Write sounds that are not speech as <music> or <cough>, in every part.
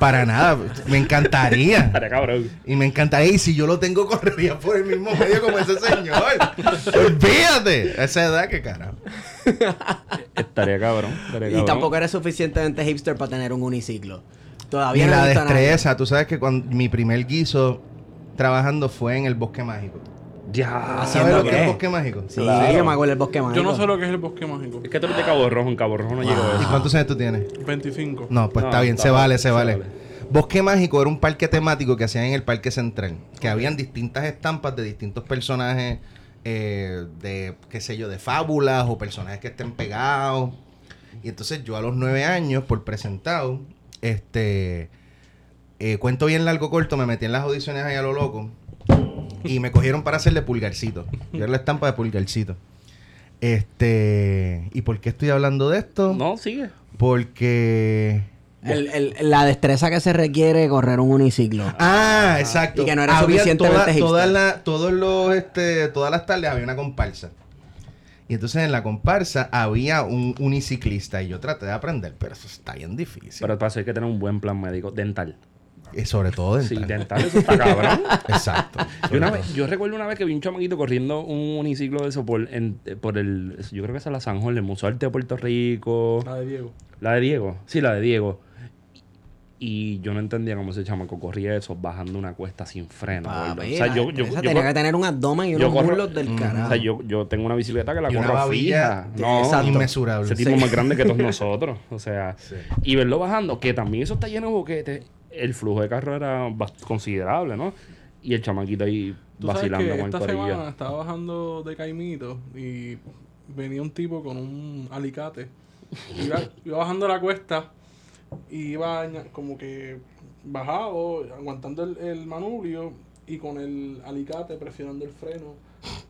Para nada, me encantaría. <laughs> Estaría cabrón. Y me encantaría, y si yo lo tengo, <laughs> correría por el mismo medio como ese señor. Olvídate. Esa edad, que carajo. Estaría cabrón. Estaría Y cabrón. tampoco eres suficientemente hipster para tener un uniciclo. Todavía Y no la destreza, tú sabes que cuando mi primer guiso trabajando fue en el bosque mágico. Ya. ¿Sabes lo que es el bosque mágico? Sí, Claro. yo me acuerdo del bosque mágico. Yo no sé lo que es el bosque mágico. Es que tú eres de Cabo Rojo. En Cabo Rojo no llegó ¿Y eso. cuántos años tú tienes? 25. No, pues No, está bien, está se bien, vale, se se vale. vale. Bosque Mágico era un parque temático que hacían en el Parque Central. Que habían distintas estampas de distintos personajes, eh, de, qué sé yo, de fábulas o personajes que estén pegados. Y entonces yo a los nueve años, por presentado, este, eh, cuento bien largo corto, me metí en las audiciones ahí a lo loco. Y me cogieron para hacerle pulgarcito. Yo era la estampa de pulgarcito. Este, ¿y por qué estoy hablando de esto? No, sigue. Porque El- el- la destreza que se requiere correr un uniciclo. Ah, exacto. Y que no era Había suficientemente toda- todas las- todos los, este, todas las tardes había una comparsa. Y entonces en la comparsa había un uniciclista y yo traté de aprender, pero eso está bien difícil. Pero para eso hay que tener un buen plan médico dental. Y sobre todo Sí, dental. dental, eso está cabrón. <laughs> Exacto. Yo, una vez, recuerdo una vez que vi un chamaquito corriendo un uniciclo de eso por, en- eh, por el. Yo creo que es la San Juan, el Museo de Arte de Puerto Rico. La de Diego. La de Diego. Sí, la de Diego. Y yo no entendía cómo ese chamaco corría eso bajando una cuesta sin freno. o sea, yo, yo, yo tenía que tener un abdomen y yo unos corro- muslos del Mm. carajo. o sea, yo, yo tengo una bicicleta que la Y una corro babilla fija. No, Exacto. inmesurable. Ese tipo Sí. más grande que todos <laughs> nosotros. O sea, y verlo bajando, que también eso está lleno de boquetes. El flujo de carro era considerable, ¿no? Y el chamaquito ahí Tú sabes vacilando que con el esta semana estaba bajando de Caimito y venía un tipo con un alicate. Iba, <laughs> iba bajando la cuesta y iba como que bajado, aguantando el, el manubrio y con el alicate presionando el freno.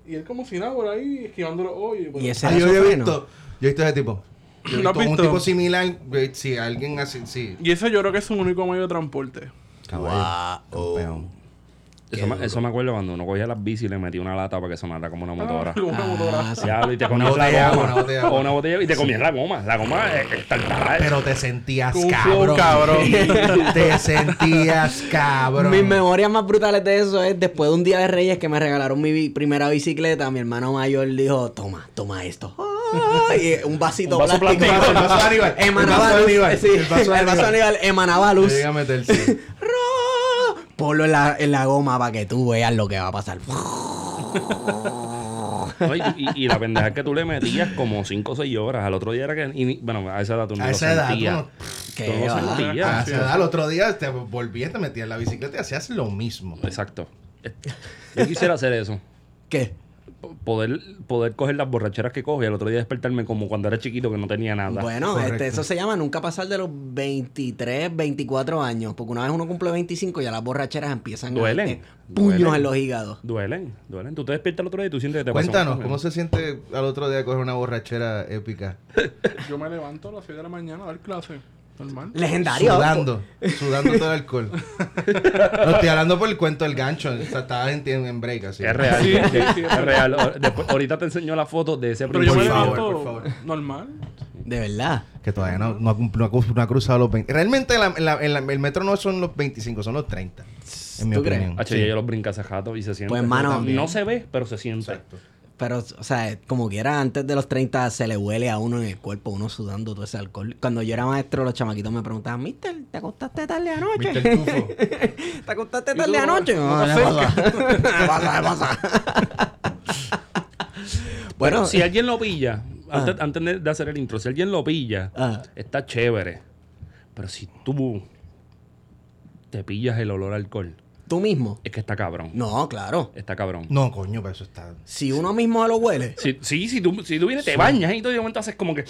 Y él como si nada por ahí, esquivando los hoyos. Y ese Ah, yo había freno. visto, yo he visto ese tipo. Yo he ¿Lo has visto un tipo similar, eh, si alguien así, sí. Y ese yo creo que es un único medio de transporte. Caballo, campeón. Eso me, eso me acuerdo cuando uno cogía las bici y le metía una lata para que sonara como una motora. Como una motora. sí. Diablo, y te Una comías botella la goma. una botella de agua. O una botella y te comías la goma. La goma es, es tartar. Pero te sentías un cabrón. cabrón. <laughs> te sentías cabrón. Mis memorias más brutales de eso es después de un día de Reyes que me regalaron mi primera bicicleta, mi hermano mayor dijo, toma, toma esto. Y un vasito Un vaso plástico. plástico. El vaso Aníbal. El Emanaba vaso luz. Aníbal. Sí, El vaso el vaso Aníbal. Aníbal emanaba luz. Llega a meterse. <laughs> Ponlo en la, en la goma para que tú veas lo que va a pasar. <laughs> No, y, y- y la pendeja es que tú le metías como 5 o 6 horas. Al otro día era que. y bueno, a esa edad tú no A lo esa edad, tú sentías. no- Tú ¿Qué no sentías. A esa edad, el otro día te volvías, te metías en la bicicleta y hacías lo mismo. Exacto. Yo quisiera hacer eso. ¿Qué? Poder, poder coger las borracheras que cojo y al otro día despertarme como cuando era chiquito que no tenía nada. Bueno, este, eso se llama nunca pasar de los 23, 24 años. Porque una vez uno cumple 25 ya las borracheras empiezan Duelen. a darte puños Duelen. en los hígados. Duelen, duelen. Tú te despiertas el otro día y tú sientes que te Cuéntanos, ¿cómo se siente al otro día coger una borrachera épica? Yo me levanto a las 6 de la mañana a dar clase. Normal. Legendario. Sudando, sudando todo el alcohol. <laughs> No estoy hablando por el cuento del gancho. o sea, Estaba en, en break así. Es real, Sí, sí, sí, sí, es real. Después- ahorita te enseño la foto de ese Pero yo me Por favor, por favor. normal. De verdad. Que todavía no, no, ha, cum- no ha cum- no ha cruzado los 20. Realmente la- la- en la- el metro no son los 25, son los 30. En mi ¿Tú crees? opinión. H, Sí. yo los brinca hace jato y se siente. Pues, mano, no, no se ve, pero se siente. Exacto. Pero, o sea, como quiera, antes de los 30 se le huele a uno en el cuerpo, uno sudando todo ese alcohol. Cuando yo era maestro, los chamaquitos me preguntaban, Mister, ¿te acostaste tarde anoche? <laughs> ¿Te acostaste ¿Y tarde no- anoche? no te ¿qué <laughs> pasa? ¿Qué pasa? <laughs> ¿Qué pasa? bueno, si alguien lo pilla, antes, antes de- de hacer el intro, si alguien lo pilla, Ah. está chévere. Pero si tú te pillas el olor a alcohol. ¿Tú mismo? Es que está cabrón. No, claro. Está cabrón. No, coño, pero eso está. Si uno mismo lo huele. Si, sí, si tú, si tú vienes, te bañas y todo y de momento haces como que.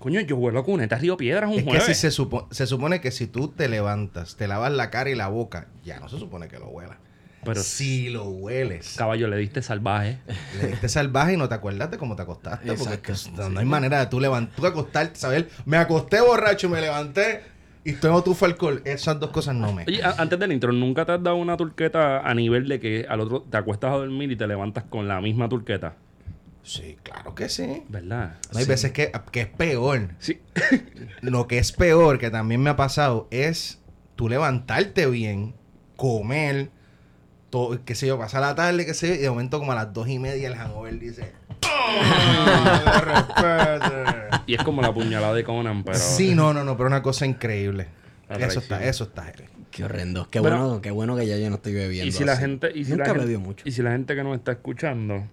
Coño, yo huelo a cuneta Río Piedras un Es que si se, supo- se supone que si tú te levantas, te lavas la cara y la boca, ya no se supone que lo huelas. Pero- si lo hueles, Caballo, le diste salvaje. le diste salvaje y no te acuerdas de cómo te acostaste. Porque Exacto. es que no, no hay manera de tú levantar, tú acostarte, saber, me acosté borracho, me levanté y tengo tufo alcohol. Esas dos cosas no me. Oye, antes del intro, ¿nunca te has dado una turqueta a nivel de que al otro te acuestas a dormir y te levantas con la misma turqueta? Sí, claro que sí. ¿Verdad? No hay veces que, que es peor. Sí. <laughs> Lo que es peor, que también me ha pasado, es tú levantarte bien, comer, todo, qué sé yo, pasar la tarde, qué sé yo, y de momento como a las dos y media el hangover dice... "Oh, <laughs> respete". Y es como la puñalada de Conan, pero. Sí, no, no, no, pero una cosa increíble. Eso está, eso está. Qué horrendo. Qué Pero- bueno, qué bueno que ya yo no estoy bebiendo. Y si la gente. Y si Nunca la gente, mucho. Y si la gente que nos está escuchando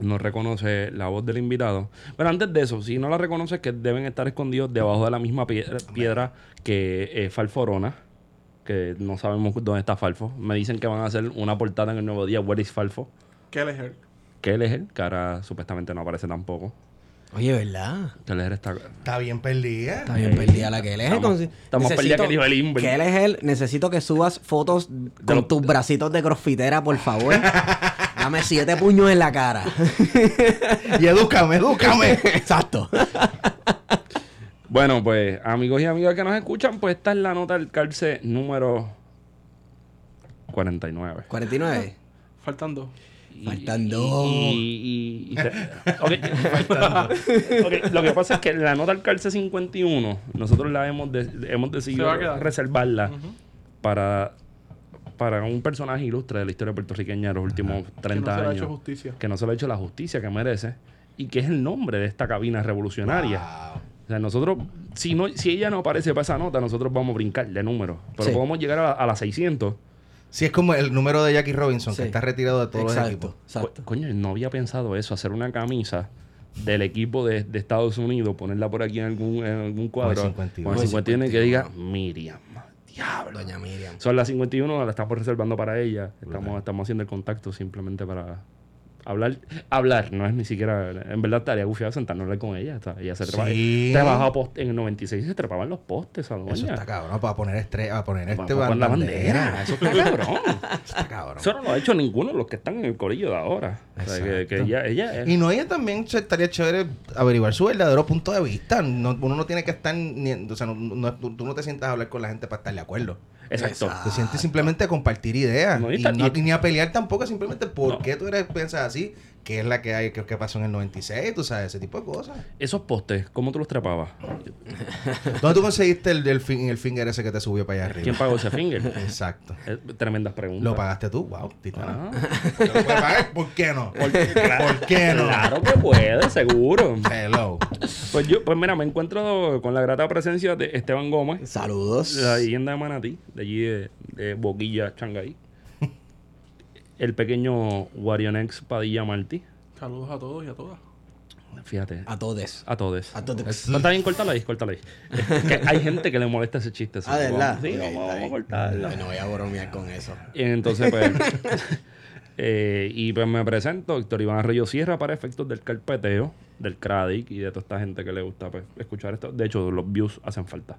no reconoce la voz del invitado. Pero antes de eso, si no la reconoce, que deben estar escondidos debajo de la misma piedra, piedra que eh, Falforona. Que no sabemos dónde está Falfo. Me dicen que van a hacer una portada en el nuevo día. Where is Falfo? Kelleher. Él, que ahora supuestamente no aparece tampoco. Oye, ¿verdad? Él está. Está bien perdida. Está bien perdida la que él es. Estamos- estamos perdidas que nivel Inver. Que él es él. Necesito que subas fotos con lo- tus bracitos de crossfitera, por favor. <laughs> Dame siete puños en la cara. Y edúcame, edúcame. <laughs> Exacto. Bueno, pues, amigos y amigas que nos escuchan, pues esta es la nota del calce número 49. 49. Faltan dos. Y- Faltan y- dos. Y, y- y- ok. <laughs> Ok, Lo que pasa es que la nota del calce 51, nosotros la hemos, de- hemos decidido reservarla para, para un personaje ilustre de la historia puertorriqueña de los últimos Que 30 no se le ha años. hecho justicia. que no se le ha hecho la justicia que merece y que es el nombre de esta cabina revolucionaria. Wow. O sea, nosotros, si, no, si ella no aparece para esa nota, nosotros vamos a brincar de número. Pero Sí. podemos llegar a, a las 600. Sí, es como el número de Jackie Robinson, Sí. que está retirado de todos los equipos. Exacto. Exacto. Co- Coño, no había pensado eso, hacer una camisa del equipo de, de Estados Unidos, ponerla por aquí en algún, en algún cuadro. 51. Con el Con el 51 y que 51. diga Miriam. Diablo. Doña Miriam. Son las 51, la estamos reservando para ella. Estamos, estamos haciendo el contacto simplemente para hablar. Hablar, no es ni siquiera. En verdad estaría gufiado sentarnos a hablar con ella. Está- Ella se trepa- Sí. trabajaba post- en el 96 y se trepaban los postes, doña. Eso está cabrón, para poner estrella, para poner este pa- con la bandera. bandera. Eso está cabrón. <laughs> Está cabrón. Eso no lo ha hecho ninguno de los que están en el corillo de ahora. O sea, que, que ella, ella es- Y no, ella también estaría chévere averiguar su verdadero punto de vista. No- uno no tiene que estar, ni, o sea, no- no- tú, tú no te sientas a hablar con la gente para estar de acuerdo. Exacto. Te sientes simplemente a compartir ideas. No, y no- y ni a pelear tampoco, simplemente por No. qué tú eres, piensas así, qué es la que hay, qué, qué pasó en el 96, tú sabes, ese tipo de cosas. Esos postes, ¿cómo tú los trepabas? ¿Dónde tú conseguiste el, el, fin- el finger ese que te subió para allá arriba? ¿Quién pagó ese finger? Exacto. Eh, tremendas preguntas. ¿Lo pagaste tú? Wow, titana. Ah. ¿Lo puedes pagar? ¿Por qué no? ¿Por qué no? Claro que puede, seguro. Hello. Pues yo, pues mira, me encuentro con la grata presencia de Esteban Gómez, Saludos. la leyenda de Manatí, de allí de, de Boquilla, Changaí. El pequeño Warionex Padilla Martí. Saludos a todos y a todas. Fíjate. A todos. A todos. A todos. No está bien, córtala ahí, córtala ahí. Es que <laughs> hay gente que le molesta ese chiste. Ah, que ¿de vamos- verdad? Sí, Ok, vamos, está vamos a No voy a bromear con eso. Y entonces, pues. <laughs> <laughs> eh, y pues me presento, Héctor Iván Arroyo Sierra, para efectos del carpeteo, del Cradic y de toda esta gente que le gusta pues, escuchar esto. De hecho, los views hacen falta.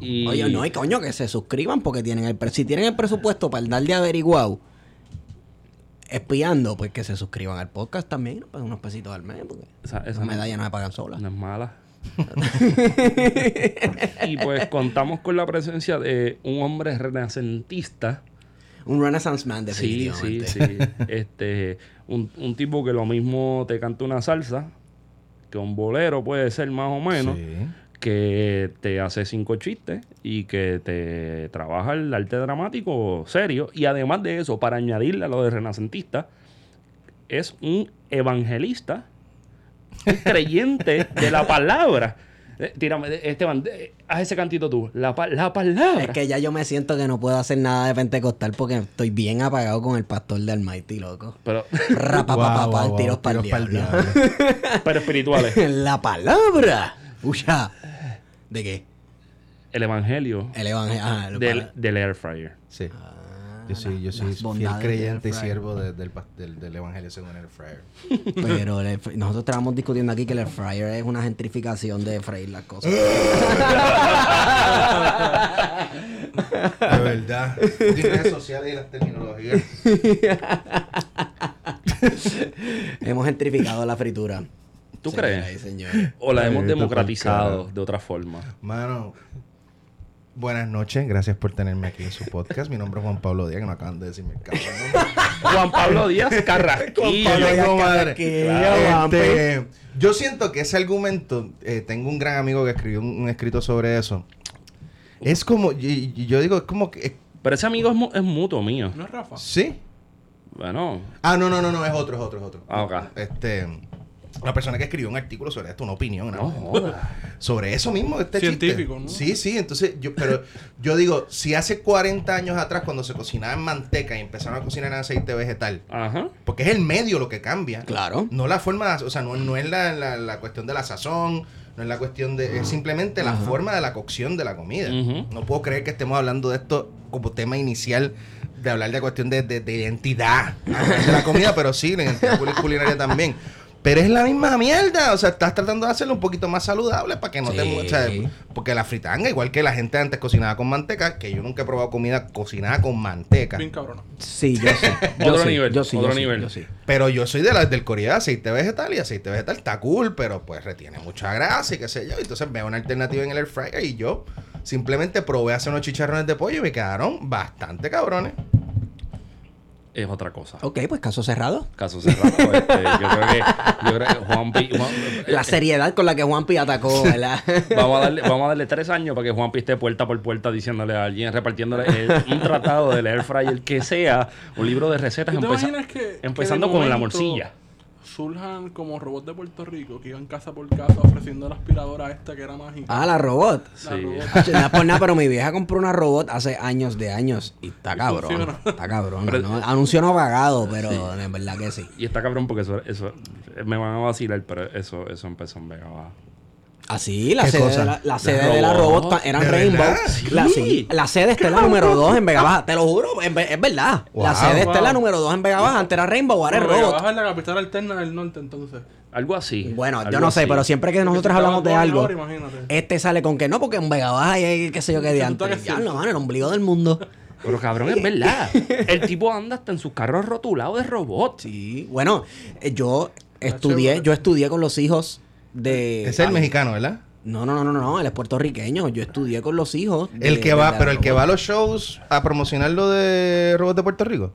Y, Oye, no, y coño, que se suscriban porque tienen el pre- si tienen el presupuesto para el dar de averiguado espiando, pues que se suscriban al podcast también, pues unos pesitos al mes, porque Esa, esa esas no, no se pagan solas. no es mala. <laughs> y pues contamos con la presencia de un hombre renacentista. Un Renaissance Man, Sí, definitivamente. sí, sí. <laughs> Este, un, un tipo que lo mismo te canta una salsa, que un bolero puede ser más o menos. Sí. Que te hace cinco chistes y que te trabaja el arte dramático serio. Y además de eso, para añadirle a lo de renacentista, es un evangelista, un <laughs> creyente de la palabra. Eh, Tírame, eh, Esteban, eh, haz ese cantito tú. La, la palabra. Es que ya yo me siento que no puedo hacer nada de pentecostal porque estoy bien apagado con el pastor de Almighty, loco. Pero, guau, guau, tiros para el diablo. pero espirituales. <laughs> La palabra. Uya. ¿De qué? el evangelio El evangelio. Del, del air fryer. Sí. Ah, Yo soy, yo soy fiel creyente y air siervo de- del, del, del evangelio según el fryer. Pero el air nosotros estábamos discutiendo aquí que el air fryer es una gentrificación de freír las cosas. <laughs> De verdad. Las redes sociales y las tecnologías. <laughs> hemos gentrificado la fritura. ¿Tú Señoras crees? y. <laughs> O la hemos democratizado de otra forma. Mano, buenas noches. Gracias por tenerme aquí en su podcast. Mi nombre es Juan Pablo Díaz, que no acaban de decirme el cabrón. <laughs> <laughs> Juan Pablo Díaz Carrasquillo. Pablo Díaz Carrasquillo, Claro. Este, yo siento que ese argumento, eh, tengo un gran amigo que escribió un, un escrito sobre eso. Es como, y- y yo digo, es como que, Pero ese amigo es, mu- es mutuo mío. ¿No es Rafa? ¿sí? Bueno, Ah, no, no, no, no, es otro, es otro, es otro. Ah, ok. Este, una persona que escribió un artículo sobre esto, una opinión, no <laughs> sobre eso mismo, este Científico, chiste. ¿no? Sí, sí, entonces yo, pero yo digo, si hace 40 años atrás cuando se cocinaba en manteca y empezaron a cocinar en aceite vegetal, Ajá. porque es el medio lo que cambia. Claro. No la forma, de- o sea, no, no es la, la- la cuestión de la sazón, no es la cuestión de, es simplemente la forma de la cocción de la comida. No puedo creer que estemos hablando de esto como tema inicial de hablar de cuestión de, de- de identidad <laughs> de la comida, pero sí, la identidad cul- culinaria también. Pero es la misma mierda, o sea, estás tratando de hacerlo un poquito más saludable para que no te... Sí. o sea, porque la fritanga, igual que la gente antes cocinaba con manteca, que yo nunca he probado comida cocinada con manteca. Bien cabrona. Sí, yo sí. Yo <laughs> Otro sí, nivel, Yo sí, otro yo sí, nivel. yo sí. Pero yo soy de las del Corea de aceite vegetal y aceite vegetal está cool, pero pues retiene mucha grasa y qué sé yo. Entonces veo una alternativa en el air fryer y yo simplemente probé hacer unos chicharrones de pollo y me quedaron bastante cabrones. Es otra cosa. Ok, pues caso cerrado. Caso cerrado. este, yo creo que, yo creo que Juan, Pi- Juan- <laughs> La seriedad con la que Juanpi atacó, <laughs> ¿verdad? Vamos a, darle, vamos a darle tres años para que Juan esté puerta por puerta diciéndole a alguien, repartiéndole el- <laughs> un tratado del air fryer que sea, un libro de recetas, ¿Tú te empeza- imaginas que, empezando que de con la morcilla. Surjan como robots de Puerto Rico que iban casa por casa ofreciendo la aspiradora esta que era mágica. Ah, la robot. La Sí. robot. Che, No es por nada, pero mi vieja compró una robot hace años de años y está cabrón. funciona. Está cabrón. Pero- ¿no? Anuncio no pagado, pero en verdad que sí. Y está cabrón porque eso, eso me van a vacilar, pero eso, eso empezó en Vega Baja. Así, la ¿Qué sede, de la, la La sede de la robot. eran ¿De Rainbow. La, Sí. la sede está en la número 2 en Vega Baja. Te lo juro, es verdad. Wow. La sede está en la número 2 en Vega Baja. Antes era Rainbow, ahora es Vega robot. Baja es la capital alterna del norte entonces. Algo así. Bueno, algo yo no sé, así. pero siempre que nosotros hablamos de algo, imagínate. este sale con que no, porque en Vega Baja hay qué sé yo qué antes. que Ya no, mano, el ombligo del mundo. Pero cabrón, es verdad. <laughs> El tipo anda hasta en sus carros rotulados de robot. Sí. Bueno, eh, yo estudié, yo estudié con los hijos de. Es el mexicano, ¿verdad? No, no, no, no, no, él es puertorriqueño. Yo estudié con los hijos. de- El que va, pero el que va a los shows a promocionar lo de Robots de Puerto Rico.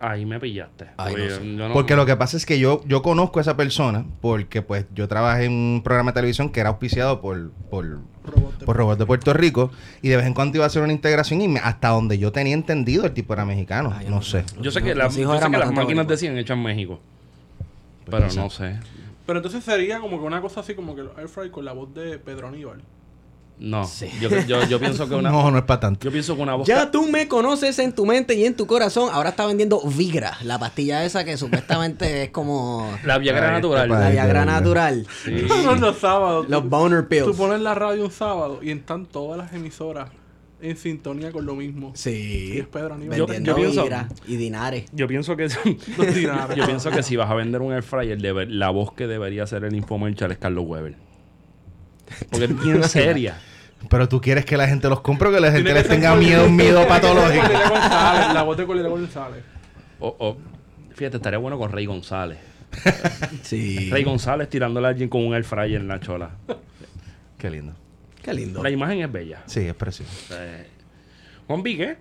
Ahí me pillaste. Ay, Porque no sé. yo no- Porque lo que pasa es que yo, yo conozco a esa persona porque pues yo trabajé en un programa de televisión que era auspiciado por, por, Robot de- por Robots de Puerto Rico y de vez en cuando iba a hacer una integración y me- hasta donde yo tenía entendido el tipo era mexicano. Ay, no no sé. Yo sé que, la- hijos yo sé que las máquinas decían hechas en México. Pues Pero no sé. Pero entonces sería como que una cosa así como que los air fry con la voz de Pedro Aníbal. No. Sí. Yo, yo, yo <laughs> pienso que una. No, no es para tanto. Yo pienso que una voz. Ya tú me conoces en tu mente y en tu corazón. Ahora está vendiendo Vigra, la pastilla esa que supuestamente <laughs> es como La Viagra Ay, natural. la Viagra natural. Sí. <laughs> Son los sábados. Los Tú- boner Tú pills. pones la radio un sábado y están todas las emisoras en sintonía con lo mismo. Y Sí. es Pedro Aníbal. Yo- pienso- y Dinares. Yo pienso que <laughs> Los dinares. yo pienso que si vas a vender un air fryer, debe- la voz que debería ser el infomercial es Carlos Weber. Porque es bien <laughs> seria. Pero tú quieres que la gente los compre o que la gente les tenga miedo, un miedo patológico. La voz de Colina González. O- o, fíjate, estaría bueno con Rey González. <laughs> Sí. Rey González tirándole a alguien con un air fryer en la chola. Qué lindo. Qué lindo. La imagen es bella. Sí, es precioso. Eh, Juan Vique,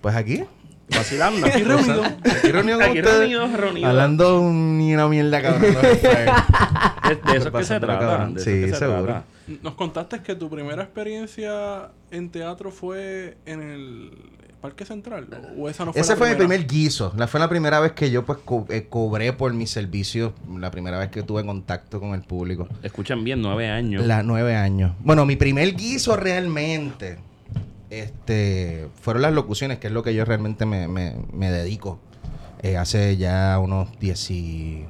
Pues aquí, vacilando. Aquí reunido. aquí reunido con Aquí ustedes, reunidos, reunidos. Hablando ni una mierda cabrón. ¿no? De, de eso es que se Pasándolo, trata. Sí, es que se seguro. trata. Nos contaste que tu primera experiencia en teatro fue en el Parque Central. ¿O esa no fue Ese la fue mi primer guiso. La, fue la primera vez que yo pues co- eh, cobré por mis servicios. La primera vez que tuve contacto con el público. Escuchan bien, nueve años. La nueve años. Bueno, mi primer guiso realmente este, fueron las locuciones, que es lo que yo realmente me, me- me dedico. Eh, hace ya unos 10 y-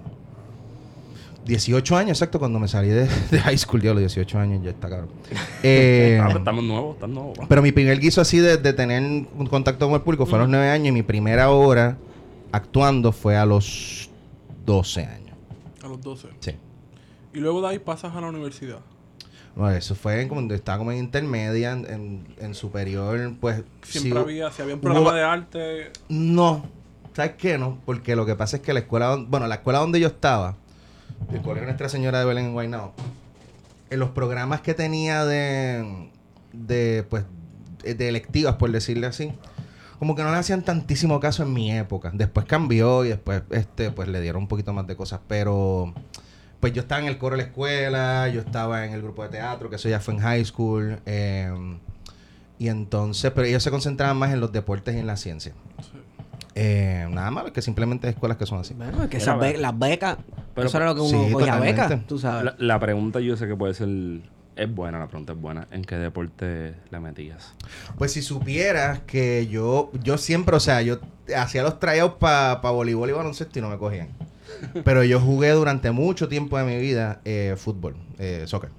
18 años, exacto, cuando me salí de, <laughs> de high school, diablo, 18 años, ya está cabrón. <laughs> Eh, Ah, pero estamos nuevos, estamos nuevos. pero mi primer guiso así de, de tener un contacto con el público fue a los 9 años y mi primera hora actuando fue a los 12 años. A los 12. Sí. Y luego de ahí pasas a la universidad. No, eso fue en- cuando estaba como en intermedia, en, en- en superior, pues... Siempre había, si había un programa hubo- de arte. No, ¿sabes qué no? Porque lo que pasa es que la escuela, bueno, la escuela donde yo estaba, el colegio Nuestra Señora de Belén en en los programas que tenía de, de, pues, de electivas, por decirle así, como que no le hacían tantísimo caso en mi época. Después cambió y después, este, pues le dieron un poquito más de cosas, pero... Pues yo estaba en el coro de la escuela, yo estaba en el grupo de teatro, que eso ya fue en high school. eh, y entonces, pero ellos se concentraban más en los deportes y en la ciencia. Eh, nada más, que simplemente hay escuelas que son así. Bueno, es que esas be- las becas, Pero- eso era lo que uno Sí, cogía becas, tú sabes. La, la pregunta yo sé que puede ser... Es buena, la pregunta es buena. ¿En qué deporte le metías? Pues si supieras que yo, yo siempre, o sea, yo hacía los tryouts para voleibol y baloncesto y no me cogían. <laughs> Pero yo jugué durante mucho tiempo de mi vida eh, fútbol, eh, soccer.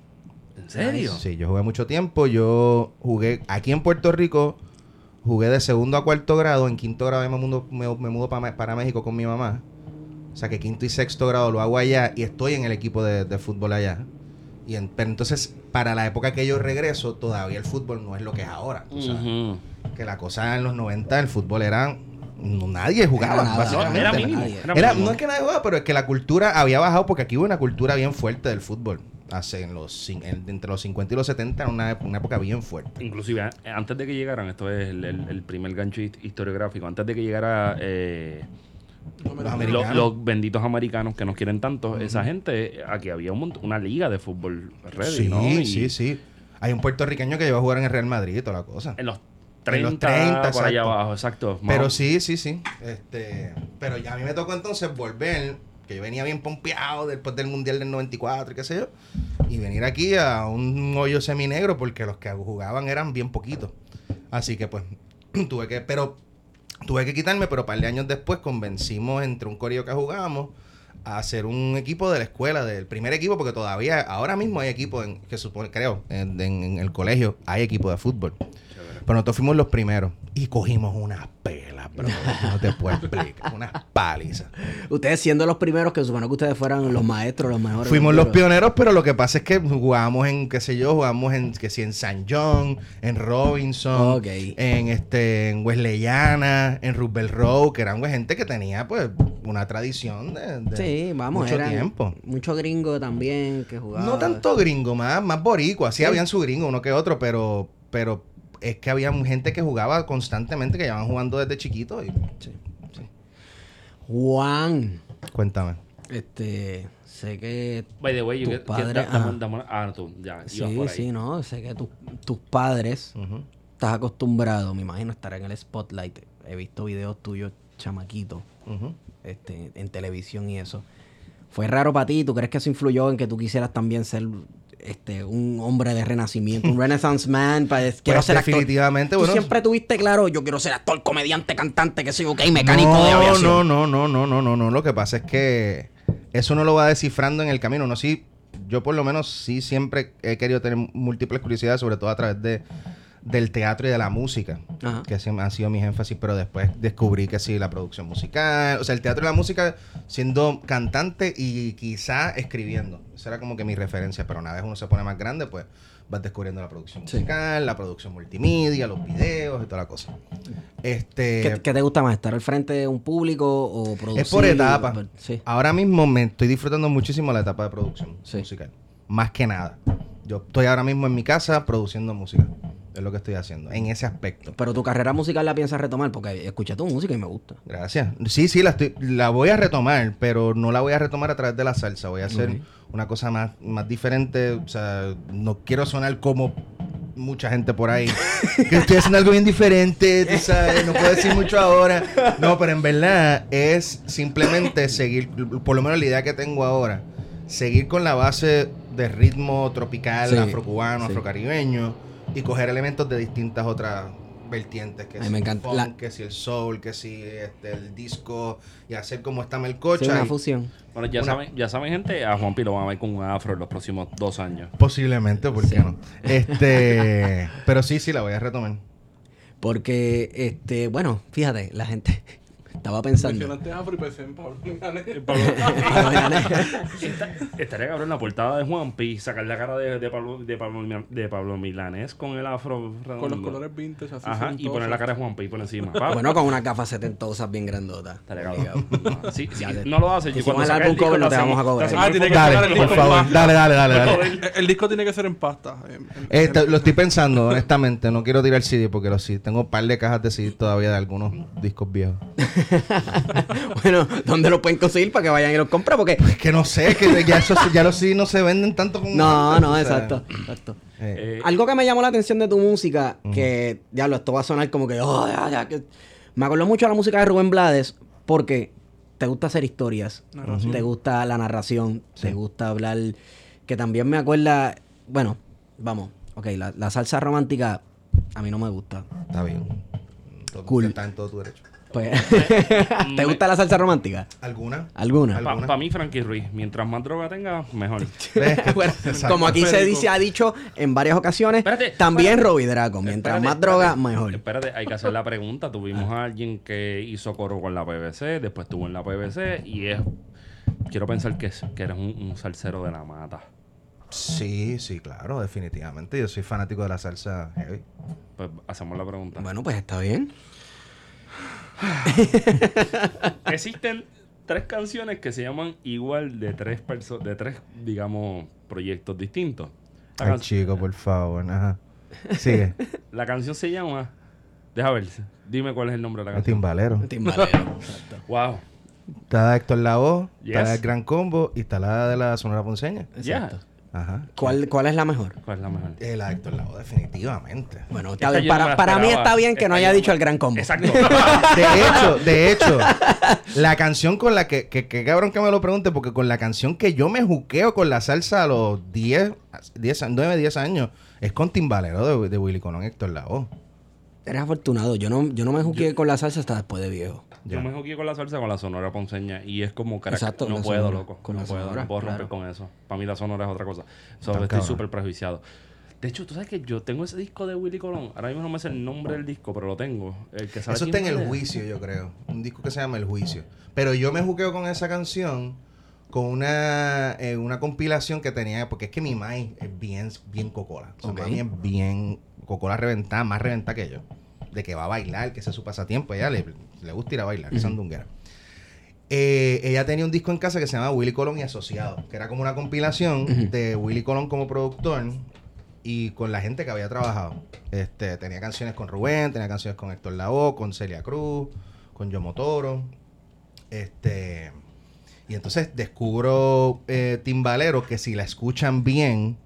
¿En serio? Sí, yo jugué mucho tiempo. Yo jugué aquí en Puerto Rico, jugué de segundo a cuarto grado. En quinto grado me mudo, me, me mudo pa- para México con mi mamá. O sea que quinto y sexto grado lo hago allá y estoy en el equipo de, de fútbol allá. Y en- pero entonces, para la época que yo regreso, todavía el fútbol no es lo que es ahora. tú sabes. Ujú. Que la cosa en los 90, el fútbol era... no- nadie jugaba, Era nada, básicamente. Era Nadie. mínimo. Era Era Era- mínimo. no es que nadie jugaba, pero es que la cultura había bajado porque aquí hubo una cultura bien fuerte del fútbol. Hace en los, en- entre los 50 y los 70 era una, una época bien fuerte. Inclusive, a- antes de que llegaran, esto es el, el- el primer gancho hist- historiográfico, antes de que llegara eh, Los benditos americanos que nos quieren tanto, esa gente, aquí había un mont- una liga de fútbol ready, sí, ¿no? Y sí, sí. Hay un puertorriqueño que lleva a jugar en el Real Madrid y toda la cosa. En los En 30, los 30, por allá abajo, exacto. Pero sí, sí, sí. Este, pero ya a mí me tocó entonces volver, que yo venía bien pompeado después del Mundial del 94 y qué sé yo, y venir aquí a un hoyo seminegro porque los que jugaban eran bien poquitos. Así que pues <clears throat> tuve que, pero tuve que quitarme, pero un par de años después convencimos entre un corillo que jugábamos a hacer un equipo de la escuela, del primer equipo, porque todavía, ahora mismo hay equipo, en, que supone, creo, en, el colegio hay equipo de fútbol. Pero nosotros fuimos los primeros y cogimos unas pelas, bro. No te puedo explicar. Unas palizas. Ustedes siendo los primeros que supone que ustedes fueran los maestros, los mejores. Fuimos los pioneros, pero lo que pasa es que jugábamos en, qué sé yo, jugábamos en, que si en San John, en Robinson, en este, en Wesleyana, en Roosevelt Road, que eran güey, gente que tenía pues una tradición de, de Sí, vamos, mucho tiempo. Mucho gringo también que jugaba. No tanto gringo, más, más boricua. Sí, Sí. habían su gringo, uno que otro, pero, pero es que había gente que jugaba constantemente, que llevaban jugando desde chiquito. Y, Sí, sí. Juan, Cuéntame. este, sé que By the way, tus padres, ah, tú, ya, sí, por ahí. sí, no, sé que tus- tus padres estás acostumbrado, me imagino, a estar en el spotlight. He visto videos tuyos chamaquito, Ujú. este, en televisión y eso. ¿Fue raro para ti? ¿Tú crees que eso influyó en que tú quisieras también ser este, un hombre de renacimiento, un renaissance man? Para, quiero Pues ser actor. definitivamente, Tú bueno. siempre tuviste claro, yo quiero ser actor, comediante, cantante, que soy ok, mecánico no, de aviación. No, no, no, no, no, no, no. Lo que pasa es que eso no lo va descifrando en el camino. No, sí, yo por lo menos sí siempre he querido tener múltiples curiosidades, sobre todo a través de del teatro y de la música, Ajá. que han sido mis énfasis, pero después descubrí que sí, la producción musical, o sea, el teatro y la música siendo cantante y quizá escribiendo. Esa era como que mi referencia, pero una vez uno se pone más grande, pues vas descubriendo la producción Sí. musical, la producción multimedia, los videos y toda la cosa. Este, ¿Qué, qué te gusta más? ¿Estar al frente de un público o producir? es por etapa. Sí. Ahora mismo me estoy disfrutando muchísimo la etapa de producción Sí. musical. Más que nada. Yo estoy ahora mismo en mi casa produciendo música. Es lo que estoy haciendo. En ese aspecto. Pero tu carrera musical la piensas retomar porque escuché tu música y me gusta. Gracias. Sí, sí, la, estoy, la voy a retomar, pero no la voy a retomar a través de la salsa. Voy a hacer una cosa más, más diferente. O sea, no quiero sonar como mucha gente por ahí. <laughs> que estoy haciendo algo bien diferente, tú sabes, no puedo decir mucho ahora. No, pero en verdad es simplemente seguir, por lo menos la idea que tengo ahora, seguir con la base de ritmo tropical, Sí, afrocubano, sí. afrocaribeño, y coger elementos de distintas otras vertientes. Que si me el encanta. funk, La- que si el soul, que si este, el disco. Y hacer como esta Sí, melcocha. una y- fusión. Bueno, ya Una- saben, ya saben, gente, a Juanpi lo van a ver con un afro en los próximos dos años. Posiblemente, ¿por qué no? Este, pero sí, sí, la voy a retomar. Porque, este, bueno, fíjate, la gente estaba pensando. Afro y pensé en Pablo Milanés. <laughs> Está- Estaría cabrón la portada de Juanpi, sacar la cara de, de Pablo, de, Pablo, de Pablo Milanés con el afro redondo. Con los colores vintage así. Ajá, y poner la cara de Juanpi por encima. <laughs> Bueno, con unas gafas setentosas bien grandotas. Estaría cabrón. No, <laughs> sí, sí, no lo haces. cuando el saque álbum disco, cover no lo te vamos a cobrar. Ah, tiene el que Dale, el por favor, dale, dale, dale, dale. El, el disco tiene que ser en pasta. en- en- Este, en- lo estoy pensando, honestamente. No quiero tirar CD porque los CD. Tengo un par de cajas de CD todavía de algunos discos viejos. <laughs> bueno, ¿dónde lo pueden conseguir para que vayan y los compren? Porque. Es que no sé, que ya, esos, ya los CD no se venden tanto como No, antes, no, o sea, exacto, exacto. eh, Algo que me llamó la atención de tu música, que, diablo, esto va a sonar como que, oh, ya, ya, que... Me acordó mucho de la música de Rubén Blades, porque te gusta hacer historias, te gusta la narración, Sí. te gusta hablar, que también me acuerda, bueno, vamos, ok, la, la salsa romántica a mí no me gusta. Está bien. Todo- Cool. Está en todo tu derecho. Pues, <laughs> ¿te gusta la salsa romántica? ¿Alguna? ¿Alguna? Al- Para ¿Alguna? mí, Frankie Ruiz, mientras más droga tenga, mejor. <laughs> Bueno, como aquí se dice, ha dicho en varias ocasiones, Espérate, también espérate. Robbie Draco, mientras Espérate, más droga, espérate. mejor. Espérate, hay que hacer la pregunta. Tuvimos a alguien que hizo coro con la PBC, después estuvo en la PBC y es. Quiero pensar que, es- que eres un, un salsero de la mata. Sí, sí, claro, definitivamente. Yo soy fanático de la salsa heavy. Pues hacemos la pregunta. Bueno, pues está bien. <laughs> Existen tres canciones que se llaman igual de tres perso de tres, digamos, proyectos distintos. La, Ay, chico, por favor. Ajá. Sigue. <laughs> la canción se llama. Deja ver, dime cuál es el nombre de la El canción. timbalero. Timbalero. exacto. <laughs> Wow. Está la de Héctor Lavoe, está la Yes. del Gran Combo y está la de la Sonora Ponceña. Ya. Exacto. Ajá. ¿Cuál, ¿Cuál es la mejor? ¿Cuál es la mejor? Eh, la de Héctor Lavoe, definitivamente. Bueno, Esta está bien. yo no me Para, la para mí esperaba. está bien que no Esta haya yo no dicho me- el gran combo. Exacto. De hecho, de hecho, <laughs> la canción con la que, que, que cabrón que me lo pregunte, porque con la canción que yo me juqueo con la salsa a los 10, 10 9, 10 años, es con Timbalero de, de Willy Colón y Héctor Lavoe. Eres afortunado. Yo no, yo no me jugué con la salsa hasta después de viejo. Yo me jugué con la salsa con la sonora ponceña y es como carac- Exacto, no puedo, sonora, loco. con no la puedo, sonora, no puedo romper claro. con eso. Para mí la sonora es otra cosa. So, estoy súper prejuiciado. De hecho, tú sabes que yo tengo ese disco de Willy Colón. Ahora mismo no me sé el nombre del disco, pero lo tengo. El que sale Eso está en el juicio, yo creo. Un disco que se llama El Juicio. Pero yo me juqueo con esa canción con una, eh, una compilación que tenía, porque es que mi mai es bien, bien cocola. O sea, Ok. mami es bien cocola reventada, más reventada que yo. De que va a bailar, que ese es su pasatiempo. Ella le, le gusta ir a bailar, que es sandunguera. Eh, ella tenía un disco en casa que se llama Willy Colón y Asociados, que era como una compilación de Willy Colón como productor y con la gente que había trabajado. Este, tenía canciones con Rubén, tenía canciones con Héctor Lavoe, con Celia Cruz, con Yo Motoro. Este, y entonces descubro eh, Timbalero que si la escuchan bien,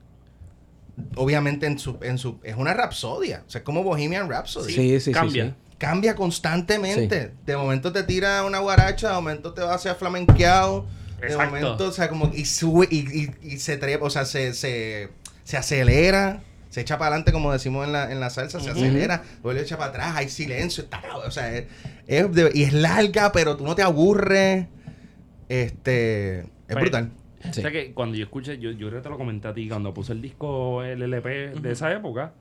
obviamente en su, en su, es una rapsodia. O sea, es como Bohemian Rhapsody Sí, sí, sí. Cambia. sí. Cambia constantemente. De momento te tira una guaracha, de momento te va hacia flamenqueado. De Exacto. momento, o sea, como y sube y, y, y se trepa, o sea, se, se, se acelera, se echa para adelante, como decimos en la, en la salsa, se acelera, luego le echa para atrás, hay silencio, está, o sea, es, es de- y es larga, pero tú no te aburres. Este, es Oye, brutal. O sea que cuando yo escuché, yo, yo creo que te lo comenté a ti, cuando puse el disco, el LP de esa época,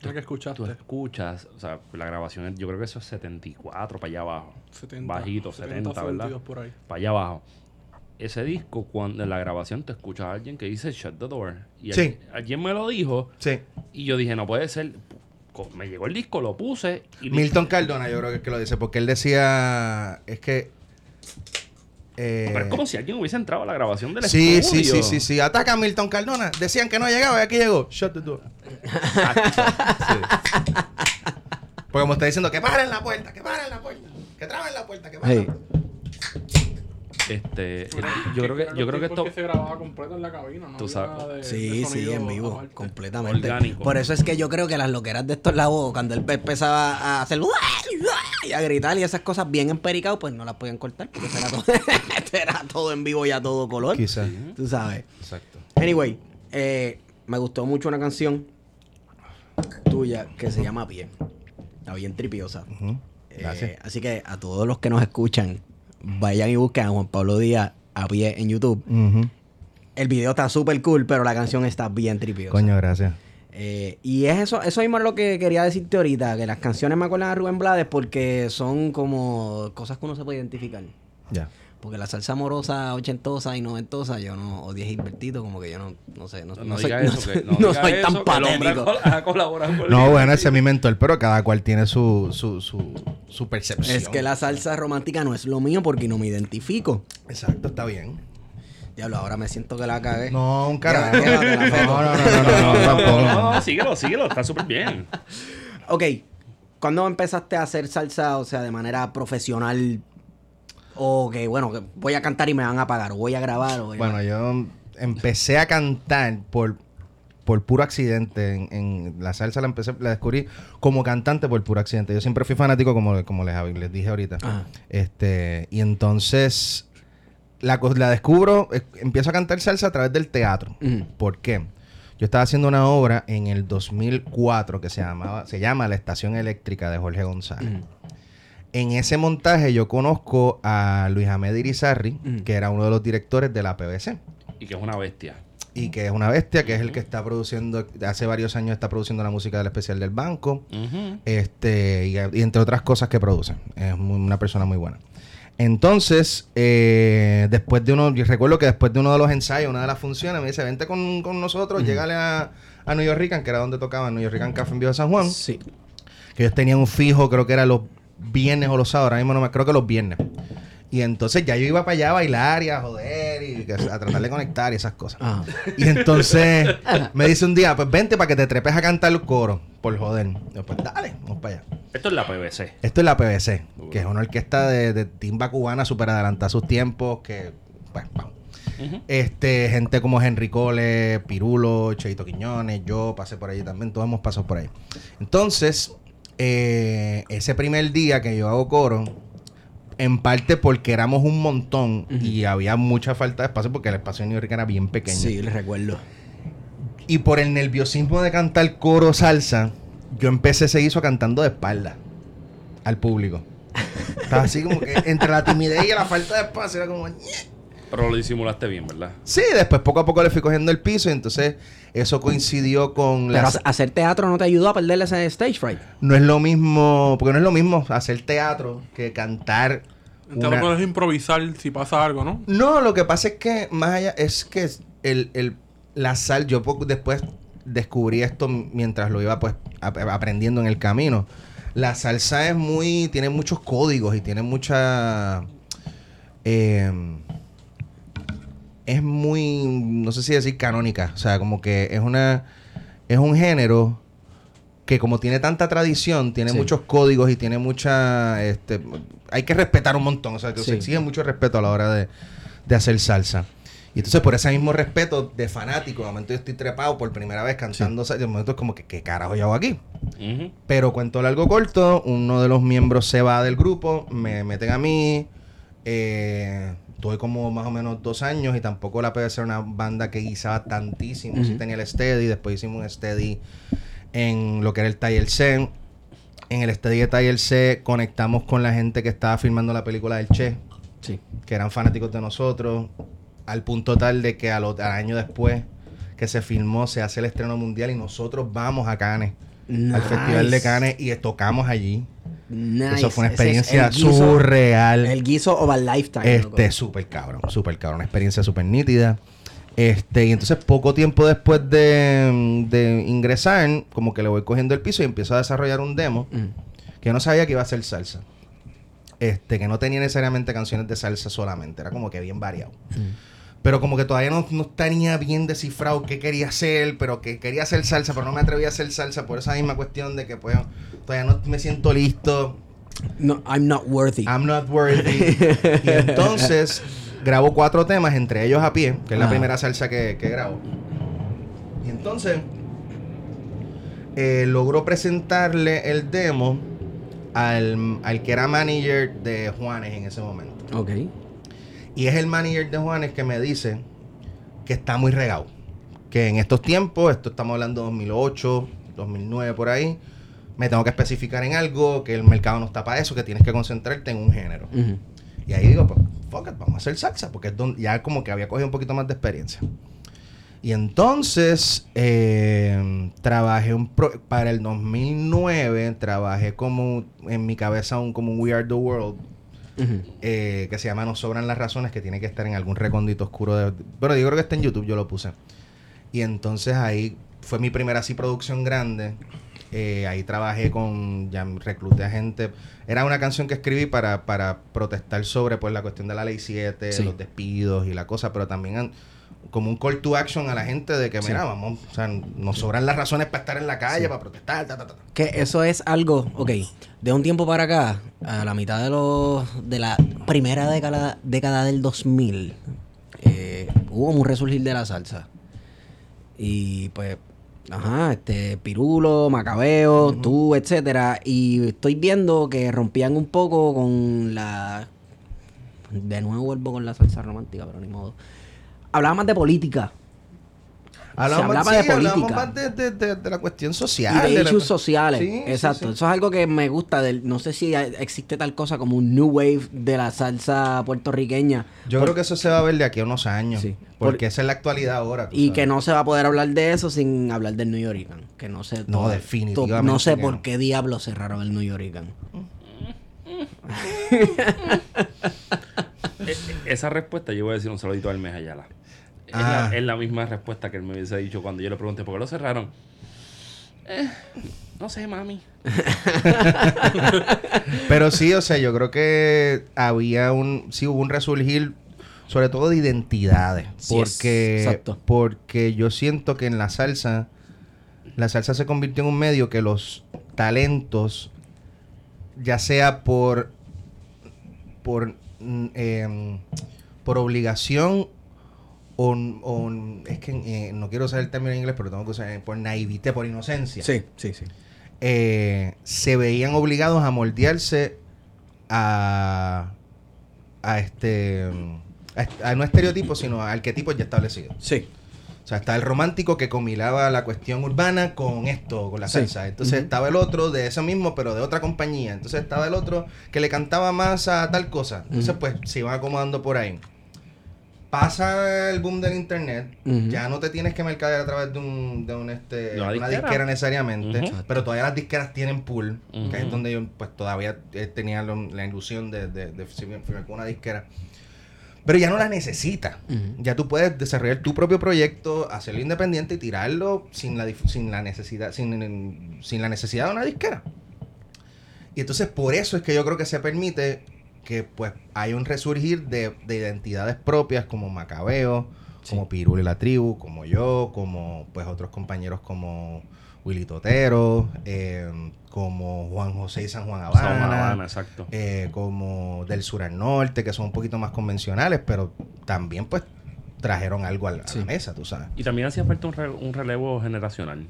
Que escuchaste. tú escuchas, o sea, la grabación, yo creo que eso es 74 para allá abajo. 70, Bajito, 70, ¿verdad? 72 por ahí. Para allá abajo. Ese disco, cuando en la grabación te escuchas a alguien que dice Shut the Door. Y Sí. alguien, alguien me lo dijo Sí. y yo dije, no puede ser. Me llegó el disco, lo puse y Milton Cardona, yo creo que es que lo dice, porque él decía, es que... eh, Pero es como si alguien hubiese entrado a la grabación del Sí, estudio. sí, sí, sí, sí. Ataca a Milton Cardona. Decían que no llegaba y aquí llegó. Shut the door. Sí. Porque como está diciendo, que paren la puerta, que paren la puerta, que traben la puerta, que paren Hey. la puerta. Este, yo creo que, yo creo que esto. Se grababa completo en la cabina, ¿no? Tú sabes. de- Sí, de sí, en vivo, aparte. completamente. Orgánico. Por eso es que yo creo que las loqueras de estos lados, cuando él empezaba a hacer y a gritar y esas cosas bien empericadas, pues no las podían cortar, porque era todo, esto era todo en vivo y a todo color. Quizás. Tú sabes. Exacto. Anyway, eh, me gustó mucho una canción tuya que se llama Pie. Está bien tripiosa. Ujú. Gracias. Eh, así que a todos los que nos escuchan, vayan y busquen a Juan Pablo Díaz a pie en YouTube. El video está súper cool, pero la canción está bien tripiosa. Coño, gracias. Eh, y es eso, eso mismo es lo que quería decirte ahorita, que las canciones me acuerdan a Rubén Blades porque son como cosas que uno se puede identificar. Ya. Porque la salsa amorosa, ochentosa y noventosa, yo no odio a Gilbertito, como que yo no, no sé, no, No, no soy, <laughs> eso, que, no soy eso, tan patético. <laughs> col- No, el- bueno, ese es mi mentor, pero cada cual tiene su, su, su, su percepción. Es que la salsa romántica no es lo mío porque no me identifico. Exacto, está bien. Diablo, ahora me siento que la cagué. No, un carajo. No, no, no, no, no, <laughs> tampoco. No, no, síguelo, síguelo, está súper bien. Ok, ¿cuándo empezaste a hacer salsa, o sea, de manera profesional? O que, bueno, que voy a cantar y me van a pagar, o voy a grabar, o voy a- Bueno, yo empecé a cantar por, por puro accidente. En, en la salsa la empecé, la descubrí como cantante por puro accidente. Yo siempre fui fanático, como, como les, les dije ahorita. Ajá. Este, y entonces la, la descubro, eh, empiezo a cantar salsa a través del teatro. ¿Por qué? Yo estaba haciendo una obra en el 2004 que se llamaba, se llama La Estación Eléctrica de Jorge González. En ese montaje yo conozco a Luis Ahmed Irizarry, Ujú. que era uno de los directores de la PBC. Y que es una bestia. Y que es una bestia, que es el que está produciendo, hace varios años está produciendo la música del especial del banco. Este, y, y entre otras cosas que produce. Es muy- una persona muy buena. Entonces, eh, después de uno, yo recuerdo que después de uno de los ensayos, una de las funciones, me dice, vente con, con nosotros, llégale a, a New York Rican, que era donde tocaba New York Rican Café en Viejo San Juan. Sí. Que ellos tenían un fijo, creo que era los viernes o los sábados, ahora mismo no me creo que los viernes. Y entonces ya yo iba para allá a bailar y a joder y a tratar de conectar y esas cosas. Ajá. Y entonces <laughs> me dice un día, pues vente para que te trepes a cantar los coros, por joder. Yo, pues dale, vamos para allá. Esto es la PVC. Esto es la PBC, que es una orquesta de, de timba cubana súper adelantada a sus tiempos, que, pues, vamos. Este, gente como Henry Cole, Pirulo, Cheito Quiñones, yo pasé por allí también, todos hemos pasado por ahí. Entonces, eh, ese primer día que yo hago coro, en parte porque éramos un montón y había mucha falta de espacio porque el espacio de New York era bien pequeño. Sí, les recuerdo. Y por el nerviosismo de cantar coro salsa, yo empecé ese guiso cantando de espalda al público. <laughs> Estaba así como que entre la timidez y la falta de espacio era como... Pero lo disimulaste bien, ¿verdad? Sí, después poco a poco le fui cogiendo el piso y entonces eso coincidió con Pero hacer teatro no te ayudó a perderle ese stage fright. No es lo mismo, porque no es lo mismo hacer teatro que cantar... Entonces una- no puedes improvisar si pasa algo, ¿no? No, lo que pasa es que más allá es que el, el- la sal, yo poco después descubrí esto mientras lo iba pues ap- aprendiendo en el camino. La salsa es muy, tiene muchos códigos y tiene mucha, eh, es muy, no sé si decir canónica, o sea, como que es una, es un género que como tiene tanta tradición, tiene Sí. muchos códigos y tiene mucha, este, hay que respetar un montón, o sea, que Sí. se exige mucho respeto a la hora de, de hacer salsa. Y entonces por ese mismo respeto de fanático, de momento yo estoy trepado por primera vez cantando salsa, de momento es como que, ¿qué carajo yo hago aquí? Ujú. Pero cuento largo corto, uno de los miembros se va del grupo, me meten a mí, eh, tuve como más o menos dos años y tampoco la PBC era una banda que guisaba tantísimo, sí Ujú. tenía el steady, después hicimos un steady en lo que era el Taller C. En el steady de Taller C conectamos con la gente que estaba filmando la película del Che, Sí. que eran fanáticos de nosotros, al punto tal de que al, al año después que se filmó se hace el estreno mundial y nosotros vamos a Cannes al Festival de Cannes y tocamos allí. Nice. Eso fue una Ese es experiencia el guiso- surreal. El guiso of a lifetime. Este, súper cabrón, súper cabrón. Una experiencia súper nítida. Este, y entonces poco tiempo después de, de ingresar, como que le voy cogiendo el piso y empiezo a desarrollar un demo Mm. que no sabía que iba a ser salsa. Este, que no tenía necesariamente canciones de salsa solamente, era como que bien variado. Pero como que todavía no, no tenía bien descifrado qué quería hacer, pero que quería hacer salsa, pero no me atrevía a hacer salsa por esa misma cuestión de que pues todavía no me siento listo. No, I'm not worthy. I'm not worthy. y <laughs> entonces grabo cuatro temas, entre ellos a pie, que es la primera salsa que, que grabo. Y entonces eh, logró presentarle el demo al, al que era manager de Juanes en ese momento. ok. Y es el manager de Juanes que me dice que está muy regado. Que en estos tiempos, esto estamos hablando de 2008, 2009 por ahí, me tengo que especificar en algo, que el mercado no está para eso, que tienes que concentrarte en un género. Ujú. Y ahí digo, pues, fuck it, vamos a hacer salsa, porque es donde ya como que había cogido un poquito más de experiencia. Y entonces eh, trabajé un pro- para el 2009, trabajé como en mi cabeza un como un We Are the World, Eh, que se llama Nos sobran las razones, que tiene que estar en algún recóndito oscuro. De, bueno, yo creo que está en YouTube, yo lo puse. Y entonces ahí fue mi primera así producción grande. Eh, ahí trabajé con, ya recluté a gente. Era una canción que escribí para, para protestar sobre pues la cuestión de la ley 7, Sí. los despidos y la cosa, pero también an- como un call to action a la gente de que, Sí. mira, vamos, o sea, nos sobran las razones para estar en la calle, para protestar, ta, ta, ta. Que eso es algo, ok, de un tiempo para acá, a la mitad de los de la primera década, década del 2000, eh, hubo un resurgir de la salsa. Y pues, ajá, este, Pirulo, Macabeo, tú, etcétera. Y estoy viendo que rompían un poco con la... De nuevo vuelvo con la salsa romántica, pero ni modo. Hablaba más de política. Hablamos, hablaba sí, de hablamos política. más de, de- de- de la cuestión Y social. de la- issues sociales. Sí, Exacto. sí. Eso es algo que me gusta. Del, no sé si existe tal cosa como un new wave de la salsa puertorriqueña. Yo Por- creo que eso se va a ver de aquí a unos años. Sí. Porque Por- esa es la actualidad ahora. Y sabes. que no se va a poder hablar de eso sin hablar del New Yorican. Que no sé. No, definitivamente No sé por no. qué diablos cerraron el New Yorican. <laughs> <laughs> E- <laughs> e- Esa respuesta yo voy a decir un saludito al mes Ayala. Es, Ah. la, es la misma respuesta que él me hubiese dicho cuando yo le pregunté por qué lo cerraron. Eh, no sé, mami. <laughs> Pero sí, o sea, yo creo que había un. Sí, hubo un resurgir, sobre todo de identidades. Sí, porque, exacto. porque yo siento que en la salsa. La salsa se convirtió en un medio que los talentos, ya sea por. por. Em, por obligación o, o- es que eh, no quiero usar el término en inglés, pero tengo que usar por naivete, por inocencia. Sí, sí, sí. eh, se veían obligados a moldearse a, a este a, a no estereotipos, sino a arquetipos ya establecidos. Sí. O sea, está el romántico que combinaba la cuestión urbana con esto, con la Sí. salsa. Entonces estaba el otro de eso mismo, pero de otra compañía. Entonces estaba el otro que le cantaba más a tal cosa. Entonces, pues, se iban acomodando por ahí. Pasa el boom del internet, ya no te tienes que mercadear a través de un, de un este, De una disquera. disquera necesariamente, pero todavía las disqueras tienen pool, que es donde yo pues todavía eh, tenía lo- la ilusión de, de, de firmar con una disquera. Pero ya no la necesita. Ujú. Ya tú puedes desarrollar tu propio proyecto, hacerlo independiente y tirarlo sin la, sin la necesidad, sin, sin la necesidad de una disquera. Y entonces por eso es que yo creo que se permite que pues hay un resurgir de, de identidades propias como Macabeo, como Pirul y la tribu, como yo, como pues otros compañeros como Willy Totero, eh, como Juan José y San Juan San Habana, Juan Habana, exacto. eh, como del sur al norte, que son un poquito más convencionales, pero también pues trajeron algo a la, a la Sí. mesa, tú sabes. Y también hacía falta un, re- un relevo generacional.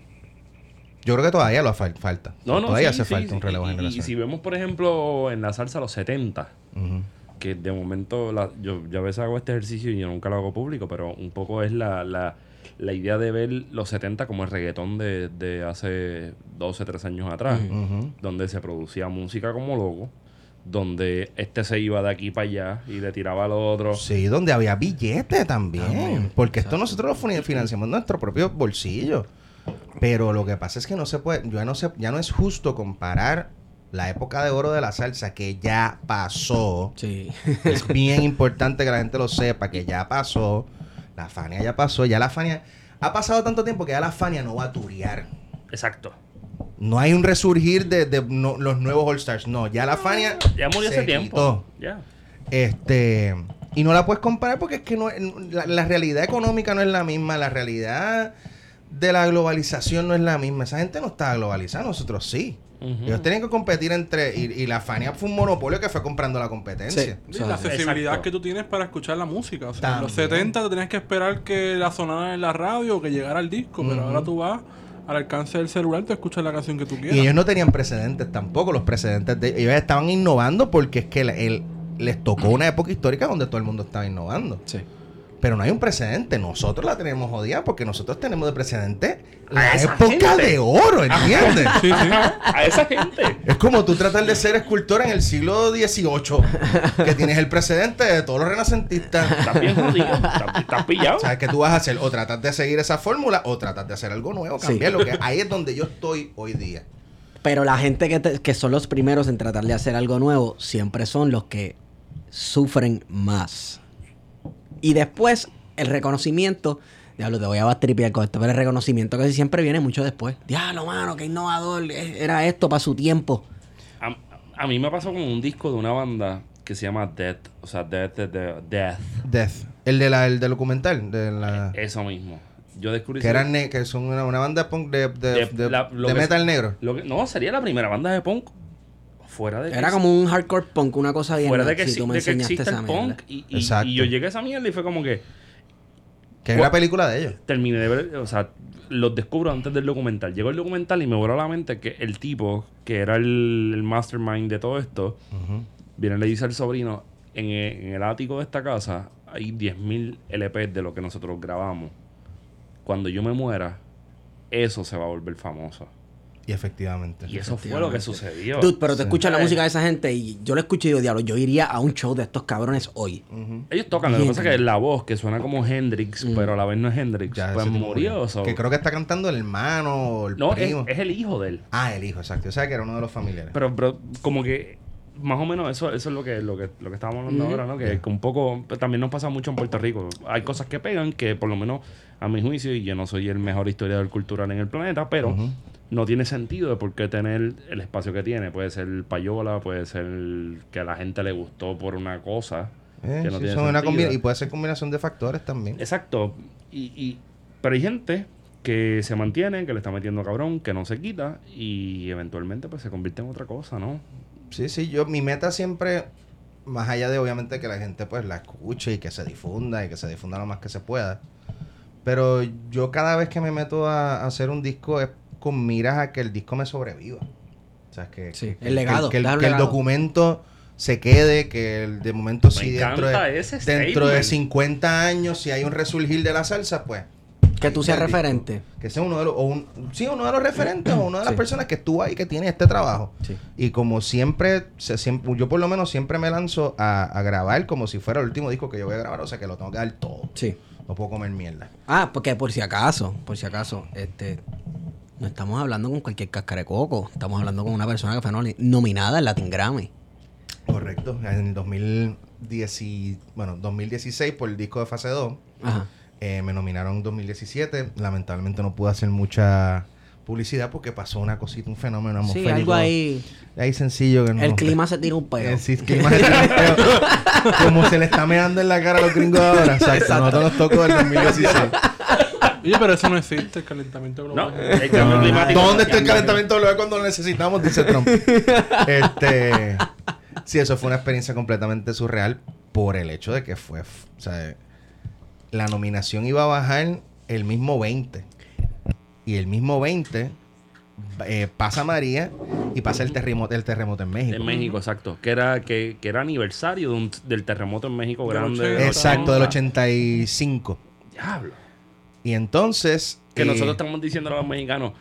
Yo creo que todavía lo fal- falta. No, no, todavía sí, hace sí, falta un relevo Y- generacional. Y si vemos, por ejemplo, en la salsa los 70, Ujú. que de momento, la- yo, yo a veces hago este ejercicio y yo nunca lo hago público, pero un poco es la, la, la idea de ver los 70 como el reggaetón de, de hace 12, 13 años atrás, donde se producía música como loco, donde este se iba de aquí para allá y le tiraba al otro. Sí, donde había billete también. También, porque esto nosotros lo financiamos en nuestro propio bolsillo. Pero lo que pasa es que no se puede, ya no, se, ya no es justo comparar la época de oro de la salsa que ya pasó. Sí. Es bien importante que la gente lo sepa, que ya pasó. La Fania ya pasó. Ya la Fania... Ha pasado tanto tiempo que ya la Fania no va a turear. Exacto. No hay un resurgir de, de no- los nuevos All Stars. No, ya la Fania... Ya murió se hace tiempo. quitó. Ya. Este... Y no la puedes comparar porque es que no, la, la realidad económica no es la misma. La realidad de la globalización no es la misma. Esa gente no está globalizada, nosotros sí. Ellos tenían que competir entre... Y, y la Fania fue un monopolio que fue comprando la competencia. Sí. La accesibilidad exacto. que tú tienes para escuchar la música. O sea, en los También. 70 te tenías que esperar que la sonara en la radio o que llegara el disco, pero ahora tú vas al alcance del celular, te escuchas la canción que tú quieras. Y ellos no tenían precedentes tampoco. Los precedentes de ellos estaban innovando porque es que el- el- les tocó una época histórica donde todo el mundo estaba innovando. Sí. Pero no hay un precedente. Nosotros la tenemos jodida porque nosotros tenemos de precedente la esa época gente. de oro, ¿entiendes? <laughs> Sí, sí. A esa gente. Es como tú tratar de ser escultor en el siglo XVIII, que tienes el precedente de todos los renacentistas. Estás bien jodido. Estás, pillado. ¿Sabes qué tú vas a hacer? O tratar de seguir esa fórmula o tratar de hacer algo nuevo, Sí. cambiar lo que ahí es donde yo estoy hoy día. Pero la gente que, te- que son los primeros en tratar de hacer algo nuevo siempre son los que sufren más. Y después, el reconocimiento. Diablo, te voy a bastripear con esto, pero el reconocimiento casi siempre viene mucho después. Diablo, mano, qué innovador. eh, Era esto para su tiempo. A, a mí me pasó con un disco de una banda que se llama Death. O sea, Death, Death, Death. Death. El, de la, el del documental, de la... Eso mismo. Yo descubrí Que, eran que son una, una banda punk de, de, De- de- la- de que- metal negro. Lo que- no, sería la primera banda de punk. Fuera de que Era como un hardcore punk, una cosa bien. fuera de que, si tú exi- me de que existe esa el punk. Y, y- Exacto. y yo llegué a esa mierda y fue como que Que es la película de ellos. terminé de ver, o sea, los descubro antes del documental. Llegó el documental y me voló a la mente que el tipo, que era el, el mastermind de todo esto, viene y le dice al sobrino, en el, en el ático de esta casa hay 10.000 LPs de lo que nosotros grabamos. Cuando yo me muera, eso se va a volver famoso. Y efectivamente. Y eso fue lo que sucedió. Dude, pero te Sí. escuchas la música de esa gente y yo lo escucho y digo, diablo, yo iría a un show de estos cabrones hoy. Ellos tocan, lo que pasa es que la voz, que suena como Hendrix, Mm. pero a la vez no es Hendrix, Ya, pues murió. so- Que creo que está cantando el hermano o el no, es, primo. es el hijo de él. Ah, el hijo, exacto. O sea, que era uno de los familiares. Pero, pero como que más o menos eso, eso es lo que, lo que, lo que estábamos hablando ahora, ¿no? Que, que un poco pues, también nos pasa mucho en Puerto Rico. Hay cosas que pegan que por lo menos a mi juicio, y yo no soy el mejor historiador cultural en el planeta, pero. No tiene sentido de por qué tener el espacio que tiene. Puede ser payola, puede ser que a la gente le gustó por una cosa. Eh, que no sí, tiene son una y puede ser combinación de factores también. Exacto. Y, y- pero hay gente que se mantiene, que le está metiendo cabrón, que no se quita y eventualmente pues se convierte en otra cosa, ¿no? Sí, sí, yo, mi meta siempre, más allá de obviamente que la gente pues la escuche y que se difunda y que se difunda lo más que se pueda. Pero yo cada vez que me meto a, a hacer un disco es con miras a que el disco me sobreviva. O sea, que, Sí, que- el legado, que, el- que documento se quede, que el, de momento Me si dentro de, ese dentro de statement. 50 años, si hay un resurgir de la salsa, pues Que tú seas disco. referente. Que sea uno de los, o un, sí, uno de los referentes o una de las Sí. personas que estuvo ahí que tiene este trabajo. Sí. Y como siempre, se, siempre, yo por lo menos siempre me lanzo a, a grabar como si fuera el último disco que yo voy a grabar, o sea que lo tengo que dar todo. Sí. No puedo comer mierda. Ah, porque por si acaso, por si acaso, este, no estamos hablando con cualquier cáscara de coco. Estamos hablando con una persona que fue nomi- nominada al Latin Grammy. Correcto. En el 2010, y- bueno, 2016 por el disco de fase 2. Ajá. eh, me nominaron en 2017. Lamentablemente no pude hacer mucha publicidad porque pasó una cosita, un fenómeno Sí, atmosférico. algo ahí. Ahí sencillo que no. El clima se tira un pedo. Eh, sí, el clima se tira un peo. <laughs> Como se le está meando en la cara a los gringos ahora. Exacto. Nosotros nos tocó el 2016. <laughs> Oye, pero eso no existe, el calentamiento No, global. el cambio climático. ¿Dónde está el calentamiento global cuando lo necesitamos? Dice Trump. <laughs> este, sí, eso fue una experiencia completamente surreal por el hecho de que fue, o sea, la nominación iba a bajar el mismo 20. Y el mismo 20 eh, pasa María y pasa el terremoto, el terremoto en México. En México, exacto. Que era, que, que era aniversario de un- del terremoto en México grande. 80. del Exacto, del 80. 85. Diablo. Y entonces... Que eh, nosotros estamos diciendo a los mexicanos,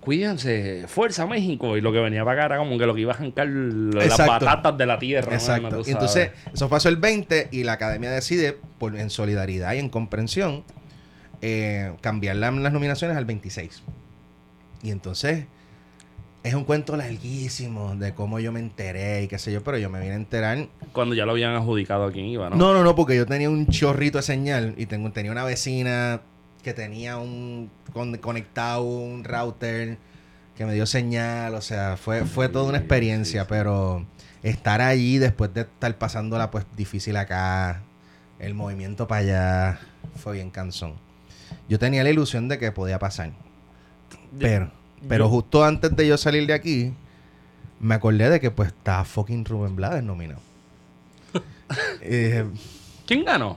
cuídense, fuerza México. Y lo que venía para acá era como que lo que iba a arrancar las batatas de la tierra. Exacto. Y entonces, eso pasó el 20 y la academia decide, por, en solidaridad y en comprensión, eh, cambiar la- las nominaciones al 26. Y entonces, es un cuento larguísimo de cómo yo me enteré y qué sé yo, pero yo me vine a enterar. Cuando ya lo habían adjudicado a quien iba, ¿no? No, no, no, porque yo tenía un chorrito de señal y tengo, tenía una vecina que tenía un con- conectado un router que me dio señal, o sea, fue, fue toda una experiencia, pero estar allí después de estar pasándola pues difícil acá, el movimiento para allá, fue bien cansón. Yo tenía la ilusión de que podía pasar, pero, pero justo antes de yo salir de aquí, me acordé de que pues está fucking Rubén Blades nominado. <laughs> y dije, ¿Quién ganó?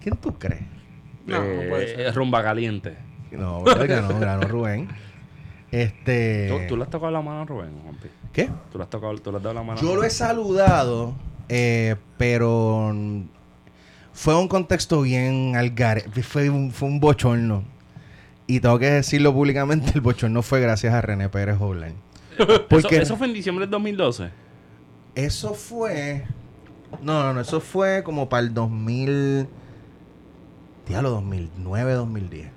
¿quién tú crees? No, no puede Eh, ser. Rumba Caliente. No, ganó, <laughs> ganó Rubén. Este. ¿Tú, tú le has tocado la mano a Rubén, Juanpi? ¿Qué? ¿Tú le has tocado, tú le has dado la mano? a Yo lo he saludado, eh, pero fue un contexto bien algare, fue un, fue un bochorno. Y tengo que decirlo públicamente, el bochorno fue gracias a René Pérez Online. <laughs> Porque Eso, eso fue en diciembre del 2012. eso fue... No, no, no, eso fue como para el 2000... Diablo, 2009, 2010.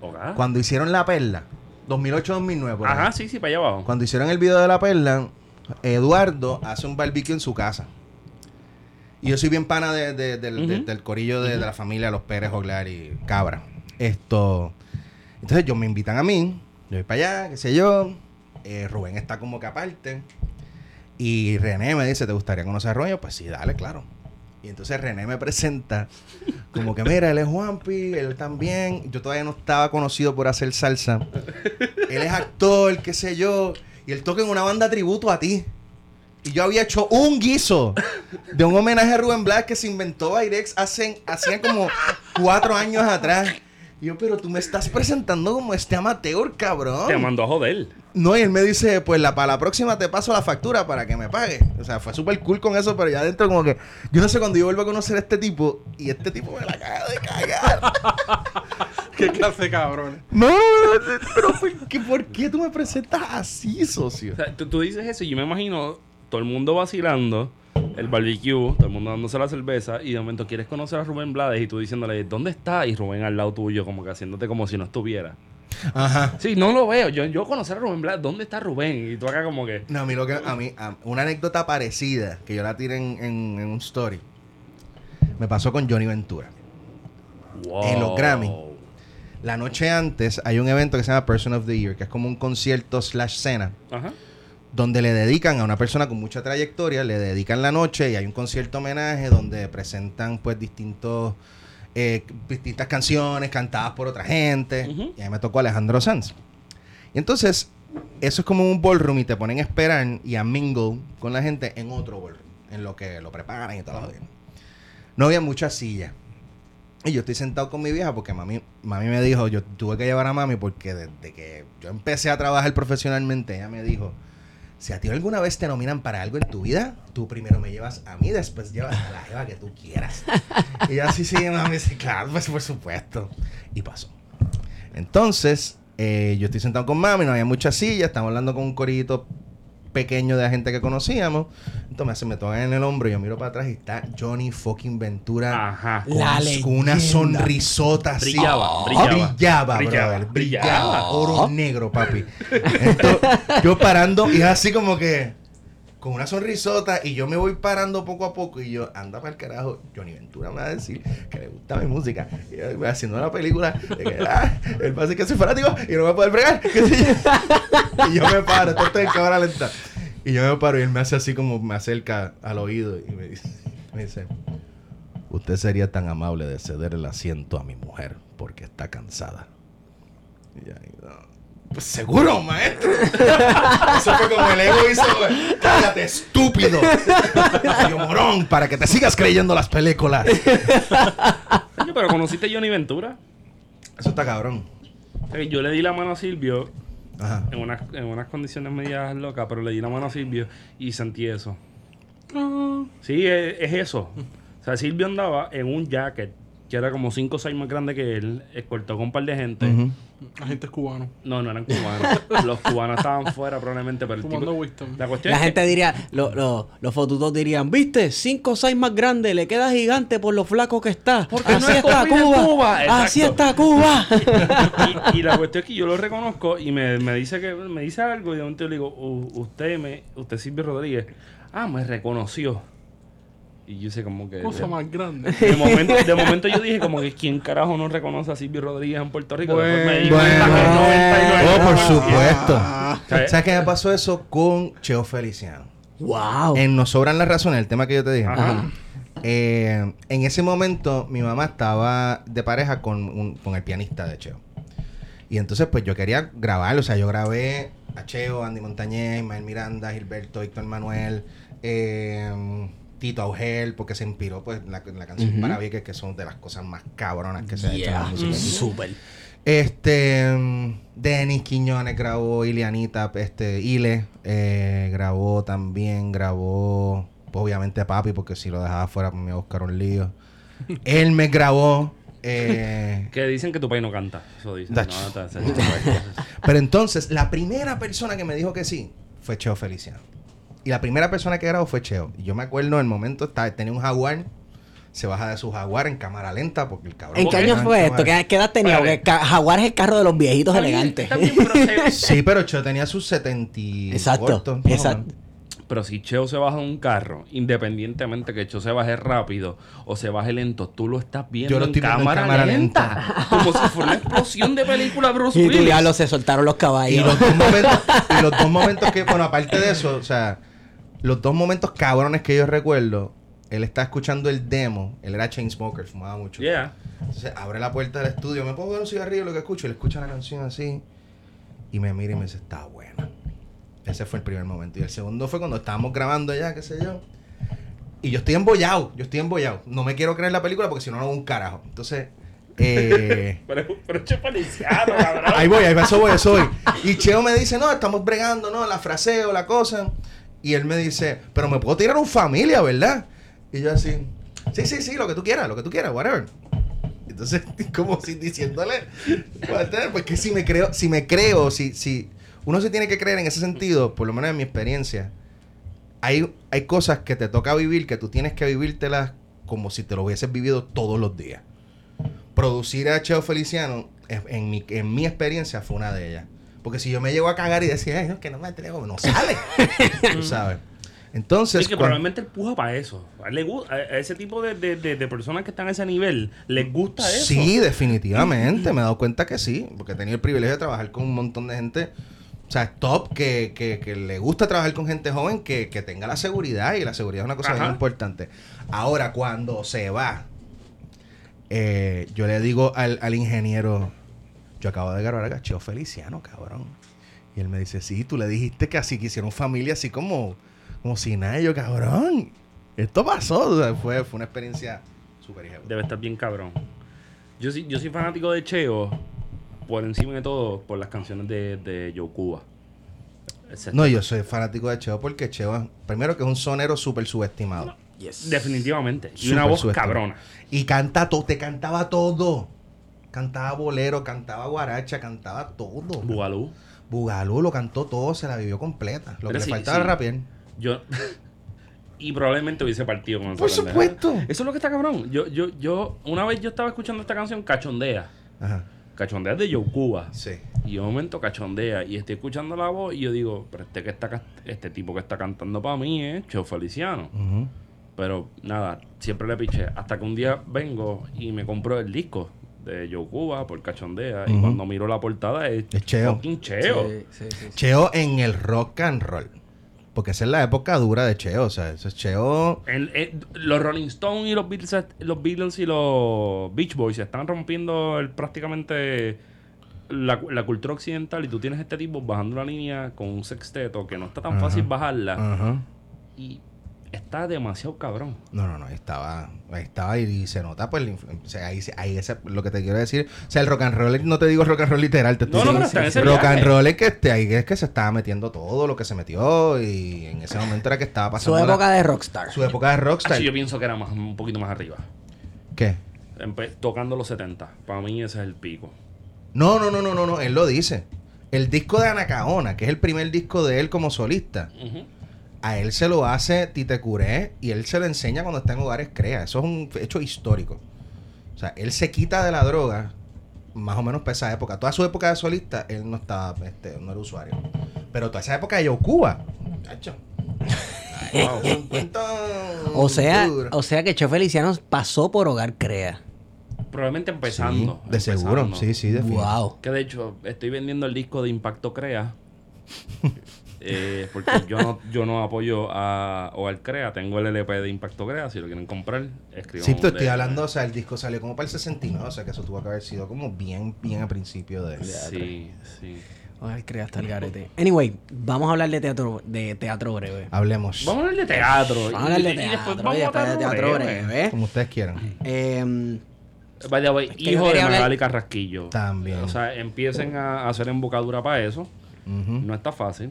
Ok. Cuando hicieron La Perla, 2008-2009. por ahí. Ajá, sí, sí, para allá abajo. Cuando hicieron el video de La Perla, Eduardo hace un barbecue en su casa. Y yo soy bien pana de- de- del, corillo de, de la familia Los Pérez, Oglar y Cabra. Esto. Entonces, ellos me invitan a mí. Yo voy para allá, qué sé yo. Eh, Rubén está como que aparte. Y René me dice, ¿te gustaría conocer a Rubén? Yo, Pues sí, dale, claro. Y entonces René me presenta como que, mira, él es Juanpi, él también. Yo todavía no estaba conocido por hacer salsa. Él es actor, qué sé yo. Y él toca en una banda tributo a ti. Y yo había hecho un guiso de un homenaje a Rubén Blas que se inventó Bairex hace, hacía como cuatro años atrás. Y yo, pero tú me estás presentando como este amateur, cabrón. Te mandó a joder. No, y él me dice, pues la, para la próxima te paso la factura para que me pague. O sea, fue súper cool con eso, pero ya adentro como que... Yo no sé cuando yo vuelvo a conocer a este tipo y este tipo me la caga de cagar. <laughs> ¿Qué clase de cabrones? No, pero ¿por qué, por qué tú me presentas así, socio? O sea, tú, tú dices eso y yo me imagino todo el mundo vacilando, el barbecue, todo el mundo dándose la cerveza y de momento quieres conocer a Rubén Blades y tú diciéndole, ¿dónde está? Y Rubén al lado tuyo, como que haciéndote como si no estuviera. Ajá. Sí, no lo veo. Yo, yo conocer a Rubén Blades, ¿dónde está Rubén? Y tú acá como que... No, a mí lo que... A mí, a- una anécdota parecida, que yo la tiré en, en- en un story, me pasó con Johnny Ventura. Wow. En los Grammy. La noche antes hay un evento que se llama Person of the Year, que es como un concierto slash cena, Ajá. Donde le dedican a una persona con mucha trayectoria, le dedican la noche y hay un concierto homenaje donde presentan pues distintos eh, distintas canciones cantadas por otra gente. Ujú. Y ahí me tocó Alejandro Sanz. Y entonces, eso es como un ballroom y te ponen a esperar y a mingle con la gente en otro ballroom, en lo que lo preparan y todo lo demás. No había muchas sillas. Y yo estoy sentado con mi vieja porque mami, mami me dijo, yo tuve que llevar a mami porque desde que yo empecé a trabajar profesionalmente, ella me dijo, si a ti alguna vez te nominan para algo en tu vida, tú primero me llevas a mí, después llevas a la jeva que tú quieras. y yo, sí, mami, sí, claro, pues por supuesto. Y pasó. Entonces, eh, yo estoy sentado con mami, no había muchas sillas, estamos hablando con un corito pequeño de gente que conocíamos. Entonces se me tocan en el hombro y yo miro para atrás y está Johnny fucking Ventura Ajá. con, La con una sonrisota así. Brillaba, Ah, brillaba. brillaba, Brillaba, brother, brillaba. brillaba. Oro negro, papi. Entonces, yo parando y es así como que con una sonrisota y yo me voy parando poco a poco y yo, anda para el carajo, Johnny Ventura me va a decir que le gusta mi música. Y yo haciendo una película de que, ah, él va a decir que soy fanático y no me va a poder yo. <laughs> y yo me paro, esto está en cámara lenta. Y yo me paro y él me hace así como me acerca al oído y me dice, me dice, usted sería tan amable de ceder el asiento a mi mujer porque está cansada. Y ahí, no. Pues seguro, maestro. Eso fue como el ego hizo, cállate, estúpido. Yo, morón, para que te sigas creyendo las películas. Oye, pero conociste a Johnny Ventura. Eso está cabrón. Que Yo le di la mano a Silvio Ajá. en unas, en unas condiciones medias locas, pero le di la mano a Silvio y sentí eso. Ah, Sí, es, es eso. O sea, Silvio andaba en un jacket que era como 5 o 6 más grande que él, escoltó con un par de gente. Ujú. agentes cubanos. No, no eran cubanos. <laughs> Los cubanos estaban fuera probablemente, pero el Fumando tipo... Winston. La cuestión La es gente que- diría, lo- lo- los fotutos dirían, viste, 5 o 6 más grande, le queda gigante por lo flaco que está. Porque Así no es está Cuba. Cuba. Así está Cuba. y, y la cuestión es que yo lo reconozco y me, me dice que me dice algo y de momento yo le digo, "U- usted me, usted Silvio Rodríguez, ah, me reconoció. Y yo sé como que Cosa de, más grande. <laughs> de momento, de momento yo dije como que quién carajo no reconoce a Silvio Rodríguez en Puerto Rico. Después me di Bueno. cuenta que el 99 Oh, por supuesto. Ah. ¿Sabes qué me pasó eso con Cheo Feliciano? wow. En Nos Sobran las Razones, el tema que yo te dije. Ajá. Eh, en ese momento, mi mamá estaba de pareja con, un- con el pianista de Cheo. Y entonces, pues yo quería grabarlo. O sea, yo grabé a Cheo, Andy Montañez, Ismael Miranda, Gilberto, Héctor Manuel, eh, Tito Augel, porque se inspiró pues en la, en la canción Ujú. Para Vieques, que son de las cosas más cabronas que se ha hecho en la música. Súper. Este, mm, Denis Quiñones grabó, Ileanita, este, Ile, eh, grabó también, grabó, obviamente Papi, porque si lo dejaba fuera me iba a buscar un lío. <laughs> Él me grabó. eh, <laughs> Que dicen que tu país no canta. Eso dicen. No, pero entonces, la primera persona que me dijo que sí fue Cheo Feliciano. Y la primera persona que grabó fue Cheo. Y yo me acuerdo el momento, estaba, tenía un jaguar. Se baja de su jaguar en cámara lenta porque el cabrón. ¿En qué año fue esto? ¿Qué, qué edad tenía? Porque Jaguar es el carro de los viejitos elegantes. pero, <laughs> Sí, pero Cheo tenía sus 70 y Exacto, cortos, exacto. pero si Cheo se baja de un carro, independientemente que Cheo se baje rápido o se baje lento, tú lo estás viendo, Yo lo en, estoy en cámara lenta. Como si fuera una explosión de película Bruce Y tú Willis. diablo, se soltaron los Y caballos. los dos <laughs> momentos, y los dos momentos que, bueno, aparte de eso, o sea, los dos momentos cabrones que yo recuerdo, él está escuchando el demo, él era Chainsmoker, fumaba mucho. Yeah. Entonces abre la puerta del estudio, me pongo un cigarrillo, lo que escucho, él escucha la canción así, y me mira y me dice, está buena. Ese fue el primer momento. Y el segundo fue cuando estábamos grabando ya, qué sé yo. Y yo estoy embollado, yo estoy embollado. No me quiero creer la película porque si no, no hago un carajo. Entonces, eh... <laughs> Pero, pero Feliciano, <laughs> cabrón. Ahí voy, ahí va, eso voy, eso voy. Y Cheo me dice, no, estamos bregando, no, la fraseo, la cosa. Y él me dice, pero me puedo tirar un familia, ¿verdad? Y yo así, sí, sí, sí, lo que tú quieras, lo que tú quieras, whatever. Entonces, <laughs> como si diciéndole, "Whatever", pues si me creo, si me creo, si, si uno se tiene que creer en ese sentido, por lo menos en mi experiencia, hay, hay cosas que te toca vivir que tú tienes que vivírtelas como si te lo hubieses vivido todos los días. Producir a Cheo Feliciano, en mi, en mi experiencia, fue una de ellas. Porque si yo me llego a cagar y decía, ay, no, que no me atrevo, no sale. <laughs> Tú sabes. Entonces, Es que probablemente él puja para eso. A, él ese tipo de, de- de- de personas que están a ese nivel, les gusta eso. Sí, definitivamente. me he dado cuenta que sí. Porque he tenido el privilegio de trabajar con un montón de gente. O sea, top, que, que, que le gusta trabajar con gente joven que, que tenga la seguridad. Y la seguridad es una cosa Ajá. bien importante. Ahora, cuando se va, eh, yo le digo al, al ingeniero, yo acabo de grabar a Gacheo Feliciano, cabrón. Y él me dice, sí, tú le dijiste que así que hicieron familia, así como, como si nada. Yo, cabrón, esto pasó. O sea, fue, fue una experiencia súper. Debe estar bien cabrón. Yo, sí, yo soy fanático de Cheo, por encima de todo, por las canciones de, de Joe Cuba. No, yo soy fanático de Cheo porque Cheo, primero que es un sonero súper subestimado. Definitivamente. Y una voz cabrona. Y canta todo, te cantaba todo. Cantaba bolero, cantaba guaracha, cantaba todo. Bugalú. Bugalú lo cantó todo, se la vivió completa. Lo Pero que sí, le faltaba sí. era rapier. Yo. <laughs> y probablemente hubiese partido con Por supuesto. Eso es lo que está cabrón. Yo, yo, yo, una vez yo estaba escuchando esta canción, Cachondea. Ajá. Cachondea es de Joe Cuba. Sí. Y un momento cachondea. Y estoy escuchando la voz y yo digo, pero este que está este tipo que está cantando para mí es Cheo Feliciano. Pero nada, siempre le piché. Hasta que un día vengo y me compro el disco de Joe Cuba por cachondea. Y cuando miro la portada es, Es Cheo. fucking Cheo. Sí, sí, sí, sí. Cheo en el rock and roll. Porque esa es la época dura de Cheo. O sea, eso es Cheo. El- el- los Rolling Stones y los Beatles, los Beatles y los Beach Boys están rompiendo el, prácticamente la, la cultura occidental y tú tienes este tipo bajando la línea con un sexteto que no está tan fácil bajarla Ajá. y está demasiado cabrón. No, no, no, ahí estaba, ahí estaba y, se nota pues o sea, ahí, ahí ese- lo que te quiero decir, o sea, el rock and roll, no te digo rock and roll literal, te estoy No, diciendo- está en ese rock and roll es que este, ahí es que se estaba metiendo todo lo que se metió y en ese momento era que estaba Su pasando la- época de rockstar. su época de rockstar. Así yo pienso que era más, un poquito más arriba. ¿Qué? Empe- tocando los 70. Para mí ese es el pico. No, no, no, no, no, no, él lo dice. El disco de Anacaona, que es el primer disco de él como solista, Ujú. A él se lo hace Tite Curé y él se lo enseña cuando está en hogares crea. Eso es un hecho histórico. O sea, él se quita de la droga más o menos para esa época. Toda su época de solista, él no estaba, este, no era usuario. Pero toda esa época de Yokuba, muchacho. Wow. O sea, duro. o sea que Cheo Feliciano pasó por Hogar Crea. Probablemente empezando. Sí, de seguro, sí, sí, de. Wow. Que de hecho, estoy vendiendo el disco de Impacto Crea. <laughs> eh, porque yo no, yo no apoyo a Hogar Crea. Tengo el LP de Impacto Crea. Si lo quieren comprar, escriban. Sí, te estoy hablando, o sea, el disco salió como para el 69, o sea, que eso tuvo que haber sido como bien, bien a principio de... Sí, sí. Hogar Crea hasta el garete. Anyway, vamos a hablar de teatro, de teatro breve. Hablemos, Vamos a hablar de teatro. Vamos a hablar de y- y después teatro. vamos y a después de teatro breve. como ustedes quieran. Eh, By the way, hijo de quería hablar- Magali Carrasquillo. También. O sea, empiecen a hacer embocadura para eso. No está fácil.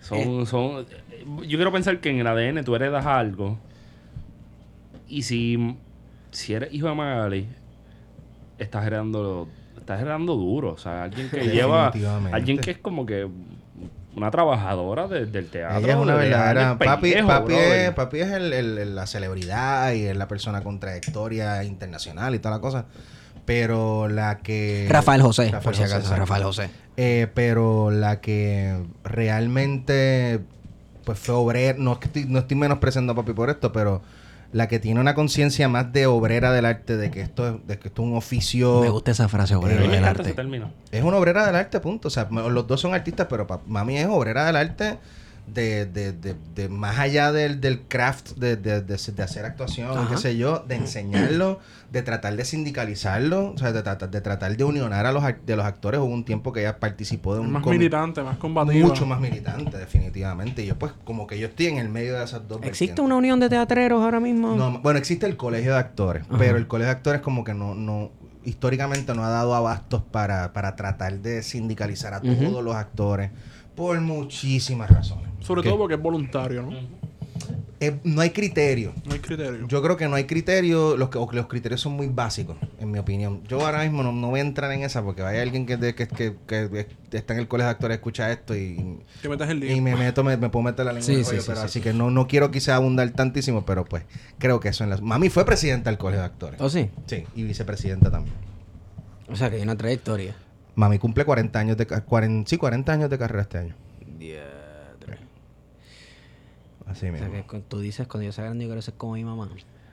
Eh. Son, son, yo quiero pensar que en el ADN tú heredas algo. Y si si eres hijo de Magali, estás heredando, estás heredando duro. O sea, alguien que <laughs> lleva, alguien que es como que una trabajadora de- del teatro. Ella es una de verdadera. Papi, papi, es, papi es el- el- el- la celebridad y es la persona con trayectoria internacional y toda la cosa. Pero la que. Rafael José, Rafael por si José, acaso. Rafael José. Eh, pero la que realmente pues fue obrera, no, es que estoy, no estoy menospreciando a papi por esto, pero la que tiene una conciencia más de obrera del arte, de que esto es, de que esto es un oficio, Me gusta esa frase, A mí obrero me del ese arte. término. es una obrera del arte, punto. O sea, los dos son artistas, pero mami es obrera del arte de, de, de, de más allá del, del craft de, de, de, de hacer actuación, Ajá. qué sé yo, de enseñarlo, de tratar de sindicalizarlo, o sea, de, tratar- de tratar de unionar a los, de los actores. Hubo un tiempo que ella participó de un Más militante, más combativa. mucho más militante, definitivamente. Y yo, pues, como que yo estoy en el medio de esas dos. ¿Existe vertientes. una unión de teatreros ahora mismo? No, bueno, existe el colegio de actores, Ajá. pero el colegio de actores como que no, no, históricamente no ha dado abastos para, para tratar de sindicalizar a todos los actores por muchísimas razones. Sobre todo porque es voluntario, ¿no? eh, no hay criterio. No hay criterio. Yo creo que no hay criterio, los, que, o que los criterios son muy básicos, en mi opinión. Yo ahora mismo no, no voy a entrar en esa porque vaya alguien que, de- que, que, que está en el colegio de actores escucha esto y, Te metes el y me meto, me, me puedo meter la lengua Sí, en el sí, rollo, sí, pero sí, así sí. que no, no quiero quizá abundar tantísimo, pero pues creo que eso en las... Mami fue presidenta del colegio de actores. ¿O sí? Sí, y vicepresidenta también. O sea, que hay una trayectoria. Mami cumple 40 años de... ca- 40, sí, 40 años de carrera este año. Así O mismo. sea, que tú dices, cuando yo sea grande, yo quiero ser como mi mamá.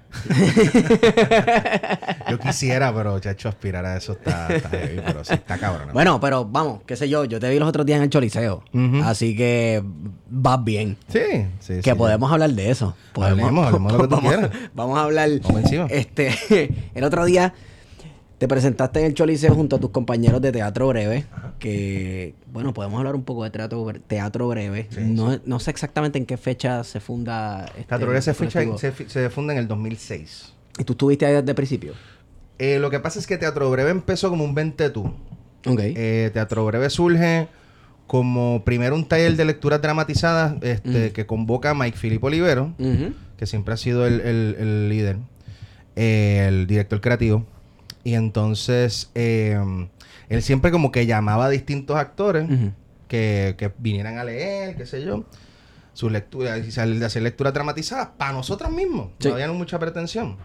<laughs> Yo quisiera, pero chacho, aspirar a eso está, está heavy, pero sí, está cabrón. Bueno, pero vamos, qué sé yo, yo te vi los otros días en el Choliseo. Así que vas bien. Sí, sí, sí. que podemos hablar de eso. Podemos, Hablemos, hablemos lo que tú <laughs> vamos, quieras. Vamos a hablar. Vamos encima. Este, <laughs> el otro día te presentaste en el Choliseo junto a tus compañeros de Teatro Breve. Que, bueno, podemos hablar un poco de Teatro, teatro Breve. Sí, no, no sé exactamente en qué fecha se funda. Este, Teatro Breve se, funda en el 2006. ¿Y tú estuviste ahí desde el principio? Eh, lo que pasa es que Teatro Breve empezó como un 20 tú. Ok. Eh, Teatro Breve surge como primero un taller de lecturas dramatizadas este, que convoca a Mike Filipe Olivero, que siempre ha sido el, el- el líder, eh, el director creativo. Y entonces eh, él siempre como que llamaba a distintos actores que, que vinieran a leer, qué sé yo, sus lecturas, de hacer lecturas dramatizadas para nosotros mismos. Sí. No había mucha pretensión.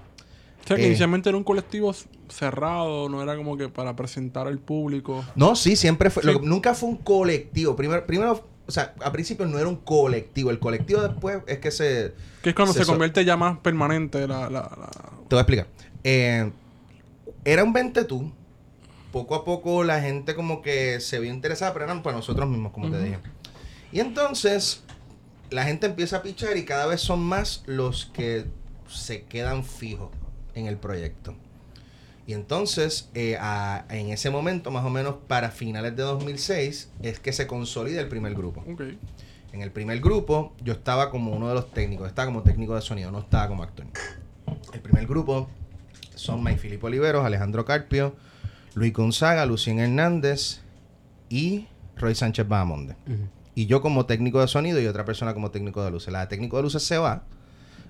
O sea, que eh. inicialmente era un colectivo cerrado, no era como que para presentar al público. No, sí, siempre fue. Sí. lo que- nunca fue un colectivo. Primero, primero, o sea, a principio no era un colectivo. El colectivo después es que se. Que es cuando Se se, so- convierte ya más permanente la... la, la- Te voy a explicar. Eh, era un 20 tú. Poco a poco la gente como que se vio interesada, pero eran para nosotros mismos, como te Ujú. dije. Y entonces la gente empieza a pichar y cada vez son más los que se quedan fijos en el proyecto. Y entonces, eh, a- en ese momento, más o menos para finales de 2006, es que se consolida el primer grupo. En el primer grupo, yo estaba como uno de los técnicos, estaba como técnico de sonido, no estaba como actor. El primer grupo son Mike Filipe Oliveros, Alejandro Carpio, Luis Gonzaga, Lucien Hernández y Roy Sánchez Bahamonde. Ujú. Y yo como técnico de sonido y otra persona como técnico de luces. La de técnico de luces se va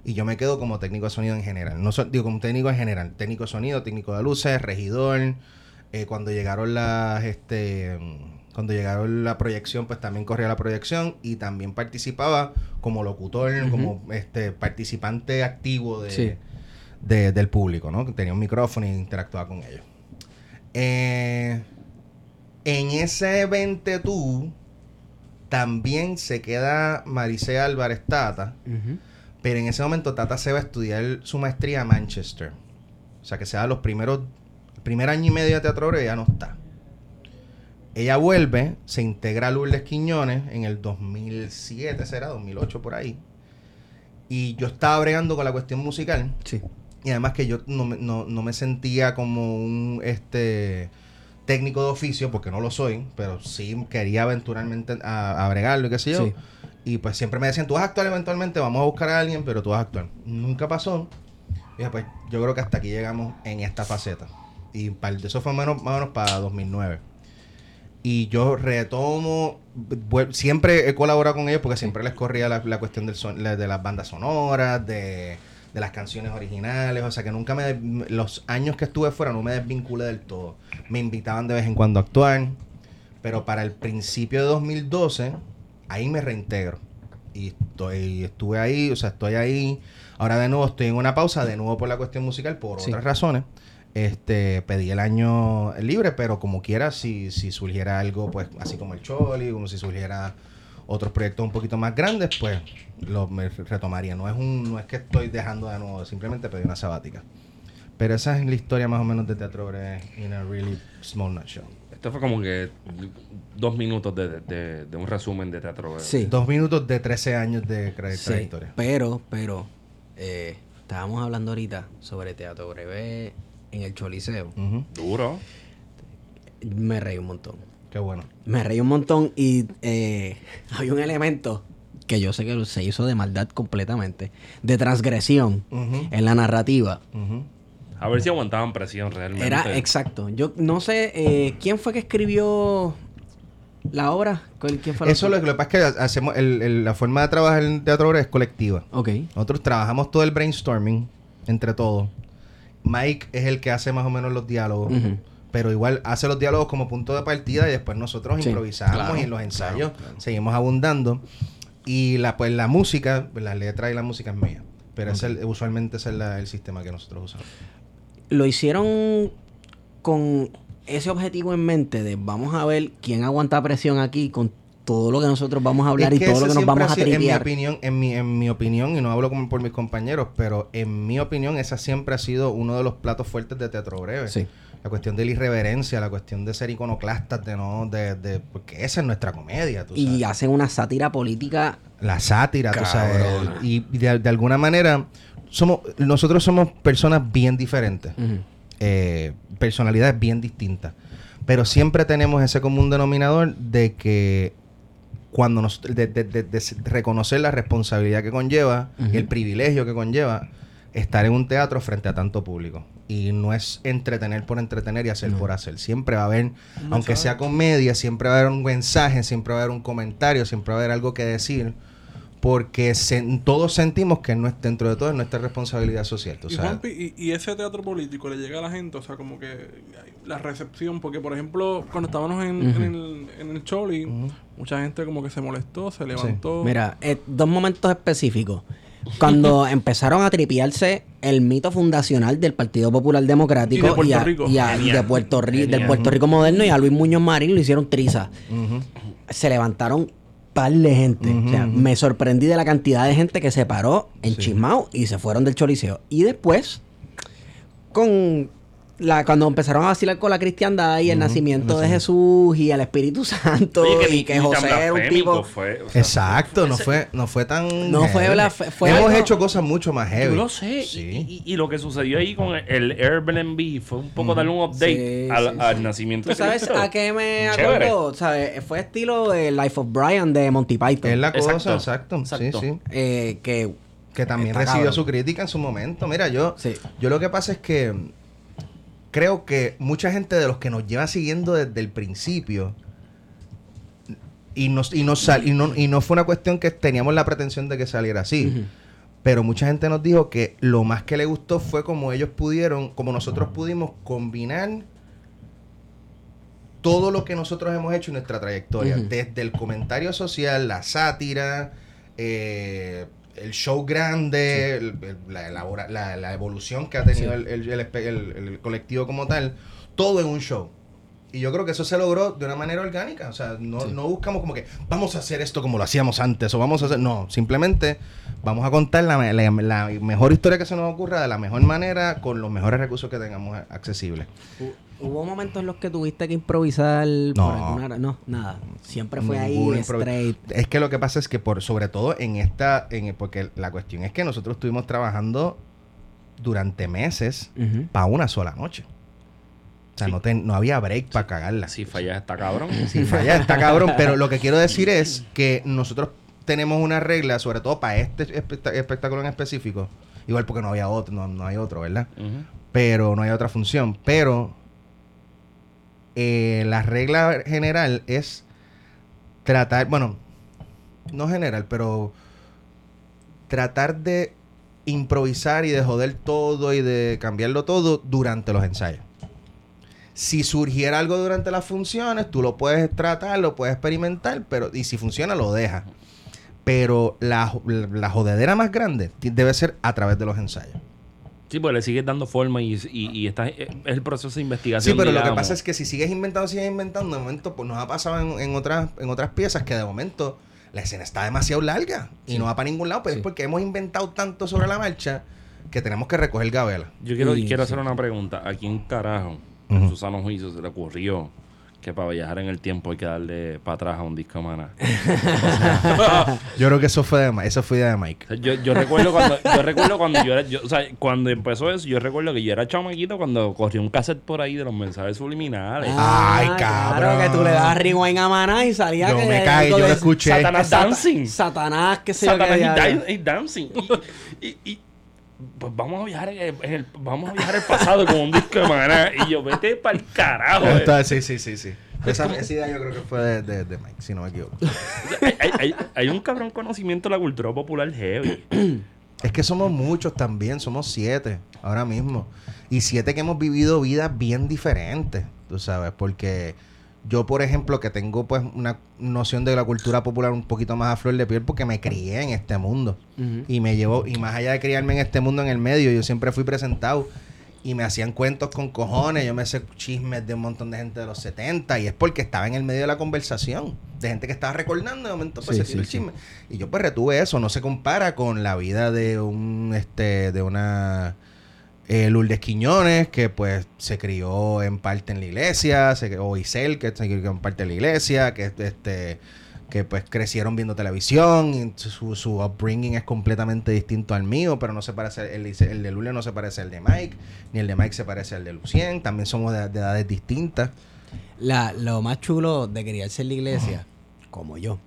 y yo me quedo como técnico de sonido en general. No so- digo como técnico en general. Técnico de sonido, técnico de luces, regidor. Eh, cuando llegaron las, este, cuando llegaron la proyección, pues también corría la proyección y también participaba como locutor, como este participante activo de, Sí. De- del público, ¿no? Que tenía un micrófono y interactuaba con ellos. Eh, en ese evento tú también se queda Maricé Álvarez Tata, pero en ese momento Tata se va a estudiar su maestría a Manchester. O sea que se da los primeros, el primer año y medio de teatro breve ya no está. Ella vuelve, se integra a Lourdes Quiñones en el 2007, será 2008 por ahí. Y yo estaba bregando con la cuestión musical. Sí. Y además que yo no, me- no, no me sentía como un este técnico de oficio, porque no lo soy, pero sí quería eventualmente a, a bregarlo y qué sé yo. Sí. Y pues siempre me decían, tú vas a actuar eventualmente, vamos a buscar a alguien, pero tú vas a actuar. Nunca pasó. Y pues yo creo que hasta aquí llegamos en esta faceta. Y para, eso fue menos, más o menos para 2009. Y yo retomo, siempre he colaborado con ellos porque siempre les corría la, la cuestión del son- la- de las bandas sonoras, de, de las canciones originales, o sea que nunca me, los años que estuve fuera no me desvinculé del todo. Me invitaban de vez en cuando a actuar, pero para el principio de 2012, ahí me reintegro. Y estoy, estuve ahí, o sea, estoy ahí. Ahora de nuevo estoy en una pausa, de nuevo por la cuestión musical, por Sí. otras razones. Este, pedí el año libre, pero como quiera, si, si surgiera algo, pues, así como el Choli, como si surgiera otros proyectos un poquito más grandes, pues lo me retomaría. No es un, no es que estoy dejando de nuevo, simplemente pedí una sabática. Pero esa es la historia más o menos de Teatro Breve in a really small nutshell. Esto fue como que dos minutos de, de- de un resumen de teatro. breve. Sí. Dos minutos de 13 años de tra- Sí, trayectoria. pero, pero, eh, estábamos hablando ahorita sobre teatro breve en el Choliseo. Duro. Me reí un montón. Qué bueno. Me reí un montón y eh, <laughs> hay un elemento que yo sé que se hizo de maldad completamente, de transgresión en la narrativa. A ver si aguantaban presión realmente. Era exacto. Yo no sé eh, quién fue que escribió la obra. ¿Cuál- ¿Quién fue la Eso lo, lo que pasa es que hacemos el- el- la forma de trabajar en Teatro Breve es colectiva. Ok. Nosotros trabajamos todo el brainstorming entre todos. Mike es el que hace más o menos los diálogos. Pero igual hace los diálogos como punto de partida y después nosotros Sí, improvisamos claro, y en los ensayos claro, claro. seguimos abundando. Y la pues la música, la letra y la música es mía. Pero es el- usualmente ese es la- el sistema que nosotros usamos. Lo hicieron con ese objetivo en mente de vamos a ver quién aguanta presión aquí con todo lo que nosotros vamos a hablar Es y todo lo que nos vamos a En mi opinión, en mi, en mi opinión, y no hablo como por mis compañeros, pero en mi opinión, esa siempre ha sido uno de los platos fuertes de teatro breve. Sí. La cuestión de la irreverencia, la cuestión de ser iconoclastas, de no, de, de, porque esa es nuestra comedia, tú Y hacen una sátira política. La sátira, tú sabes. Y y de, de alguna manera, somos, nosotros somos personas bien diferentes. Eh, personalidades bien distintas. Pero siempre tenemos ese común denominador de que cuando nos de, de- reconocer la responsabilidad que conlleva y el privilegio que conlleva estar en un teatro frente a tanto público. Y no es entretener por entretener y hacer No. por hacer. Siempre va a haber, Un aunque sea comedia, siempre va a haber un mensaje, siempre va a haber un comentario, siempre va a haber algo que decir. Porque se- todos sentimos que no es, dentro de todo es nuestra responsabilidad social. tú Y, sabes. Juanpi, y, y ese teatro político le llega a la gente, o sea, como que la recepción, porque por ejemplo, cuando estábamos en el, en el Choli, mucha gente como que se molestó, se levantó. Mira, eh, dos momentos específicos. Cuando empezaron a tripiarse el mito fundacional del Partido Popular Democrático Y de Puerto a- Rico. y a- y Genial. de Puerto Rico, del. Puerto Rico moderno y a Luis Muñoz Marín lo hicieron triza. Se levantaron par de gente. O sea, me sorprendí de la cantidad de gente que se paró en Sí. Chismao y se fueron del Choliseo. Y después, con la, cuando empezaron a vacilar con la cristiandad y el nacimiento de Jesús y el Espíritu <laughs> Santo Oye, y ni- que José era un tipo... fue, o sea, Exacto, no fue, no fue tan. No fue Hemos algo- hecho cosas mucho más heavy. Yo lo sé. Sí. Y, y- y lo que sucedió ahí con el Airbnb fue un poco darle un update Sí, al, sí, al sí. nacimiento ¿Tú sabes a qué me? ¿Sabes? Fue estilo de Life of Brian de Monty Python. Es la cosa, Exacto. exacto. Exacto. Sí, sí. Eh, que Que también recibió cabrón. su crítica en su momento. Mira, yo, Sí. yo lo que pasa es que creo que mucha gente de los que nos lleva siguiendo desde el principio y, nos, y, nos sal- y, no, y no fue una cuestión que teníamos la pretensión de que saliera así. Pero mucha gente nos dijo que lo más que le gustó fue como ellos pudieron, como nosotros pudimos combinar todo lo que nosotros hemos hecho en nuestra trayectoria. Desde el comentario social, la sátira, eh, el show grande, el- el- la, elabora- la- la evolución que ha tenido Sí. el, el- el espe- el- el colectivo como tal, todo en un show. Y yo creo que eso se logró de una manera orgánica. O sea, no, Sí. no buscamos como que vamos a hacer esto como lo hacíamos antes o vamos a hacer... No, simplemente vamos a contar la, la- la mejor historia que se nos ocurra de la mejor manera con los mejores recursos que tengamos accesibles. Hu- hubo momentos en los que tuviste que improvisar por No. alguna ra- No, nada. Siempre fue ahí straight. Es que lo que pasa es que por sobre todo en esta... En, porque la cuestión es que nosotros estuvimos trabajando durante meses Ujú. para una sola noche. O sea, Sí. no, ten- no había break para cagarla. Si fallas está cabrón. <laughs> Si falla, está cabrón. Pero lo que quiero decir es que nosotros tenemos una regla, sobre todo para este espectáculo en específico. Igual porque no había otro, no, no hay otro, ¿verdad? Pero no hay otra función. Pero eh, la regla general es tratar, bueno, no general, pero tratar de improvisar y de joder todo y de cambiarlo todo durante los ensayos. Si surgiera algo durante las funciones, tú lo puedes tratar, lo puedes experimentar, pero y si funciona, lo dejas. Pero la, la jodedera más grande debe ser a través de los ensayos. Sí, pues le sigues dando forma y, y, y está, es el proceso de investigación. Sí, pero lo que pasa es que si sigues inventando, sigues inventando, de momento, pues nos ha pasado en, en otras, en otras piezas que de momento la escena está demasiado larga y no va para ningún lado, pero Sí. es porque hemos inventado tanto sobre la marcha que tenemos que recoger gabela. Yo quiero, Sí, quiero sí. hacer una pregunta. ¿A quién carajo, en su sano juicio, se le ocurrió que para viajar en el tiempo hay que darle para atrás a un disco maná? <laughs> Yo creo que eso fue de, eso fue de Mike. Yo, yo recuerdo cuando yo recuerdo cuando yo era yo- o sea cuando empezó eso yo recuerdo que yo era chamaquito cuando corrió un cassette por ahí de los mensajes subliminales Ay, Ah, Claro, cabrón. que tú le das rewind a Maná y salía Yo que me algo yo lo escuché. Satanás Sata- Dancing Satanás, qué sé yo Satanás qué y, y dancing y, y- y, pues vamos a viajar en el, en el- vamos a viajar al pasado con un disco de maná y yo vete para el carajo eh. Está- sí, sí, sí, sí. Esa, esa idea yo creo que fue de, de- de Mike, si no me equivoco. hay- hay un cabrón conocimiento de la cultura popular heavy Es que somos muchos también, somos siete ahora mismo. Y siete que hemos vivido vidas bien diferentes, tú sabes, porque yo, por ejemplo, que tengo pues una noción de la cultura popular un poquito más a flor de piel porque me crié en este mundo. Y me llevó, y más allá de criarme en este mundo en el medio, yo siempre fui presentado y me hacían cuentos con cojones, yo me sé chismes de un montón de gente de los 70 y es porque estaba en el medio de la conversación, de gente que estaba recordando, de momento pues Sí, se sí, el chisme. Y yo pues retuve eso, no se compara con la vida de un, este, de una eh, Lourdes Quiñones, que pues se crió en parte en la iglesia, o Isel, que se crió en parte en la iglesia, que este que pues crecieron viendo televisión, su, su upbringing es completamente distinto al mío, pero no se parece, el, el de Lourdes no se parece al de Mike, ni el de Mike se parece al de Lucien, también somos de, de edades distintas. La, lo más chulo de criarse en la iglesia, como yo,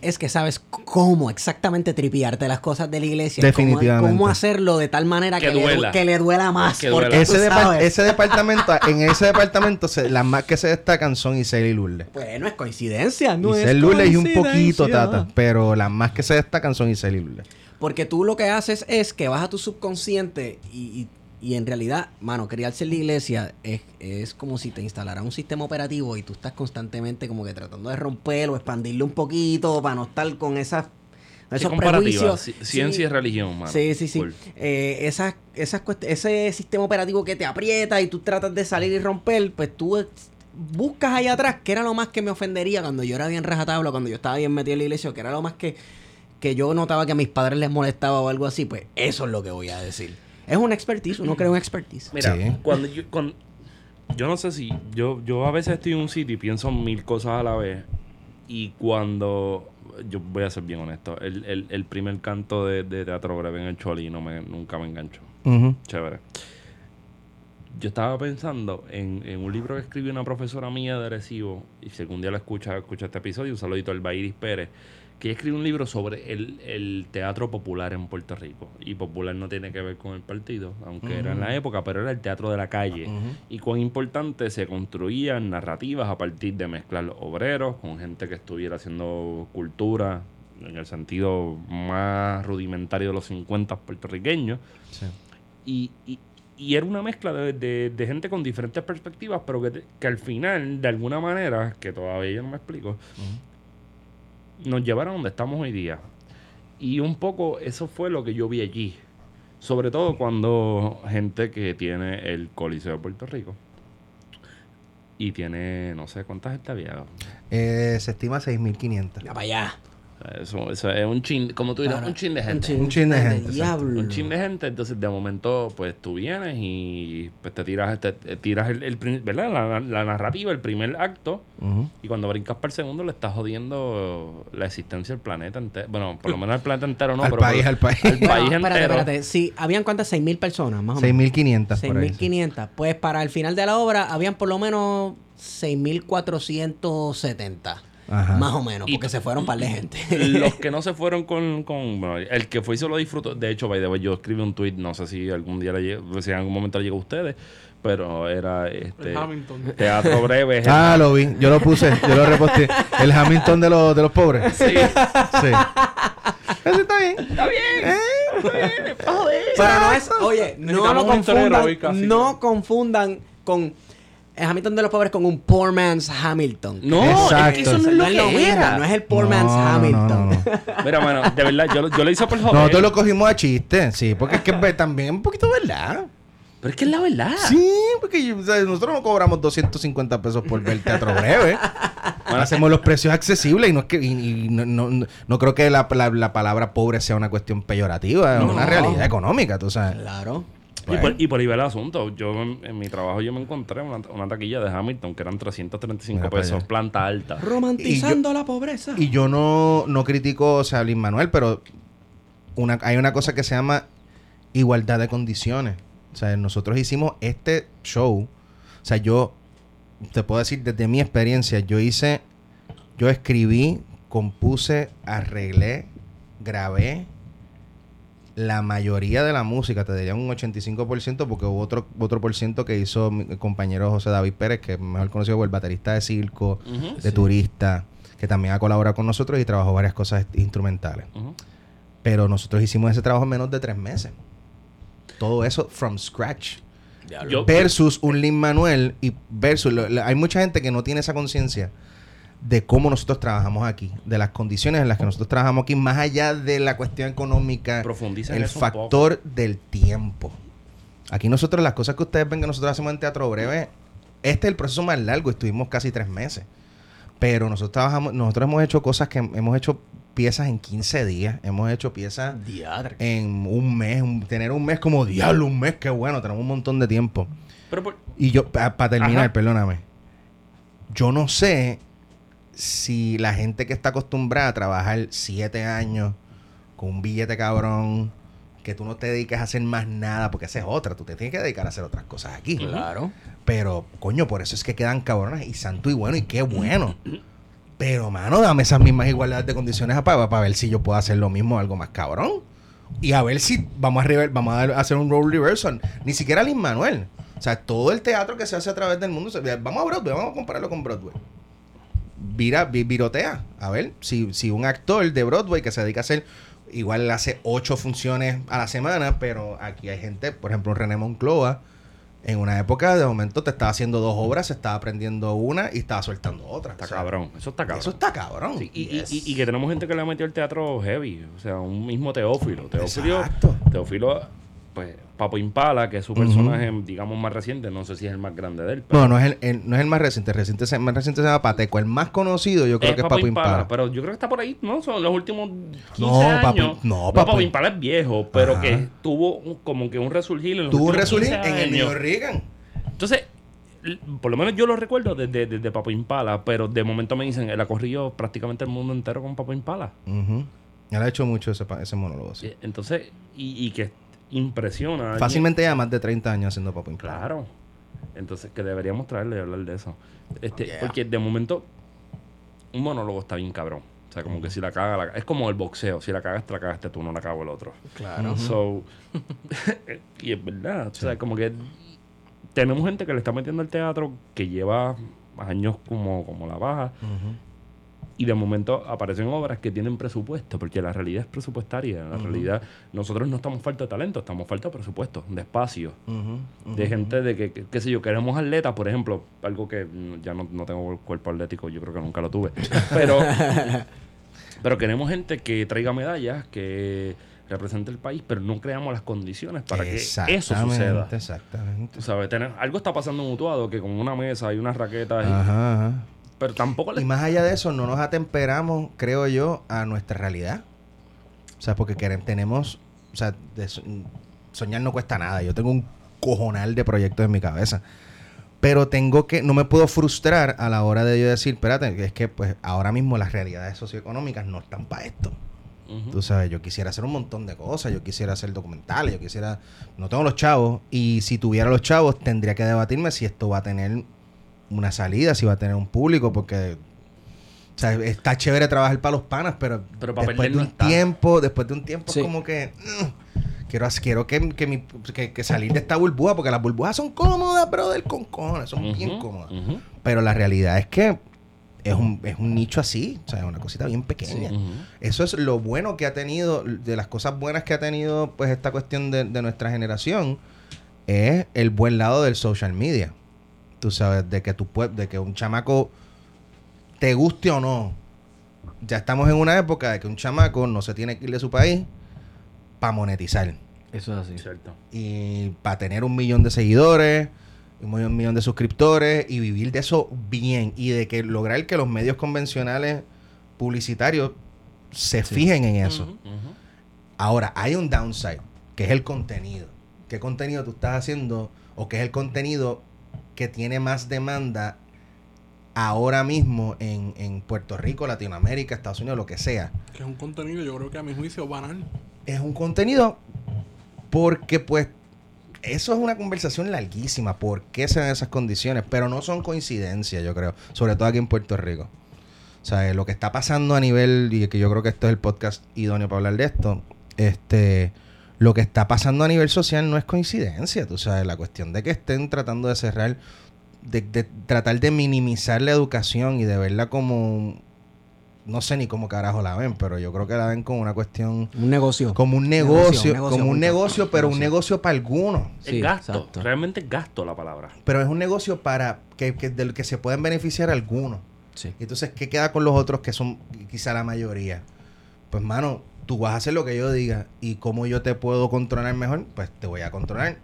es que sabes cómo exactamente tripiarte las cosas de la iglesia. y cómo- Definitivamente. Cómo, hacerlo de tal manera Que que, le, duela. que le duela más. Que porque duela. Ese, depa- sabes. ese departamento, en ese departamento, se- las más que se destacan son Isel y Lourdes. Pues no es coincidencia, no es Isel Lourdes y un poquito. Tata, pero las más que se destacan son Isel y Lourdes. Porque tú lo que haces es que vas a tu subconsciente y, y- y en realidad, mano, criarse en la iglesia es, es como si te instalara un sistema operativo y tú estás constantemente como que tratando de romperlo, expandirlo un poquito para no estar con esas, esos prejuicios. ci- ciencia y Sí. religión mano. Sí, sí, sí. Cool. Eh, esas, esas ese sistema operativo que te aprieta y tú tratas de salir y romper, pues tú buscas allá atrás, que era lo más que me ofendería cuando yo era bien rajatabla, cuando yo estaba bien metido en la iglesia, que era lo más que, que yo notaba que a mis padres les molestaba o algo así, pues eso es lo que voy a decir. Es una expertise, uno crea una expertise. Mira, Sí. cuando yo, cuando- yo no sé si, yo, yo a veces estoy en un sitio y pienso mil cosas a la vez. Y cuando, yo voy a ser bien honesto, el, el, el primer canto de, de teatro breve en el Choli no me, nunca me enganchó. Chévere. Yo estaba pensando en, en un libro que escribió una profesora mía de Arecibo, y si algún día la escucha, escucha este episodio, un saludito al Bairis Pérez, que ella escribió un libro sobre el, el teatro popular en Puerto Rico. Y popular no tiene que ver con el partido, aunque era en la época, pero era el teatro de la calle. Y cuán importante se construían narrativas a partir de mezclar los obreros con gente que estuviera haciendo cultura en el sentido más rudimentario de los 50 puertorriqueños. Y, y- y era una mezcla de, de- de gente con diferentes perspectivas, pero que, que al final, de alguna manera, que todavía yo no me explico, nos llevaron a donde estamos hoy día. Y un poco eso fue lo que yo vi allí. Sobre todo cuando gente que tiene el Coliseo de Puerto Rico y tiene, no sé cuánta gente había. Eh, se estima 6.500. Ya para allá. Eso, eso es un chin, como tú dices, Claro, un chin de gente. Un chin de gente, Diablo. Un chin de gente, entonces de momento, pues tú vienes y pues te tiras, te, te tiras el, ¿verdad? La, la narrativa, el primer acto, y cuando brincas para el segundo le estás jodiendo la existencia del planeta entero. Bueno, por lo menos al planeta entero no, al pero país, por- al país. al <laughs> país espérate, entero. espérate. Sí, habían cuántas, 6.000 personas, más o menos. 6.500 por ahí. 6.500. Pues para el final de la obra habían por lo menos 6.470. Ajá. Más o menos, Y- porque se fueron un par de gente. Los <laughs> que no se fueron con, con bueno, el que fue y se lo disfrutó. De hecho, by the way, yo escribí un tweet, no sé si algún día le llegó, si en algún momento le llegó a ustedes, pero era este El Hamilton. teatro <laughs> breve. Ah, lo vi. Yo lo puse. Yo lo reposté. El Hamilton de los, de los pobres. sí. Sí. Ese está bien. Está bien. Pero no es, oye, no torero confundan, no confundan con Hamilton de los pobres con un poor man's Hamilton. No, Exacto. es que eso no es no lo lo que era. no es el poor No, man's no, no, Hamilton. no, <laughs> no. Mira, mano, de verdad, yo, lo- yo lo hice por joder. Nosotros lo cogimos a chiste, sí, porque es que también es un poquito verdad. Pero es que es la verdad. Sí, porque yo- o sea, nosotros no cobramos 250 pesos por ver teatro breve. Bueno, Hacemos los precios accesibles y no es que y- y no, no- no- no creo que la, la- la palabra pobre sea una cuestión peyorativa, es No. una realidad económica, tú sabes. Claro. Y por, y por ahí va el asunto. Yo en, en mi trabajo yo me encontré una, una taquilla de Hamilton que eran 335 Mira pesos, allá. planta alta. Romantizando la pobreza. Y yo no, no critico, o sea, a Luis Manuel, pero una, hay una cosa que se llama igualdad de condiciones. O sea, nosotros hicimos este show. O sea, yo te puedo decir desde mi experiencia, yo hice, yo escribí, compuse, arreglé, grabé la mayoría de la música, te diría un 85%, porque hubo otro, otro por ciento que hizo mi compañero José David Pérez, que es mejor conocido como el baterista de circo, de turista, que también ha colaborado con nosotros y trabajó varias cosas instrumentales. Pero nosotros hicimos ese trabajo en menos de tres meses. Todo eso from scratch. Yo- Versus un Lin Manuel y versus... lo- lo- hay mucha gente que no tiene esa conciencia de cómo nosotros trabajamos aquí, de las condiciones en las que nosotros trabajamos aquí, más allá de la cuestión económica, Profundiza el eso un factor del tiempo. Aquí nosotros, las cosas que ustedes ven que nosotros hacemos en teatro breve, este es el proceso más largo, estuvimos casi tres meses. Pero nosotros trabajamos, nosotros hemos hecho cosas que hemos hecho piezas en 15 días, hemos hecho piezas Diadre. en un mes, un- tener un mes como diablo, un mes, qué bueno, tenemos un montón de tiempo. Pero por- Y yo, para terminar, Ajá. perdóname, yo no sé si la gente que está acostumbrada a trabajar siete años con un billete cabrón, que tú no te dediques a hacer más nada, porque esa es otra, tú te tienes que dedicar a hacer otras cosas aquí. Claro. Pero, coño, por eso es que quedan cabronas y santo y bueno y qué bueno. Pero, mano, dame esas mismas igualdades de condiciones para, para ver si yo puedo hacer lo mismo, algo más cabrón. Y a ver si vamos a, rever- vamos a dar- hacer un role reversal. Ni siquiera Lin Manuel. O sea, todo el teatro que se hace a través del mundo. se- vamos a Broadway, vamos a compararlo con Broadway. Vira, vi- virotea. A ver, si, si un actor de Broadway que se dedica a hacer, igual hace ocho funciones a la semana, pero aquí hay gente, por ejemplo, René Moncloa, en una época de momento te estaba haciendo dos obras, se estaba aprendiendo una y estaba soltando otra. está O sea, cabrón. Eso está cabrón. Eso está cabrón. Sí, y, y- Yes. y- y que tenemos gente que le ha metido el teatro heavy. O sea, un mismo Teófilo. Teófilo, Exacto. Teófilo pues, Papo Impala, que es su personaje, digamos, más reciente. No sé si es el más grande de él. pero- No, no es el, el- no es el más reciente. El, reciente, el más reciente se llama Pateco. El más conocido yo creo que es Papo Impala. Pero yo creo que está por ahí, ¿no? Son los últimos 15 No, años. no, Papo, Papo- Impala es viejo, pero Ajá. que tuvo un- como que un resurgir en los Tuvo un resurgir 15 en el. New Reagan. Entonces, por lo menos yo lo recuerdo desde, desde Papo Impala, pero de momento me dicen, él ha corrido prácticamente el mundo entero con Papo Impala. Ujú. Él ha hecho mucho ese, monólogo. sí. Eh, Entonces, y, y que impresiona. Fácilmente ya más de 30 años haciendo Papo Impala. Claro. Entonces, que deberíamos traerle y hablar de eso. Este, Yeah. Porque de momento, un monólogo está bien cabrón. O sea, como que si la caga, la caga- es como el boxeo. Si la cagaste, la cagaste tú, no la cago el otro. Claro. So, <laughs> y es verdad. O sea, como que tenemos gente que le está metiendo al teatro que lleva años como, como la baja. Y de momento aparecen obras que tienen presupuesto, porque la realidad es presupuestaria. La realidad, nosotros no estamos falta de talento, estamos falta de presupuesto, de espacio, de gente de que, qué sé yo, queremos atletas, por ejemplo, algo que ya no, no tengo el cuerpo atlético, yo creo que nunca lo tuve. Pero, <laughs> pero queremos gente que traiga medallas, que represente el país, pero no creamos las condiciones para que eso suceda. Exactamente. Sabes, tener- algo está pasando en Utuado que con una mesa y unas raquetas, y- Ajá, ajá. Pero tampoco le Y más allá de eso, no nos atemperamos, creo yo, a nuestra realidad. O sea, porque queremos, tenemos, o sea, de so- soñar no cuesta nada. Yo tengo un cojonal de proyectos en mi cabeza. Pero tengo que, no me puedo frustrar a la hora de yo decir, espérate, es que pues ahora mismo las realidades socioeconómicas no están para esto. Tú sabes, yo quisiera hacer un montón de cosas, yo quisiera hacer documentales, yo quisiera... No tengo los chavos y si tuviera los chavos tendría que debatirme si esto va a tener una salida, si va a tener un público, porque... O sea, está chévere trabajar para los panas, pero, Pero para después de un está. tiempo, después de un tiempo Sí. es como que... mm, quiero, quiero que, que, mi- que- que salir de esta burbuja, porque las burbujas son cómodas, brother, con cojones, son bien cómodas. Pero la realidad es que es un, es un nicho así, o sea, es una cosita bien pequeña. Eso es lo bueno que ha tenido, de las cosas buenas que ha tenido, pues, esta cuestión de, de nuestra generación, es el buen lado del social media. Tú sabes, de que tú puedes, de que un chamaco te guste o no. Ya estamos en una época de que un chamaco no se tiene que ir de su país para monetizar. Eso es así. Cierto. Y para tener un millón de seguidores, un millón, un millón de suscriptores y vivir de eso bien. Y de que lograr que los medios convencionales publicitarios se fijen en eso. Ahora, hay un downside, que es el contenido. ¿Qué contenido tú estás haciendo? O qué es el contenido que tiene más demanda ahora mismo en, en Puerto Rico, Latinoamérica, Estados Unidos, lo que sea. Que es un contenido, yo creo que a mi juicio banal. Es un contenido porque pues eso es una conversación larguísima. ¿Por qué se dan esas condiciones? Pero no son coincidencias, yo creo. Sobre todo aquí en Puerto Rico. O sea, lo que está pasando a nivel, y que yo creo que esto es el podcast idóneo para hablar de esto, este, lo que está pasando a nivel social no es coincidencia, tú sabes, la cuestión de que estén tratando de cerrar, de, de tratar de minimizar la educación y de verla como, no sé ni cómo carajo la ven, pero yo creo que la ven como una cuestión, Un negocio. como un Negocio, negocio, un negocio, como un punto. negocio, pero un Negocio. para algunos. Es gasto. exacto. Realmente es gasto la palabra. Pero es un negocio para que, que del que se pueden beneficiar algunos. Sí. Entonces, ¿qué queda con los otros que son quizá la mayoría? Pues, mano, tú vas a hacer lo que yo diga. ¿Y cómo yo te puedo controlar mejor? Pues te voy a controlar.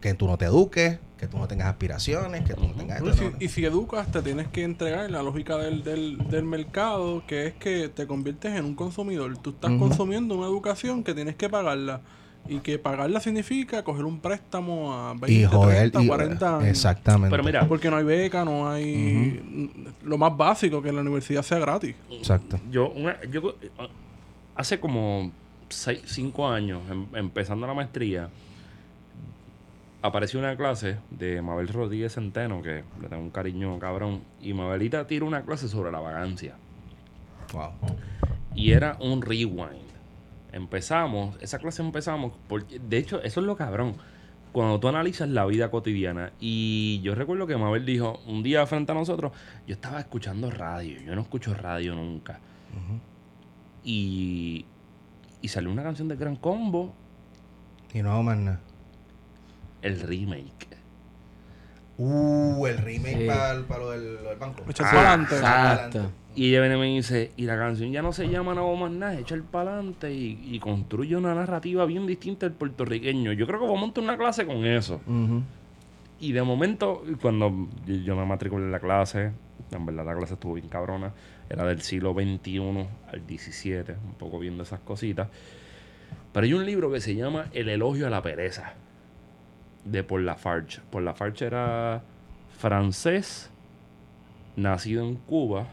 Que tú no te eduques, que tú no tengas aspiraciones, que tú no tengas... Esto, y, no- si, y si educas, te tienes que entregar la lógica del, del, del mercado, que es que te conviertes en un consumidor. Tú estás consumiendo una educación que tienes que pagarla. Y que pagarla significa coger un préstamo a 20, y joder, 30, y- 40 años. Exactamente. Pero mira, Porque no hay beca, no hay... Lo más básico, que la universidad sea gratis. Exacto. yo, una- yo hace como 5 años, em- empezando la maestría, apareció una clase de Mabel Rodríguez Centeno, que le tengo un cariño cabrón, y Mabelita tira una clase sobre la vagancia. Wow. Y era un rewind. Empezamos, esa clase empezamos, porque de hecho, eso es lo cabrón. Cuando tú analizas la vida cotidiana, y yo recuerdo que Mabel dijo un día frente a nosotros, yo estaba escuchando radio, yo no escucho radio nunca. Y, y salió una canción de Gran Combo, Y no, más nada. el remake. Uh, el remake Sí. para lo del, lo del banco. Ah, adelante. Exacto. Y ella viene y me dice, y la canción ya no se llama Nada más nada, echa el pa'lante y, y construye una narrativa bien distinta del puertorriqueño. Yo creo que voy a montar una clase con eso. Y de momento, cuando yo- yo me matriculé en la clase, en verdad la clase estuvo bien cabrona, era del siglo XXI al XVII, un poco viendo esas cositas. Pero hay un libro que se llama El elogio a la pereza, de Paul Lafarge. Paul Lafarge era francés, nacido en Cuba,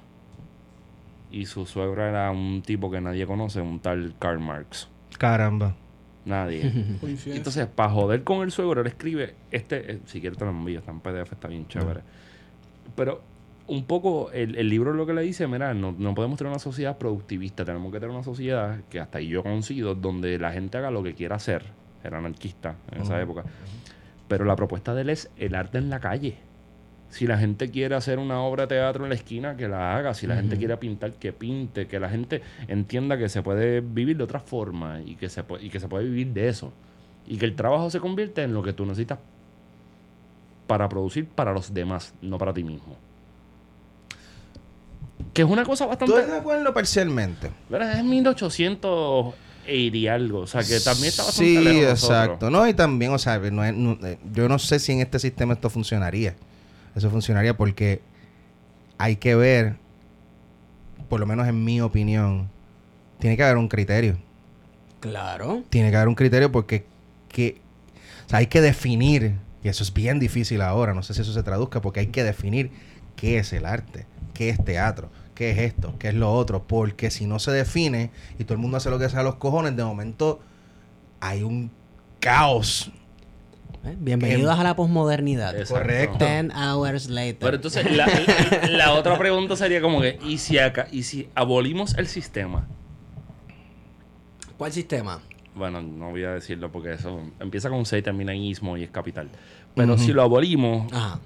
y su suegro era un tipo que nadie conoce, un tal Karl Marx. Caramba. Nadie. <laughs> Entonces, para joder con el suegro, él escribe este, eh, si quieres te lo envío, está en PDF, está bien chévere. Pero un poco el, el libro lo que le dice, mira, no, no podemos tener una sociedad productivista, tenemos que tener una sociedad que hasta ahí yo coincido, donde la gente haga lo que quiera hacer. Era anarquista en esa Ujú. época. Pero la propuesta de él es el arte en la calle. Si la gente quiere hacer una obra de teatro en la esquina, que la haga. Si la gente quiere pintar, que pinte. Que la gente entienda que se puede vivir de otra forma y que se, puede, y que se puede vivir de eso. Y que el trabajo se convierte en lo que tú necesitas para producir para los demás, no para ti mismo. Que es una cosa bastante... Estoy de acuerdo parcialmente. ¿verdad? Es 1800 y algo. O sea, que también está bastante Sí, lejos exacto. No, y también, o sea, no es- no- eh, yo no sé si en este sistema esto funcionaría. Eso funcionaría porque hay que ver, por lo menos en mi opinión, tiene que haber un criterio. Claro. Tiene que haber un criterio porque que, o sea, hay que definir, y eso es bien difícil ahora, no sé si eso se traduzca, porque hay que definir qué es el arte, qué es teatro, qué es esto, qué es lo otro, porque si no se define y todo el mundo hace lo que sea a los cojones, de momento hay un caos. ¿Eh? Bienvenidos a la posmodernidad. Correcto. Ten hours later. Pero entonces, la, la- la otra pregunta sería como que, ¿y si, acá, ¿y si abolimos el sistema? ¿Cuál sistema? Bueno, no voy a decirlo porque eso empieza con C y termina en ismo y es capital. Pero si lo abolimos, Ajá.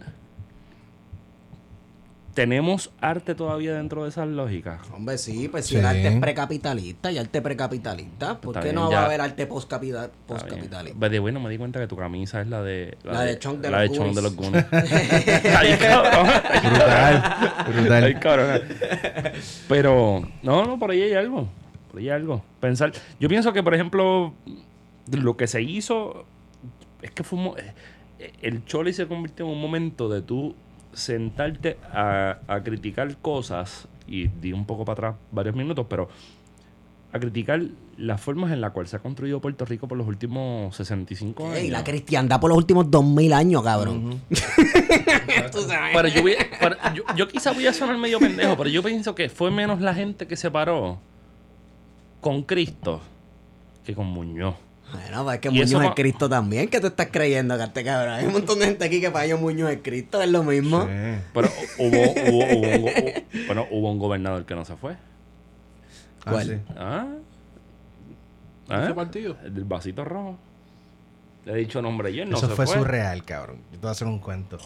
¿Tenemos arte todavía dentro de esas lógicas? Hombre, sí, pues si Sí. el arte es precapitalista y arte precapitalista, ¿por Está qué bien, no ya. va a haber arte postcapitalista? By the way, no me di cuenta que tu camisa es la de... La de Chong de la los de Chong de los Goonies. <laughs> Ay, cabrón. Brutal, brutal. Ay, cabrón. Pero, no, no, por ahí hay algo. Por ahí hay algo. Pensar. Yo pienso que, por ejemplo, lo que se hizo es que fue un eh, el Choli se convirtió en un momento de tú sentarte a, a criticar cosas y di un poco para atrás varios minutos, pero a criticar las formas en las cuales se ha construido Puerto Rico por los últimos 65 años. Ey, la cristiandad por los últimos 2000 años, cabrón. <laughs> Pero yo, voy- pero yo, yo quizá voy a sonar medio pendejo, pero yo pienso que fue menos la gente que se paró con Cristo que con Muñoz. Bueno, pues es que Muñoz es Cristo también. ¿Qué tú estás creyendo, este cabrón? Hay un montón de gente aquí que para ellos Muñoz es Cristo, es lo mismo. Sí. Pero hubo, hubo, hubo, <laughs> bueno, hubo un gobernador que no se fue. Ah, ¿Cuál? sí. ¿Ah? ¿Ese ¿Ah? partido? El del vasito rojo. Le he dicho nombre ayer, no Eso se fue, fue. surreal, cabrón. Yo te voy a hacer un cuento. <laughs>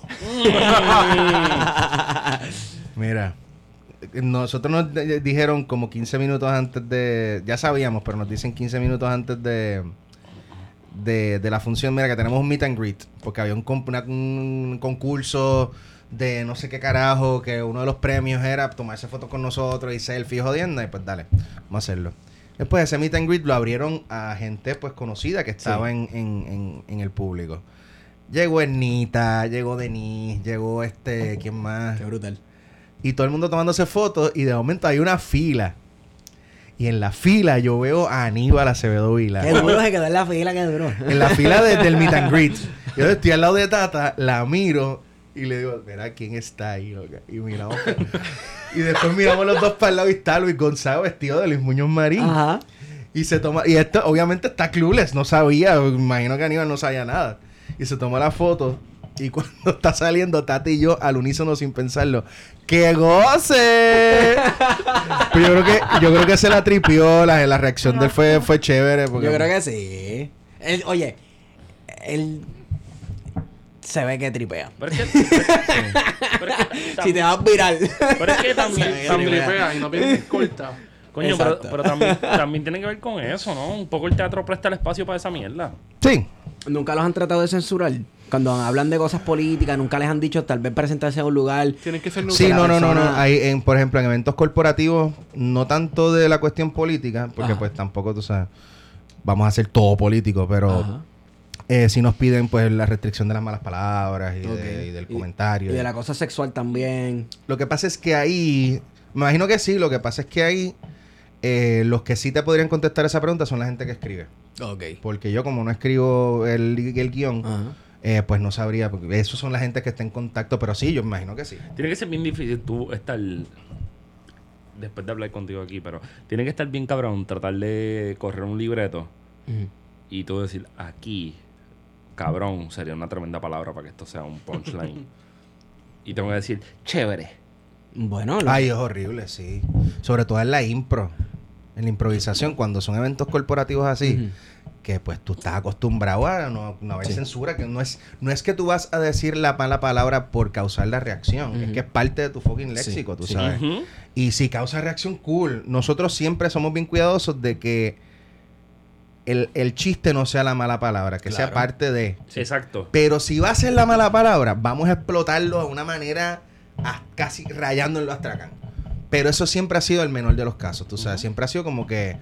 Mira, nosotros nos dijeron como 15 minutos antes de... Ya sabíamos, pero nos dicen 15 minutos antes de... De, de la función, mira, que tenemos un meet and greet. Porque había un, una- un concurso de no sé qué carajo, que uno de los premios era tomarse fotos con nosotros y selfie jodiendo. Y pues dale, vamos a hacerlo. Después ese meet and greet lo abrieron a gente pues conocida que estaba en, en- en- en el público. Llegó Ernita, llegó Denise, llegó este, ¿quién más? Qué brutal. Y todo el mundo tomándose fotos y de momento hay una fila. Y en la fila yo veo a Aníbal Acevedo Vila. Qué duro se quedó en la fila, qué duro. En la fila de- del meet and greet. Yo <laughs> estoy al lado de Tata, la miro y le digo, mira quién está ahí, loca. Y miramos. y después miramos los dos para el lado y está Luis Gonzalo vestido de Luis Muñoz Marín. Ajá. Y se toma, y esto obviamente está clueless, no sabía, imagino que Aníbal no sabía nada. Y se tomó la foto. Y <laughs> cuando está saliendo Tati y yo al unísono sin pensarlo, ¡que goce! <laughs> Pero yo creo que, yo creo que se la tripió, la, la reacción de él fue, fue chévere. Porque Yo creo que sí. Él- oye, él se ve que tripea. <laughs> Pero es que. Pero es que- Si te vas viral. pero es que también, también- Tripea y no viene corta. Coño, pero también, también tiene que ver con eso, ¿no? Un poco el teatro presta el espacio para esa mierda. Sí. Nunca los han tratado de censurar. Cuando hablan de cosas políticas, nunca les han dicho tal vez presentarse a un lugar. Tienen que ser Sí, no, no, no, no. Hay, en, por ejemplo, en eventos corporativos, no tanto de la cuestión política, porque Ajá. pues tampoco, tú sabes, vamos a hacer todo político, pero eh, sí nos piden pues la restricción de las malas palabras y, Ok. de- y del Y- comentario. Y de la cosa sexual también. Lo que pasa es que ahí, me imagino que sí, lo que pasa es que ahí eh, los que sí te podrían contestar esa pregunta son la gente que escribe. Ok. Porque yo como no escribo el, el guion, Ajá. Eh, pues no sabría, porque esos son la gente que está en contacto, pero sí, yo me imagino que sí. Tiene que ser bien difícil tú estar. Después de hablar contigo aquí, pero tiene que estar bien cabrón tratar de correr un libreto y tú decir aquí, cabrón, sería una tremenda palabra para que esto sea un punchline. y tengo que decir, chévere. Bueno, lo- Ay, es horrible, sí. Sobre todo en la impro, en la improvisación, cuando son eventos corporativos así. Que pues tú estás acostumbrado a no, no haber censura, que no es, no es que tú vas a decir la mala palabra por causar la reacción, es que es parte de tu fucking Sí, léxico, tú sí. sabes. Y si causa reacción, cool. Nosotros siempre somos bien cuidadosos de que el, el chiste no sea la mala palabra, que sea parte de... Exacto. Pero si va a ser la mala palabra, vamos a explotarlo de una manera a- casi rayando en lo astracán. Pero eso siempre ha sido el menor de los casos, tú sabes. Siempre ha sido como que,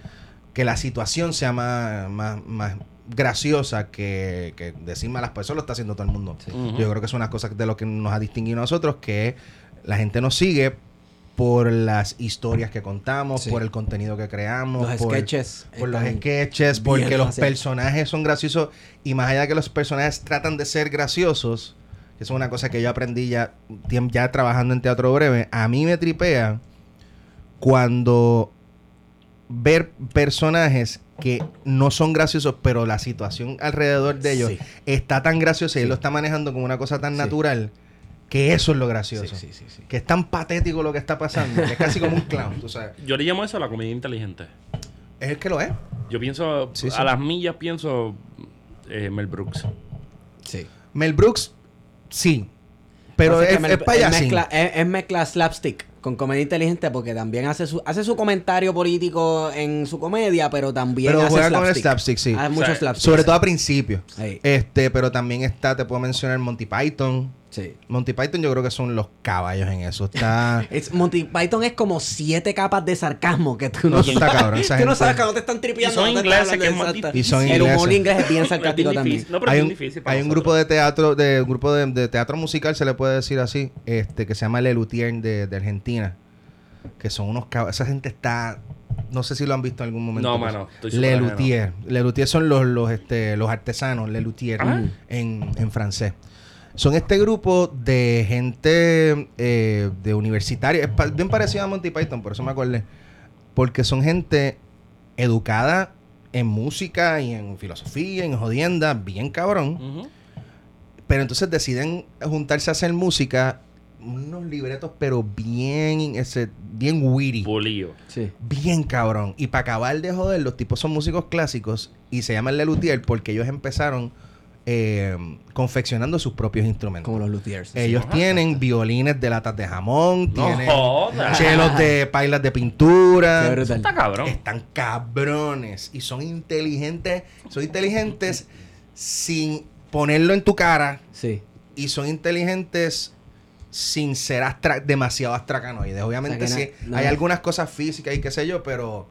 que la situación sea más, más, más graciosa que, que decir malas palabras. Eso lo está haciendo todo el mundo. Yo creo que es una cosa de lo que nos ha distinguido a nosotros, que la gente nos sigue por las historias que contamos, Sí. por el contenido que creamos, los por, sketches. por los sketches, porque los personajes son graciosos y más allá de que los personajes tratan de ser graciosos, que es una cosa que yo aprendí ya, ya trabajando en teatro breve, a mí me tripea cuando ver personajes que no son graciosos, pero la situación alrededor de ellos Sí. está tan graciosa y él lo está manejando como una cosa tan Sí. natural que eso es lo gracioso. Sí, sí, sí, sí. Que es tan patético lo que está pasando, que es casi como un <laughs> clown, tú sabes. Yo le llamo eso la comedia inteligente. Es el que lo es. Yo pienso, Sí, sí. a las millas pienso eh, Mel Brooks. Sí. Mel Brooks, sí. Pero es- es payasín. mezcla, es, es mezcla slapstick con comedia inteligente porque también hace su, hace su comentario político en su comedia, pero también Pero hace juega con el slapstick. sí. Hace mucho O sea, slapstick. Sobre todo a principio. Sí. Este, pero también está, te puedo mencionar Monty Python. Sí. Monty Python yo creo que son los caballos en eso. Está... <laughs> Es, Monty Python es como siete capas de sarcasmo que tú no, No, está cabrón, esa tú no gente- sabes cuando te están tripeando. Y son no te están ingleses, que es más hablando de- Y son El humor ingleses. inglés es bien <laughs> sarcástico también. difícil. No, pero hay es un, difícil para hay un grupo de teatro, de un grupo de, de teatro musical, se le puede decir así, este, que se llama Lelutier de, de Argentina. Que son unos cab- Esa gente está. No sé si lo han visto en algún momento. No, pues. mano, Lelutier. Lelutier son los, los, este, los artesanos, Lelutier Ah. en, en francés. Son este grupo de gente eh, de universitaria. Es pa- bien parecido a Monty Python, por eso me acordé. Porque son gente educada en música y en filosofía, en jodienda, bien cabrón. Pero entonces deciden juntarse a hacer música, unos libretos, pero bien, ese, bien witty. Pulido. Sí. Bien cabrón. Y para acabar de joder, los tipos son músicos clásicos y se llaman Lelutier porque ellos empezaron eh, confeccionando sus propios instrumentos. Como los luthiers. Ellos tienen violines de latas de jamón, No tienen jodas. chelos de pailas de Qué pintura. brutal. Está cabrón. Están cabrones y son inteligentes. Son inteligentes sin ponerlo en tu cara Sí. y son inteligentes sin ser astra- demasiado astracanoides. Obviamente O sea sí, que no- no- hay algunas cosas físicas y qué sé yo, pero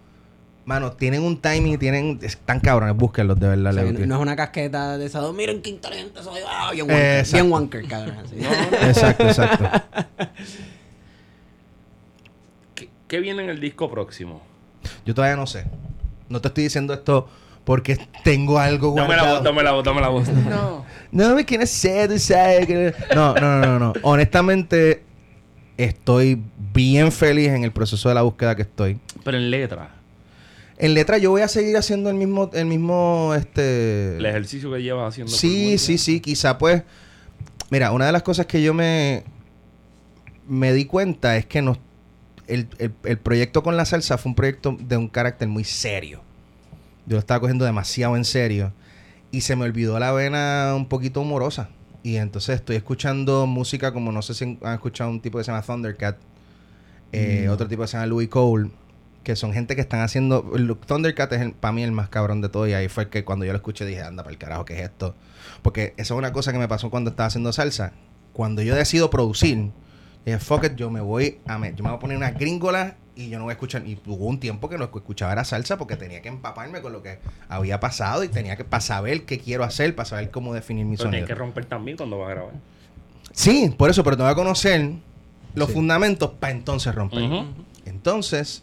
mano, tienen un timing, tienen están cabrones, búsquenlos de verdad. O sea, no es una casqueta de esa. Miren qué inteligente soy. Ah, bien wanker. exacto. bien wanker, cabrón. así. Exacto, exacto. <laughs> ¿Qué, qué viene en el disco próximo? Yo todavía no sé. No te estoy diciendo esto porque tengo algo Dame la guardado. voz, dame la voz, dame la voz. <laughs> No. No me quieres ser, no, no, no, no. Honestamente, estoy bien feliz en el proceso de la búsqueda que estoy. Pero en letra. En letra yo voy a seguir haciendo el mismo, el mismo, este... El ejercicio que llevas haciendo. Sí, sí, sí. Quizá pues... Mira, una de las cosas que yo me... Me di cuenta es que nos... El, el- el proyecto con la salsa fue un proyecto de un carácter muy serio. Yo lo estaba cogiendo demasiado en serio. Y se me olvidó la vena un poquito humorosa. Y entonces estoy escuchando música como no sé si han escuchado un tipo que se llama Thundercat. eh, Otro tipo que se llama Louis Cole. Que son gente que están haciendo... el Thundercat es para mí el más cabrón de todo. Y ahí fue que cuando yo lo escuché dije, anda para el carajo, ¿qué es esto? Porque eso es una cosa que me pasó cuando estaba haciendo salsa. Cuando yo decido producir, dije, fuck it, yo me voy a... me- yo me voy a poner una gringola y yo no voy a escuchar... Y hubo un tiempo que lo que escuchaba era salsa porque tenía que empaparme con lo que había pasado y tenía que... Para saber qué quiero hacer, para saber cómo definir mi Pero sonido. tienes que romper también cuando vas a grabar. Sí, por eso, pero tengo que conocer los Sí. fundamentos para entonces romper. Entonces,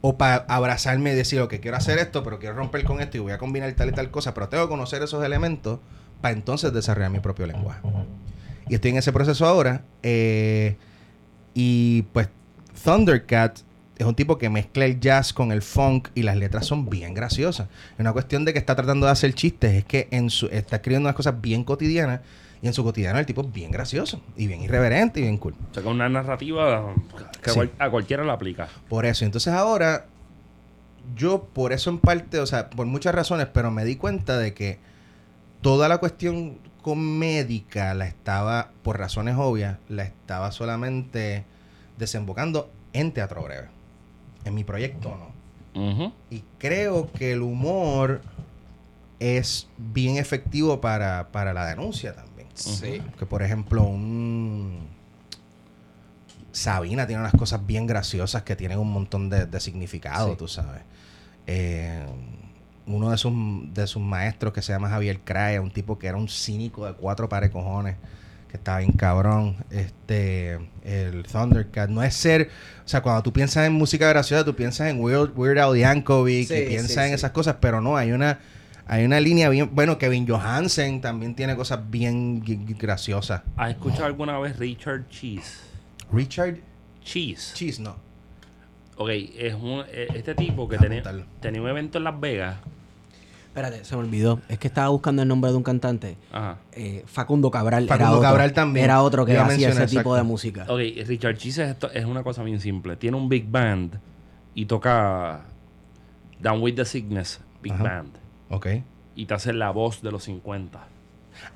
o para abrazarme y decir, ok, quiero hacer esto, pero quiero romper con esto y voy a combinar tal y tal cosa, pero tengo que conocer esos elementos para entonces desarrollar mi propio lenguaje. Y estoy en ese proceso ahora. eh, y pues Thundercat es un tipo que mezcla el jazz con el funk y las letras son bien graciosas. Es una cuestión de que está tratando de hacer chistes, es que en su, está escribiendo unas cosas bien cotidianas y en su cotidiano el tipo es bien gracioso y bien irreverente y bien cool. O sea, que una narrativa que a Sí. cual- a cualquiera la aplica. Por eso. Entonces ahora, yo por eso en parte, o sea, por muchas razones, pero me di cuenta de que toda la cuestión comédica la estaba, por razones obvias, la estaba solamente desembocando en teatro breve. En mi proyecto no. Y creo que el humor es bien efectivo para, para la denuncia también. Sí. Que por ejemplo, un Sabina tiene unas cosas bien graciosas que tienen un montón de, de significado, Sí. tú sabes. Eh, uno de sus, de sus maestros que se llama Javier Crae, un tipo que era un cínico de cuatro pares cojones, que estaba bien cabrón. Este, el Thundercat. No es ser, o sea, cuando tú piensas en música graciosa, tú piensas en Weird, Weird Al Yankovic Sí, y piensas sí, en esas cosas, pero no, hay una, hay una línea bien, bueno, Kevin Johansen también tiene cosas bien graciosas. ¿Has escuchado alguna vez Richard Cheese? Richard Cheese. Cheese, no. Ok, es un, eh, este tipo que tenía, tenía un evento en Las Vegas. Espérate, se me olvidó. Es que estaba buscando el nombre de un cantante. Ajá. Eh, Facundo Cabral. era Facundo otro. Cabral también. Era otro que hacía ese tipo de música. Ok, Richard Cheese es, una cosa bien simple. Tiene un big band y toca Down with the Sickness, big Ajá. band. Ok. Y te hace la voz de los 50.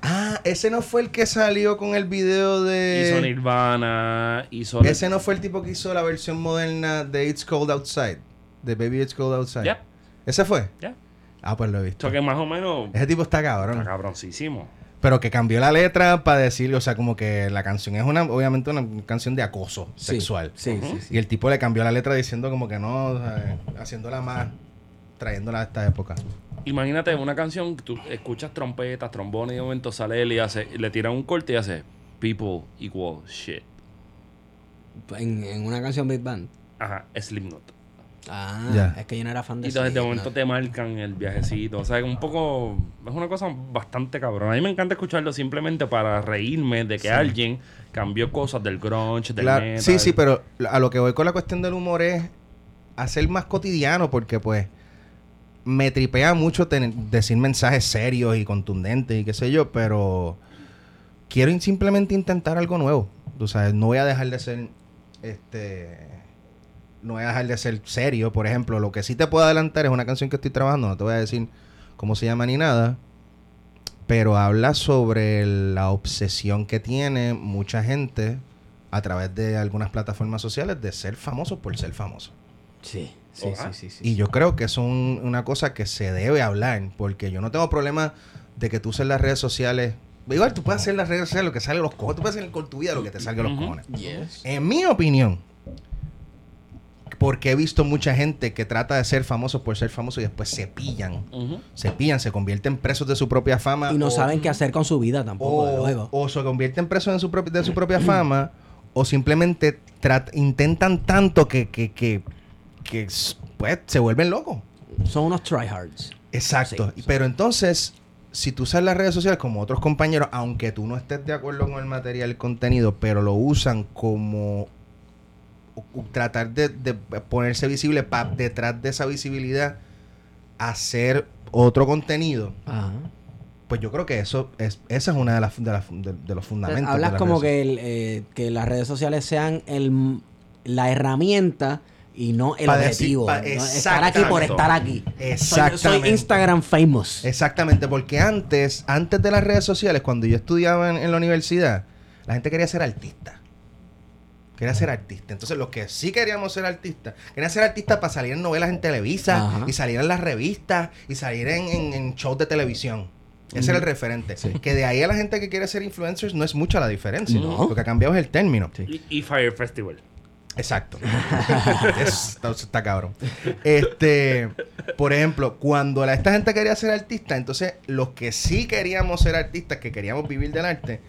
Ah, ese no fue el que salió con el video de... Hizo Nirvana, hizo... Ese no fue el tipo que hizo la versión moderna de It's Cold Outside. De Baby It's Cold Outside. Ya, ¿Ese fue? ya. Ah, pues lo he visto. Que más o menos... Ese tipo está cabrón. Está cabroncísimo. Pero que cambió la letra para decirle, o sea, como que la canción es una, obviamente una canción de acoso Sí, sexual. Sí, sí, sí. Y el tipo le cambió la letra diciendo como que no, o sea, haciéndola más, trayéndola a esta época. Imagínate una canción, tú escuchas trompetas, trombones y de momento sale él y hace, le tira un corte y hace People equal shit. En, en una canción Big Band. Ajá, Slipknot. Ah, Ya. es que yo no era fan de Y entonces de momento te marcan el viajecito. O sea, un poco. Es una cosa bastante cabrón. A mí me encanta escucharlo simplemente para reírme de que alguien cambió cosas del grunge, del Claro, metal. sí, sí, pero a lo que voy con la cuestión del humor es hacer más cotidiano porque pues me tripea mucho tener- decir mensajes serios y contundentes y qué sé yo, pero quiero simplemente intentar algo nuevo. Tú sabes, no voy a dejar de ser este no voy a dejar de ser serio, por ejemplo, lo que sí te puedo adelantar es una canción que estoy trabajando, no te voy a decir cómo se llama ni nada, pero habla sobre la obsesión que tiene mucha gente a través de algunas plataformas sociales de ser famosos por ser famosos. Sí, sí, sí, sí, sí. Y yo creo que eso es un- una cosa que se debe hablar, porque yo no tengo problema de que tú uses las redes sociales. Igual tú puedes hacer las redes sociales lo que sale los cojones, tú puedes hacer con tu vida lo que te salga los cojones. Yes. En mi opinión, porque he visto mucha gente que trata de ser famoso por ser famoso y después se pillan, se pillan, se convierten presos de su propia fama. Y no o- saben qué hacer con su vida tampoco, de o, luego. o se convierten presos en su propi- de su propia fama o simplemente intentan tanto que, que, que, que pues, se vuelven locos. Son unos tryhards. Exacto. Sí. Pero entonces, si tú usas las redes sociales como otros compañeros, aunque tú no estés de acuerdo con el material, el contenido, pero lo usan como tratar de, de ponerse visible para detrás de esa visibilidad hacer otro contenido, Ajá. pues yo creo que eso es esa es una de las de, las- de- de los fundamentos. Hablas las como que, el, eh, que las redes sociales sean el, la herramienta y no el Pa' decir- objetivo. Estar aquí por exactamente. estar aquí. Soy, soy Exactamente. Instagram famous. Exactamente, porque antes, antes de las redes sociales, cuando yo estudiaba en, en la universidad, la gente quería ser artista. Quería ser artista. Entonces, los que sí queríamos ser artistas, querían ser artistas para salir en novelas en Televisa, Ajá. y salir en las revistas, y salir en, en- en shows de televisión. Ese era el referente. Que de ahí a la gente que quiere ser influencers no es mucha la diferencia. No. Lo que ha cambiado es el término. Y, y Fire Festival. Exacto. <laughs> Es- está, está cabrón. Este, por ejemplo, cuando la- esta gente quería ser artista, entonces los que sí queríamos ser artistas, que queríamos vivir del arte,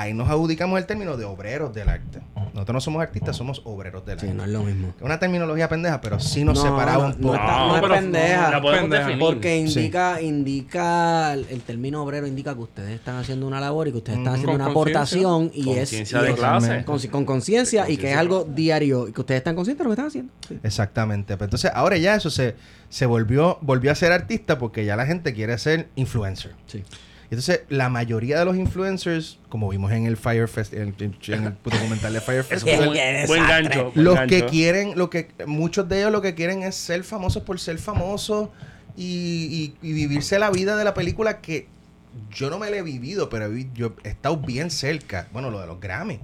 ahí nos adjudicamos el término de obreros del arte. Nosotros no somos artistas, somos obreros del Sí, arte. no es lo mismo. Es una terminología pendeja, pero sí nos No, separaba no, un no está- no es pendeja. La. Porque Sí. indica, indica el, término obrero indica que ustedes están haciendo una labor y que ustedes están Ujú. haciendo Con una aportación y es, Conciencia y de clase. con con conciencia y que es algo diario y que ustedes están conscientes de lo que están haciendo. Sí. Exactamente. Pero entonces ahora ya eso se, se volvió, volvió a ser artista porque ya la gente quiere ser influencer. Sí. Entonces, la mayoría de los influencers, como vimos en el Fire Fest, en, en- en el documental de Fire Eso Festival, fue un Qué buen desastre. gancho. buen los gancho. que quieren, lo que muchos de ellos lo que quieren es ser famosos por ser famosos y, y- y vivirse la vida de la película que yo no me la he vivido, pero yo he estado bien cerca. Bueno, lo de los Grammy.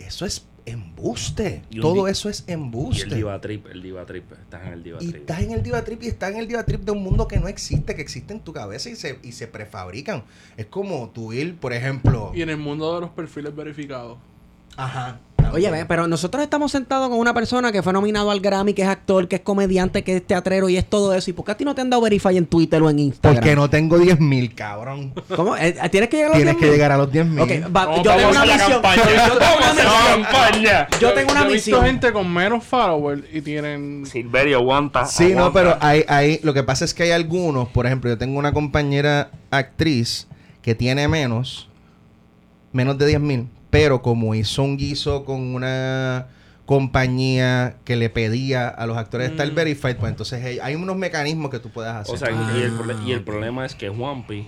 Eso es embuste. Y Todo eso es Y embuste. el Diva Trip, el Diva Trip. Estás en el Diva Y Trip. estás en el diva trip y estás en el diva trip de un mundo que no existe, que existe en tu cabeza y se, y se prefabrican. Es como tú ir, por ejemplo. Y en el mundo de los perfiles verificados. Ajá. Oye, ve, pero nosotros estamos sentados con una persona que fue nominado al Grammy, que es actor, que es comediante, que es teatrero y es todo eso. ¿Y por qué a ti no te han dado verify en Twitter o en Instagram? Porque no tengo 10 mil, cabrón. ¿Cómo? Eh, ¿Tienes que llegar a los Tienes que 10,000? llegar a los 10 mil. Yo tengo una misión. campaña. Yo tengo una misión. campaña. Yo tengo una he visto gente con menos followers y tienen... Silverio, aguanta. Sí, no, pero hay, hay, lo que pasa es que hay algunos, por ejemplo, yo tengo una compañera actriz que tiene menos, menos de 10 mil, pero como hizo un guiso con una compañía que le pedía a los actores estar Mm. verified, pues entonces hay, hay unos mecanismos que tú puedes hacer. O sea, y, el, prole- y el Ah, problema es que Juanpi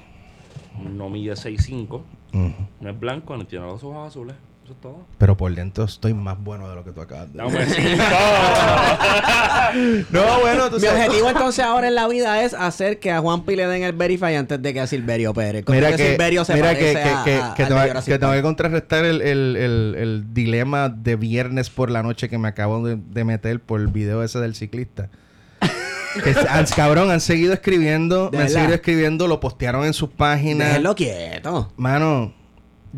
no mide 6'5, Ujú. no es blanco, ni tiene los ojos azules. Eso es todo. Pero por dentro estoy más bueno de lo que tú acabas de decir. <laughs> No, bueno, tú Mi sabes. objetivo entonces ahora en la vida es hacer que a Juanpi le den el Verify antes de que a Silverio Pérez. Mira que, que, Silverio se mira que, parece que, a- que, a- que al te de voy- Jurassic que a contrarrestar el, el, el, el dilema de viernes por la noche que me acabo de, de meter por el video ese del ciclista. <laughs> que cabrón, han seguido escribiendo, ¿De me han seguido escribiendo, lo postearon en sus páginas. Déjenlo quieto. Mano,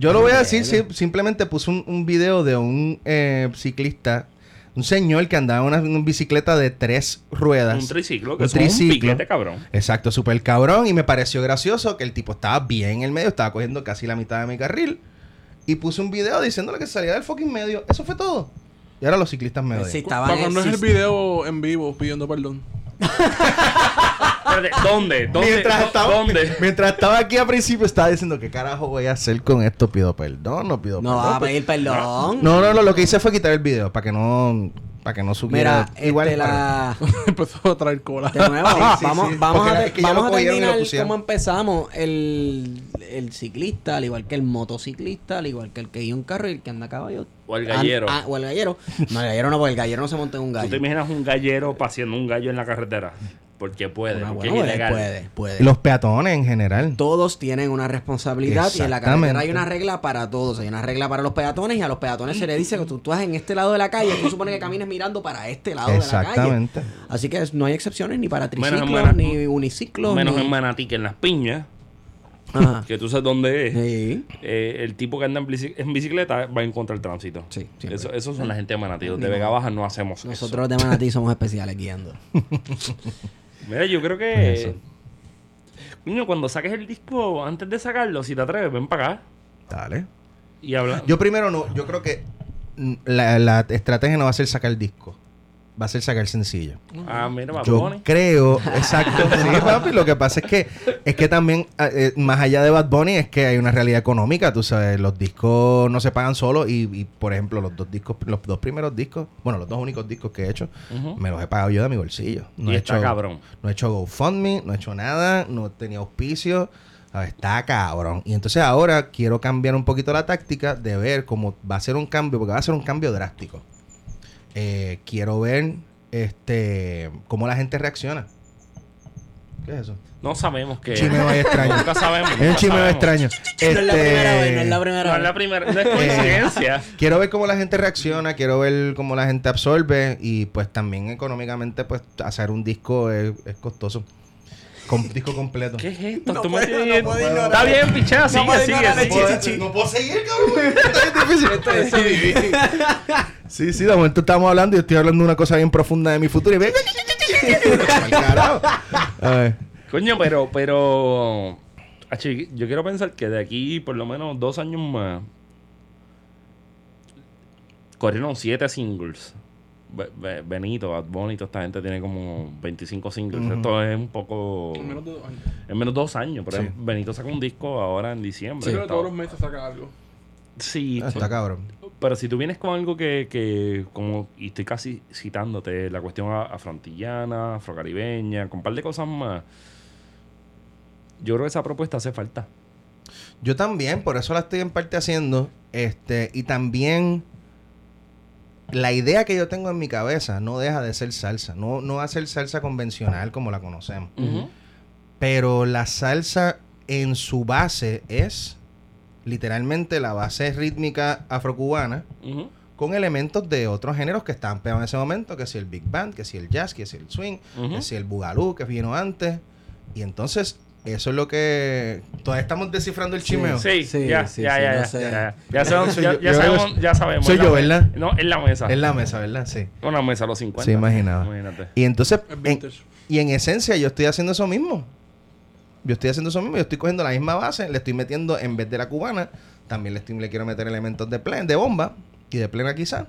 yo lo voy a decir, sí, simplemente puse un, un video de un eh, ciclista, un señor que andaba en una, una bicicleta de tres ruedas. Un triciclo, que Un es un triciclo. piquete, cabrón. Exacto, súper cabrón. Y me pareció gracioso que el tipo estaba bien en el medio, estaba cogiendo casi la mitad de mi carril. Y puse un video diciéndole que salía del fucking medio. Eso fue todo. Y ahora los ciclistas me odian. Sí, Para cuando es el video en vivo pidiendo perdón. <laughs> ¿Dónde? ¿Dónde? Mientras ¿Dó- estaba, ¿Dónde? <laughs> mientras estaba aquí al principio estaba diciendo qué carajo voy a hacer con esto. Pido perdón, no pido No perdón. vas a pedir perdón. No, no, no, lo que hice fue quitar el video para que no para que no subiera Mira, igual este, la... <laughs> Empezó a traer cola. De nuevo, Sí, sí, vamos, sí. vamos a, es que vamos a terminar como empezamos. El, el ciclista, al igual que el motociclista, al igual que el que guía un carro y el que anda a caballo. O el gallero. Ah, ah, o el gallero. No, el gallero no, porque el gallero no se monta en un ¿Tú te gallo. imaginas un gallero paseando un gallo en la carretera? Porque puede, Ah, porque bueno, es puede, ilegal. puede, puede. los peatones en general. Todos tienen una responsabilidad y en la carretera hay una regla para todos. Hay una regla para los peatones y a los peatones se les dice que tú estás en este lado de la calle, tú supones que camines mirando para este lado de la calle. Exactamente. Así que no hay excepciones ni para triciclos, ni uniciclos. Menos ni... en Manatí que en las piñas, Ajá. que tú sabes dónde es. Sí. eh, el tipo que anda en, bici- en bicicleta va en contra del tránsito. Sí. Eso, esos son la gente de Manatí. Los de Vega Baja no hacemos Nosotros de Manatí somos especiales guiando. <laughs> Mira, yo creo Eso. que... Coño, cuando saques el disco, antes de sacarlo, si te atreves, ven para acá Dale. y habla. Yo primero no, yo creo que la, la estrategia no va a ser sacar el disco. Va a ser sacar sencillo. Ah, mira, Bad Yo Bunny. creo, exacto, <laughs> sí, papi. Lo que pasa es que es que también, ah, eh, más allá de Bad Bunny, es que hay una realidad económica. Tú sabes, los discos no se pagan solos y, y, por ejemplo, los dos discos, los dos primeros discos, bueno, los dos únicos discos que he hecho, me los he pagado yo de mi bolsillo. No Y he está hecho, cabrón. No he hecho GoFundMe, no he hecho nada, no he tenido auspicio. Está cabrón. Y entonces ahora quiero cambiar un poquito la táctica de ver cómo va a ser un cambio, porque va a ser un cambio drástico. Eh, quiero ver este cómo la gente reacciona. ¿Qué es eso? No sabemos qué. Chimeo ahí extraño. Nunca sabemos. Es un chimeo sabemos. extraño. No es la primera vez, no es la Este, primera No es vez. la primera, no es coincidencia. <laughs> Quiero ver cómo la gente reacciona, quiero ver cómo la gente absorbe y pues también económicamente pues hacer un disco es, es costoso. Con <laughs> disco completo. ¿Qué es esto? No Tú puedo, me no puedo ignorar. Está bien, pichea, No sigue, puedo sigue. No puedo seguir, cabrón. <laughs> Esto es difícil. Esto es CBD. <laughs> Sí, sí, de momento estamos hablando y estoy hablando de una cosa bien profunda de mi futuro y ve. Coño, pero, pero. Yo quiero pensar que de aquí por lo menos dos años más. Corrieron siete singles. Be- Be- Benito, Bad Bunny, toda esta gente tiene como 25 singles. Ujú. Esto es un poco. En menos de dos años. En menos de dos años. Pero Sí. Benito sacó un disco ahora en diciembre. Que Está- todos los meses saca algo. Sí, Ah, Está cabrón. Pero si tú vienes con algo que, que como, y estoy casi citándote, la cuestión afrontillana, afrocaribeña, con un par de cosas más, yo creo que esa propuesta hace falta. Yo también, por eso la estoy en parte haciendo. Este, y también la idea que yo tengo en mi cabeza no deja de ser salsa. No, no va a ser salsa convencional como la conocemos. Pero la salsa en su base es literalmente la base rítmica afrocubana Ujú. con elementos de otros géneros que estaban pegados en ese momento, que si el big band, que si el jazz, que si el swing, que si el bugalú que vino antes. Y entonces, eso es lo que todavía estamos descifrando el chimeo. Sí, Sí, ya, sí, ya, sí, ya, ya, sé. ya, ya. Ya sabemos, Soy ya, yo- ¿verdad? No, en la mesa. En la mesa, ¿verdad? Sí. Una mesa a los 50. Sí, imaginaba. Imagínate. Y entonces, Es en- y en esencia, yo estoy haciendo eso mismo. Yo estoy haciendo eso mismo. Yo estoy cogiendo la misma base, le estoy metiendo, en vez de la cubana, también le, estoy- le quiero meter elementos de, plen, de bomba y de plena quizá.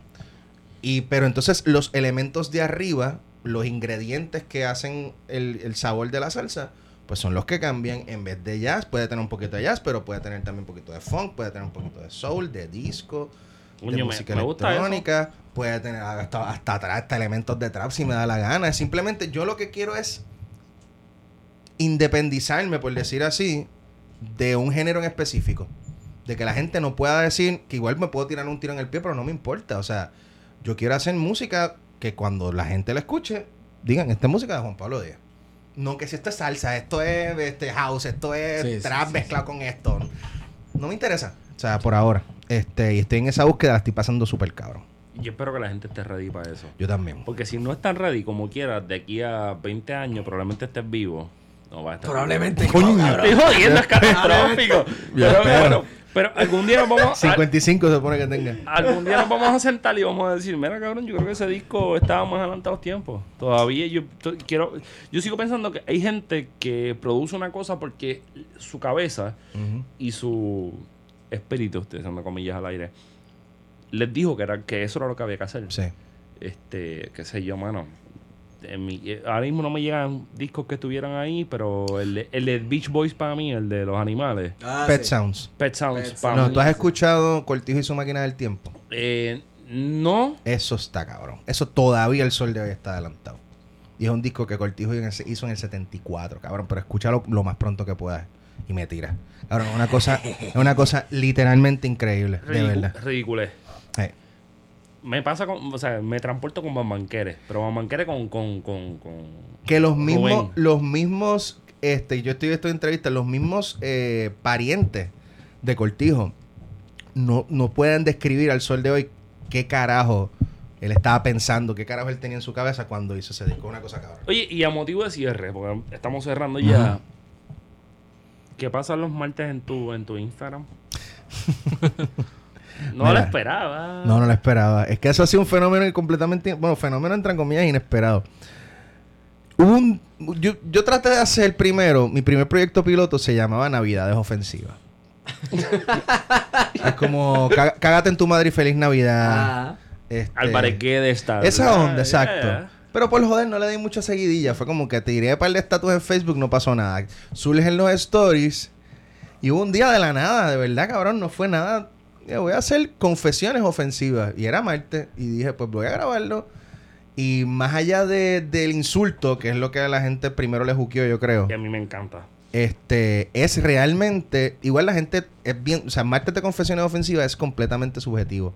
Y, pero entonces, los elementos de arriba, los ingredientes que hacen el, el sabor de la salsa, pues son los que cambian. En vez de jazz, puede tener un poquito de jazz, pero puede tener también un poquito de funk, puede tener un poquito de soul, de disco, de me- música me eso. electrónica, puede tener hasta, hasta hasta elementos de trap si me da la gana. Simplemente yo lo que quiero es independizarme, por decir así, de un género en específico. De que la gente no pueda decir que igual me puedo tirar un tiro en el pie, pero no me importa. O sea, yo quiero hacer música que cuando la gente la escuche, digan, esta es música de Juan Pablo Díaz. No que si esto es salsa, esto es este house, esto es Sí, trap sí, mezclado con esto. No me interesa. O sea, por ahora. Este, y estoy en esa búsqueda, la estoy pasando súper cabrón. Yo espero que la gente esté ready para eso. Yo también. Porque si no están ready como quieras, de aquí a 20 años probablemente estés vivo. No va a estar Probablemente. Coño. Estoy jodiendo, es <laughs> catastrófico. pero, bueno, pero algún día nos vamos a... 55 se supone que tenga. Algún día nos vamos a sentar y vamos a decir, mira cabrón, yo creo que ese disco estaba más adelantado tiempo. Todavía yo to- quiero, yo sigo pensando que hay gente que produce una cosa porque su cabeza y su espíritu, estoy haciendo comillas al aire, les dijo que era que eso era lo que había que hacer. Sí. Este, qué sé yo, mano. En mi- eh, ahora mismo no me llegan discos que estuvieran ahí, pero el de, el de Beach Boys para mí, el de los animales, Ah, Pet sí. Sounds. Pet Sounds Pet para No, mí. ¿tú has escuchado Cortijo y su máquina del tiempo? Eh, no, Eso está cabrón. Eso todavía el sol de hoy está adelantado. Y es un disco que Cortijo hizo en el 74, cabrón. Pero escúchalo lo más pronto que puedas. Y me tira. Cabrón, es una cosa, es una cosa literalmente increíble. De ridicu- verdad. ridiculez. Sí. Me pasa con, o sea, me transporto con Bambanqueres, pero Bambanqueres con, con, con, con Que los mismos, Rubén. los mismos, este, yo estoy en esta entrevista, los mismos eh, parientes de Cortijo no, no pueden describir al sol de hoy qué carajo él estaba pensando, qué carajo él tenía en su cabeza cuando hizo ese disco. Una cosa cabrón. Oye, y a motivo de cierre, porque estamos cerrando ya. ¿Qué pasa los martes en tu, en tu Instagram? <laughs> no Mira. lo esperaba. No, no lo esperaba. Es que eso ha sido un fenómeno completamente, bueno, fenómeno entre comillas inesperado. Hubo un, yo, yo traté de hacer primero, mi primer proyecto piloto se llamaba Navidades Ofensivas. es como, "Cá- cágate en tu madre y feliz Navidad. Ah. Este, Álvarez de estar. Esa onda, Ah, exacto. yeah. Pero por joder, no le di mucha seguidilla. Fue como que te tiré un par de estatus en Facebook, no pasó nada. Surgen los stories. Y hubo un día de la nada, de verdad, cabrón, no fue nada. Ya, voy a hacer confesiones ofensivas. Y era martes. Y dije, pues voy a grabarlo. Y más allá de- del insulto, que es lo que a la gente primero le juqueó, yo creo. Que a mí me encanta. Este, es realmente, igual la gente es bien, o sea, martes de confesiones ofensivas es completamente subjetivo.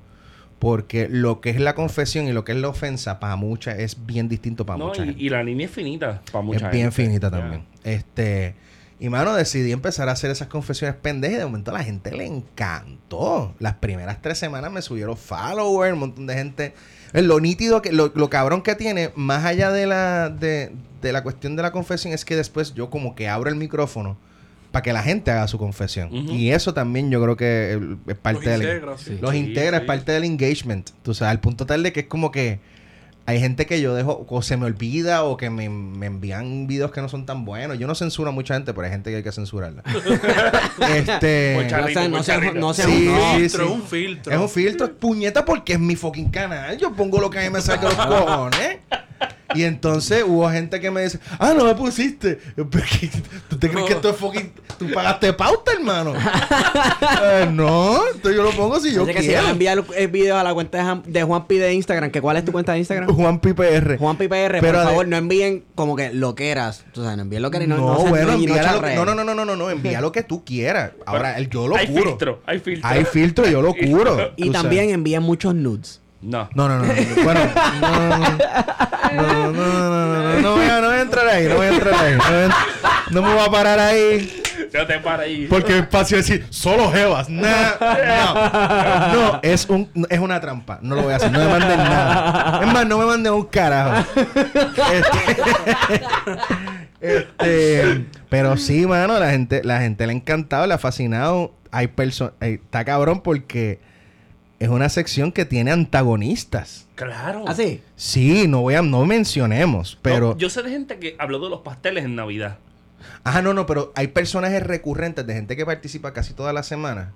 Porque lo que es la confesión y lo que es la ofensa, para muchas, es bien distinto para No, mucha y, gente. y la línea es finita para mucha es bien gente. finita Yeah. también. Este, y mano, decidí empezar a hacer esas confesiones pendejas y de momento a la gente le encantó. Las primeras tres semanas me subieron followers, un montón de gente. Lo nítido, que lo, lo cabrón que tiene, más allá de la, de, de la cuestión de la confesión, es que después yo como que abro el micrófono para que la gente haga su confesión. Y eso también yo creo que eh, es parte Los del... integra, sí. Los Sí, integra, es parte del engagement. Tú sabes, al punto tal de que es como que hay gente que yo dejo, o se me olvida, o que me, me envían videos que no son tan buenos. Yo no censuro a mucha gente, pero hay gente que hay que censurarla. <laughs> este. No sea, no sea, no sea Sí, un- no. sí, filtro, sí. un filtro. Es un filtro, puñeta, porque es mi fucking canal. Yo pongo lo que a mí me saca los <laughs> cojones. Y entonces hubo gente que me dice, ah, no me pusiste. Yo, "¿Pero qué? ¿Tú te crees No. que esto es fucking. Tú pagaste pauta, hermano? Eh, no, entonces yo lo pongo si yo Así que si van a quiero. enviar el video a la cuenta de, Juan Pi de Instagram, que ¿cuál es tu cuenta de Instagram? Juan PPR. Juan Pi PR, Pero por de- favor, no envíen como que lo que eras. Tú sabes, no envíen lo que eras. No, No, no, bueno, envía lo no, no, no, no, no, no, no, envía lo que tú quieras. Ahora, el, yo lo hay curo. filtro, hay filtro. Hay filtro, yo lo curo. <laughs> Y también sabes. envíen muchos nudes. No. No, no, no. Bueno, no, no, no, no, no, no, voy a, no voy a entrar ahí, no voy a entrar ahí. No, me voy a parar ahí. No te para ahí. Porque espacio es decir, solo jevas. no, no, es, un, es una trampa. No lo voy a hacer. No me manden nada. Es más, no me manden un carajo. Este, este, pero sí, mano, la gente, la gente le ha encantado, le ha fascinado. Hay personas, está cabrón porque es una sección que tiene antagonistas. Claro. ¿Ah, sí? Sí, no voy a, no mencionemos, pero. No, yo sé de gente que habló de los pasteles en Navidad. Ajá, no, no, pero hay personajes recurrentes de gente que participa casi toda la semana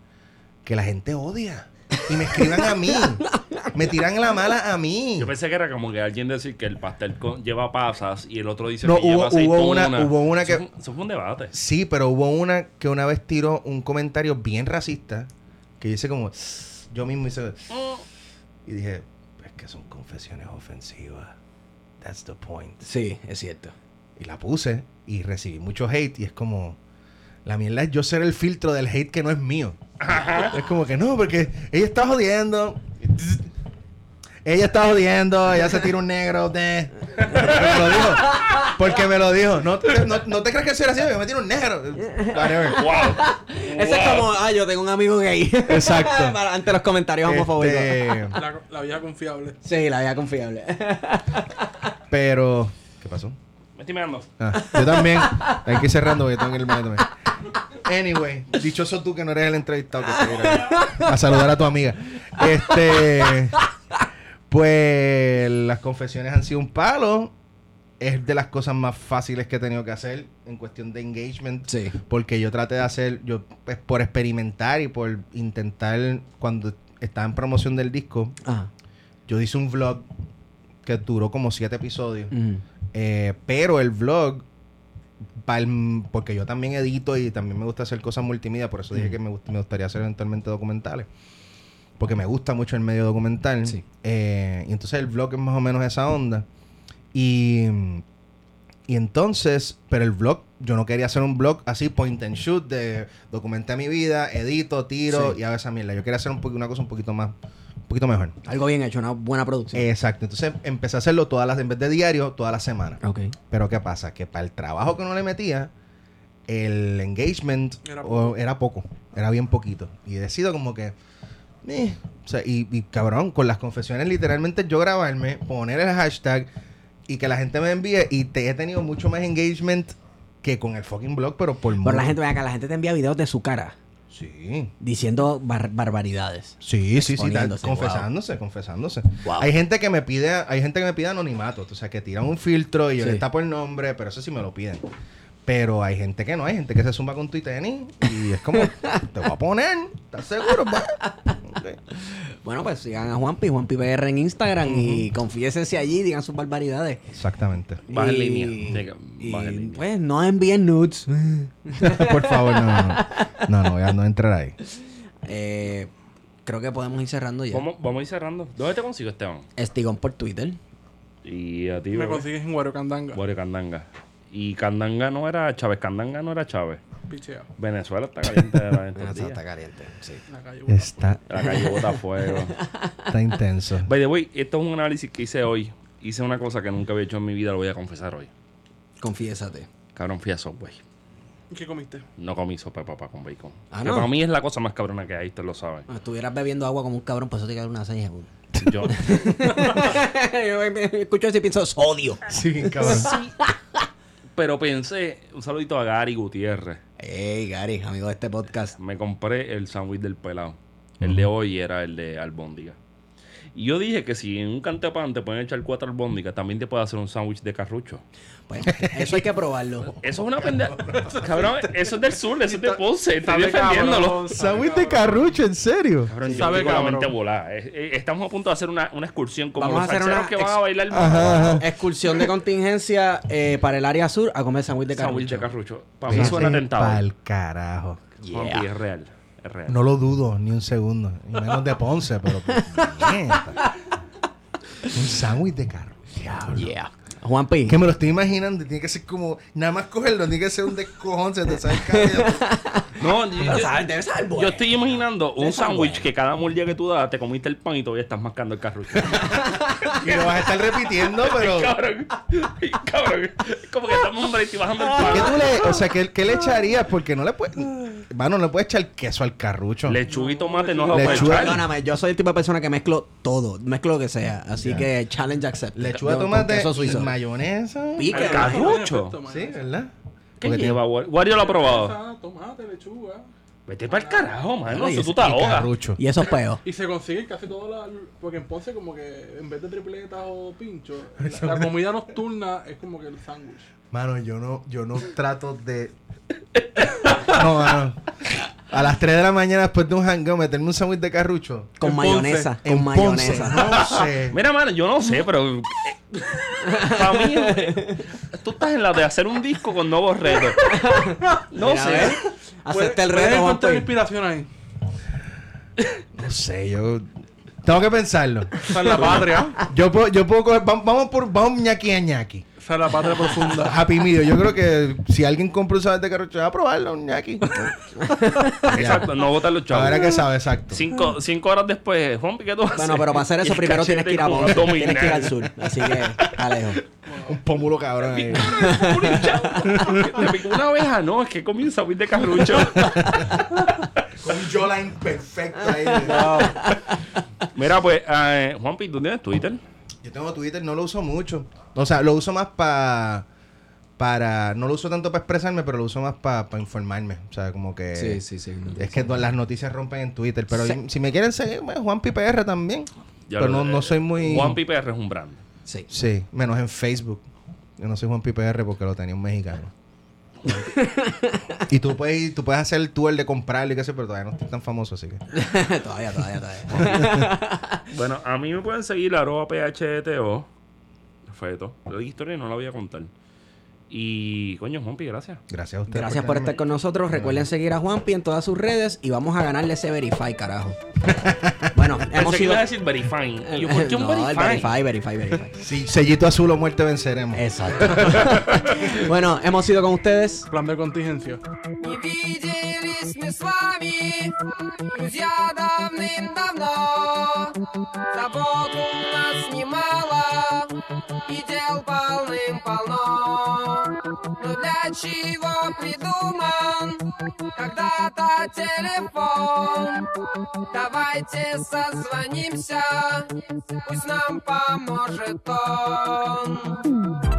que la gente odia. Y me escriban a mí. <laughs> me tiran la mala a mí. Yo pensé que era como que alguien decir que el pastel con- lleva pasas y el otro dice No, que lleva hubo- aceituna. hubo una- hubo una que- eso fue un debate. Sí, pero hubo una que una vez tiró un comentario bien racista que dice como, yo mismo hice, y dije, es que son confesiones ofensivas. That's the point. Sí, es cierto. Y la puse y recibí mucho hate y es como, La mierda es yo ser el filtro del hate que no es mío. Es como que no, porque ella está jodiendo. Ella está jodiendo, ella se tira un negro. De... Porque me lo dijo. Porque me lo dijo. No te, no, no te crees que soy gracioso, yo me tiro un negro. Whatever. ¡Wow! Ese es como, ah, yo tengo un amigo gay. Exacto. <laughs> Ante los comentarios homofóbicos. Este, La, la vieja confiable. Sí, la vida confiable. <laughs> pero. ¿Qué pasó? Me estoy mirando. Ah, yo también. Hay que ir cerrando porque tengo que irme también. Anyway, dichoso tú que no eres el entrevistado que te a saludar a tu amiga. Este. Pues las confesiones han sido un palo. Es de las cosas más fáciles que he tenido que hacer en cuestión de engagement. Sí. Porque yo traté de hacer, yo pues, por experimentar y por intentar, cuando estaba en promoción del disco, Ajá. yo hice un vlog que duró como siete episodios. Eh, pero el vlog, pa'l- porque yo también edito y también me gusta hacer cosas multimedia, por eso dije que me, me gustaría hacer eventualmente documentales. Porque me gusta mucho el medio documental. Sí. Eh, y entonces el vlog es más o menos esa onda. Y, y entonces, pero el vlog, yo no quería hacer un vlog así, point and shoot, de documenté mi vida, edito, tiro Sí. y hago esa mierda. Yo quería hacer un una cosa un poquito más, un poquito mejor. Algo bien hecho, una buena producción. Exacto. Entonces empecé a hacerlo todas las, en vez de diario, todas las semanas. ok. Pero ¿qué pasa? Que para el trabajo que uno le metía, el engagement Era o- era poco. Era, bien poquito. Y decido como que... eh, o sea, y, y, cabrón, con las confesiones literalmente yo grabarme, poner el hashtag y que la gente me envíe y te he tenido mucho más engagement que con el fucking blog, pero por Pero la gente, acá, la gente te envía videos de su cara Sí. diciendo bar- barbaridades. Sí, sí, sí, tal- confesándose, confesándose. Wow. Hay gente que me pide, hay gente que me pide anonimato, o sea, que tiran un filtro y yo Sí. les tapo el nombre, pero eso sí me lo piden. Pero hay gente que no, hay gente que se zumba con tu tenis y es como, <laughs> te voy a poner, ¿estás seguro? Va. Ok. Bueno, pues sigan a Juanpi, Juanpi PR en Instagram y confiésense allí, digan sus barbaridades. Exactamente. Baja en línea. Y, baja en línea. Pues no envíen nudes. <laughs> Por favor, no, no, no. No, no, voy a no entrar ahí. Eh, creo que podemos ir cerrando ya. Vamos, vamos a ir cerrando. ¿Dónde te consigo, Esteban? Estigón por Twitter. Y a ti, Me bebé? consigues en Wario Candanga. Wario Candanga. Y Candanga no era Chávez. Candanga no era Chávez. Pichea. Venezuela está caliente de la <laughs> estos Está, caliente, sí. La calle Está, La calle bota fuego. <laughs> está intenso. By the way, esto es un análisis que hice hoy. Hice una cosa que nunca había hecho en mi vida, lo voy a confesar hoy. Confiésate. Cabrón, fui a Subway. ¿Qué comiste? No comí sopa de papa con bacon. Ah, que ¿no? para mí es la cosa más cabrona que hay, ustedes lo saben. Ah, Estuvieras bebiendo agua como un cabrón, por eso te queda una seña. Yo, <laughs> Yo escucho eso y pienso sodio. Sí, cabrón. Pero pensé, un saludito a Gary Gutiérrez. Hey, Gary, amigo de este podcast. Me compré el sándwich del pelado. El de hoy era el de albóndiga. Y yo dije que si en un cantepan te pueden echar cuatro albóndigas, también te puede hacer un sándwich de carrucho. Pues, eso hay que probarlo. <laughs> Eso es una pendeja. <laughs> Cabrón, eso es del sur, eso es de Ponce. Estoy Sabe defendiéndolo. Sándwich de carrucho, ¿en serio? Cabrón, yo tengo la mente volada. Estamos a punto de hacer una, una excursión como Vamos los a hacer una que van a bailar Ajá, ajá. Excursión de contingencia eh, para el área sur a comer sándwich de sándwich carrucho. de carrucho. Para mí suena tentador. Pa'l carajo. Juanpi, es real. Es real. No lo dudo ni un segundo. Y menos de Ponce, pero. <laughs> mierda. un sándwich de carro. Diablo. Yeah. Juanpi. Que me lo estoy imaginando. Tiene que ser como. Nada más cogerlo. Tiene que ser un descojón. Se te sale el cabello. <laughs> No, yo, yo- sabe- debe saber bueno. yo estoy imaginando un sándwich bueno. que cada mordida que tú das te comiste el pan y todavía estás mascando el carrucho. <laughs> y lo vas a estar repitiendo, <laughs> pero. cabrón. cabrón. Como que estamos break y bajando el ¿Qué pan. tú le, o sea, ¿qué, qué le echarías? Porque no le puedes. Mano, no le puedes echar queso al carrucho. Lechuga y tomate no lo puedes echar. Perdóname, yo soy el tipo de persona que mezclo todo. Mezclo lo que sea. Así que challenge accept. Lechuga, Con tomate, queso y suizo. Mayonesa. Carrucho. Sí, ¿verdad? ¿Qué Porque lleva? Wario lo ha probado. Tomate, lechuga. Vete para el carajo, mano. Eso tú te Y ahogas. Y eso es peo. <laughs> Y se consigue casi todo la... Porque en Ponce como que en vez de tripletas o pinchos, <laughs> la, la comida nocturna es como que el sándwich. Mano, yo no, yo no trato de. <laughs> No, mano. A las 3 de la mañana después de un hangout meterme un sándwich de carrucho. Con En mayonesa. Ponce. Con En mayonesa. Ponce. No sé. <laughs> Mira, mano, yo no sé, pero. Para mí, tú estás en la de hacer un disco con nuevos retos. No Mira, sé. Acepta el reto, Juanpi. inspiración ahí. No sé, yo. Tengo que pensarlo. Es la patria. Yo puedo, yo puedo coger. Vamos, vamos por. Vamos ñaki a ñaki. Esa es la patria profunda. <laughs> Happy Meal. Yo creo que si alguien compra un sabor de carrocho, va a probarlo, un ñaki. <laughs> Exacto, no botar los chavos. Ahora que sabe, exacto. Cinco, cinco horas después, Juanpi, ¿qué tú haces? Bueno, pero para hacer eso primero tienes que ir a cachete con tienes que ir al sur. Así que, Alejo. Un pómulo cabrón ahí. Te picó una abeja, no, es que comienza a huir de carrucho. <laughs> Con un jawline perfecto ahí. Mira, pues, eh, Juanpi, ¿tú tienes Twitter? Yo tengo Twitter, no lo uso mucho. O sea, lo uso más para... Para... No lo uso tanto para expresarme, pero lo uso más para informarme. O sea, como que... Sí, sí, sí. Es que todas las noticias rompen en Twitter. Pero Sí. si me quieren seguir, pues, Juan PR también. Ya pero no, no soy muy... Juanpi PR es un brand. Sí. Sí, menos en Facebook. Yo no soy Juan PR porque lo tenía un mexicano. Y tú puedes, ir- tú puedes hacer el tour de comprarlo y qué sé, pero todavía no estoy tan famoso, así que. <laughs> todavía, todavía, todavía. <laughs> Bueno, a mí me pueden seguir arroba phto. Fue todo. La historia no la voy a contar. Y, coño, Juanpi, gracias. Gracias a ustedes. Gracias por estar con nosotros. Recuerden seguir a Juanpi en todas sus redes y vamos a ganarle ese Verify, carajo. <laughs> bueno, hemos Pensé que sido... iba a decir verifying. <laughs> Y yo, ¿por qué un no, el verifying? Verify, Verify, Verify. Sí, sellito azul o muerte venceremos. Exacto. <laughs> bueno, hemos sido con ustedes. Plan de contingencia. Не виделись мы с вами, друзья, давным-давно. Забот у нас немало, и дел полным-полно. Но для чего придуман когда-то телефон? Давайте созвонимся, пусть нам поможет он.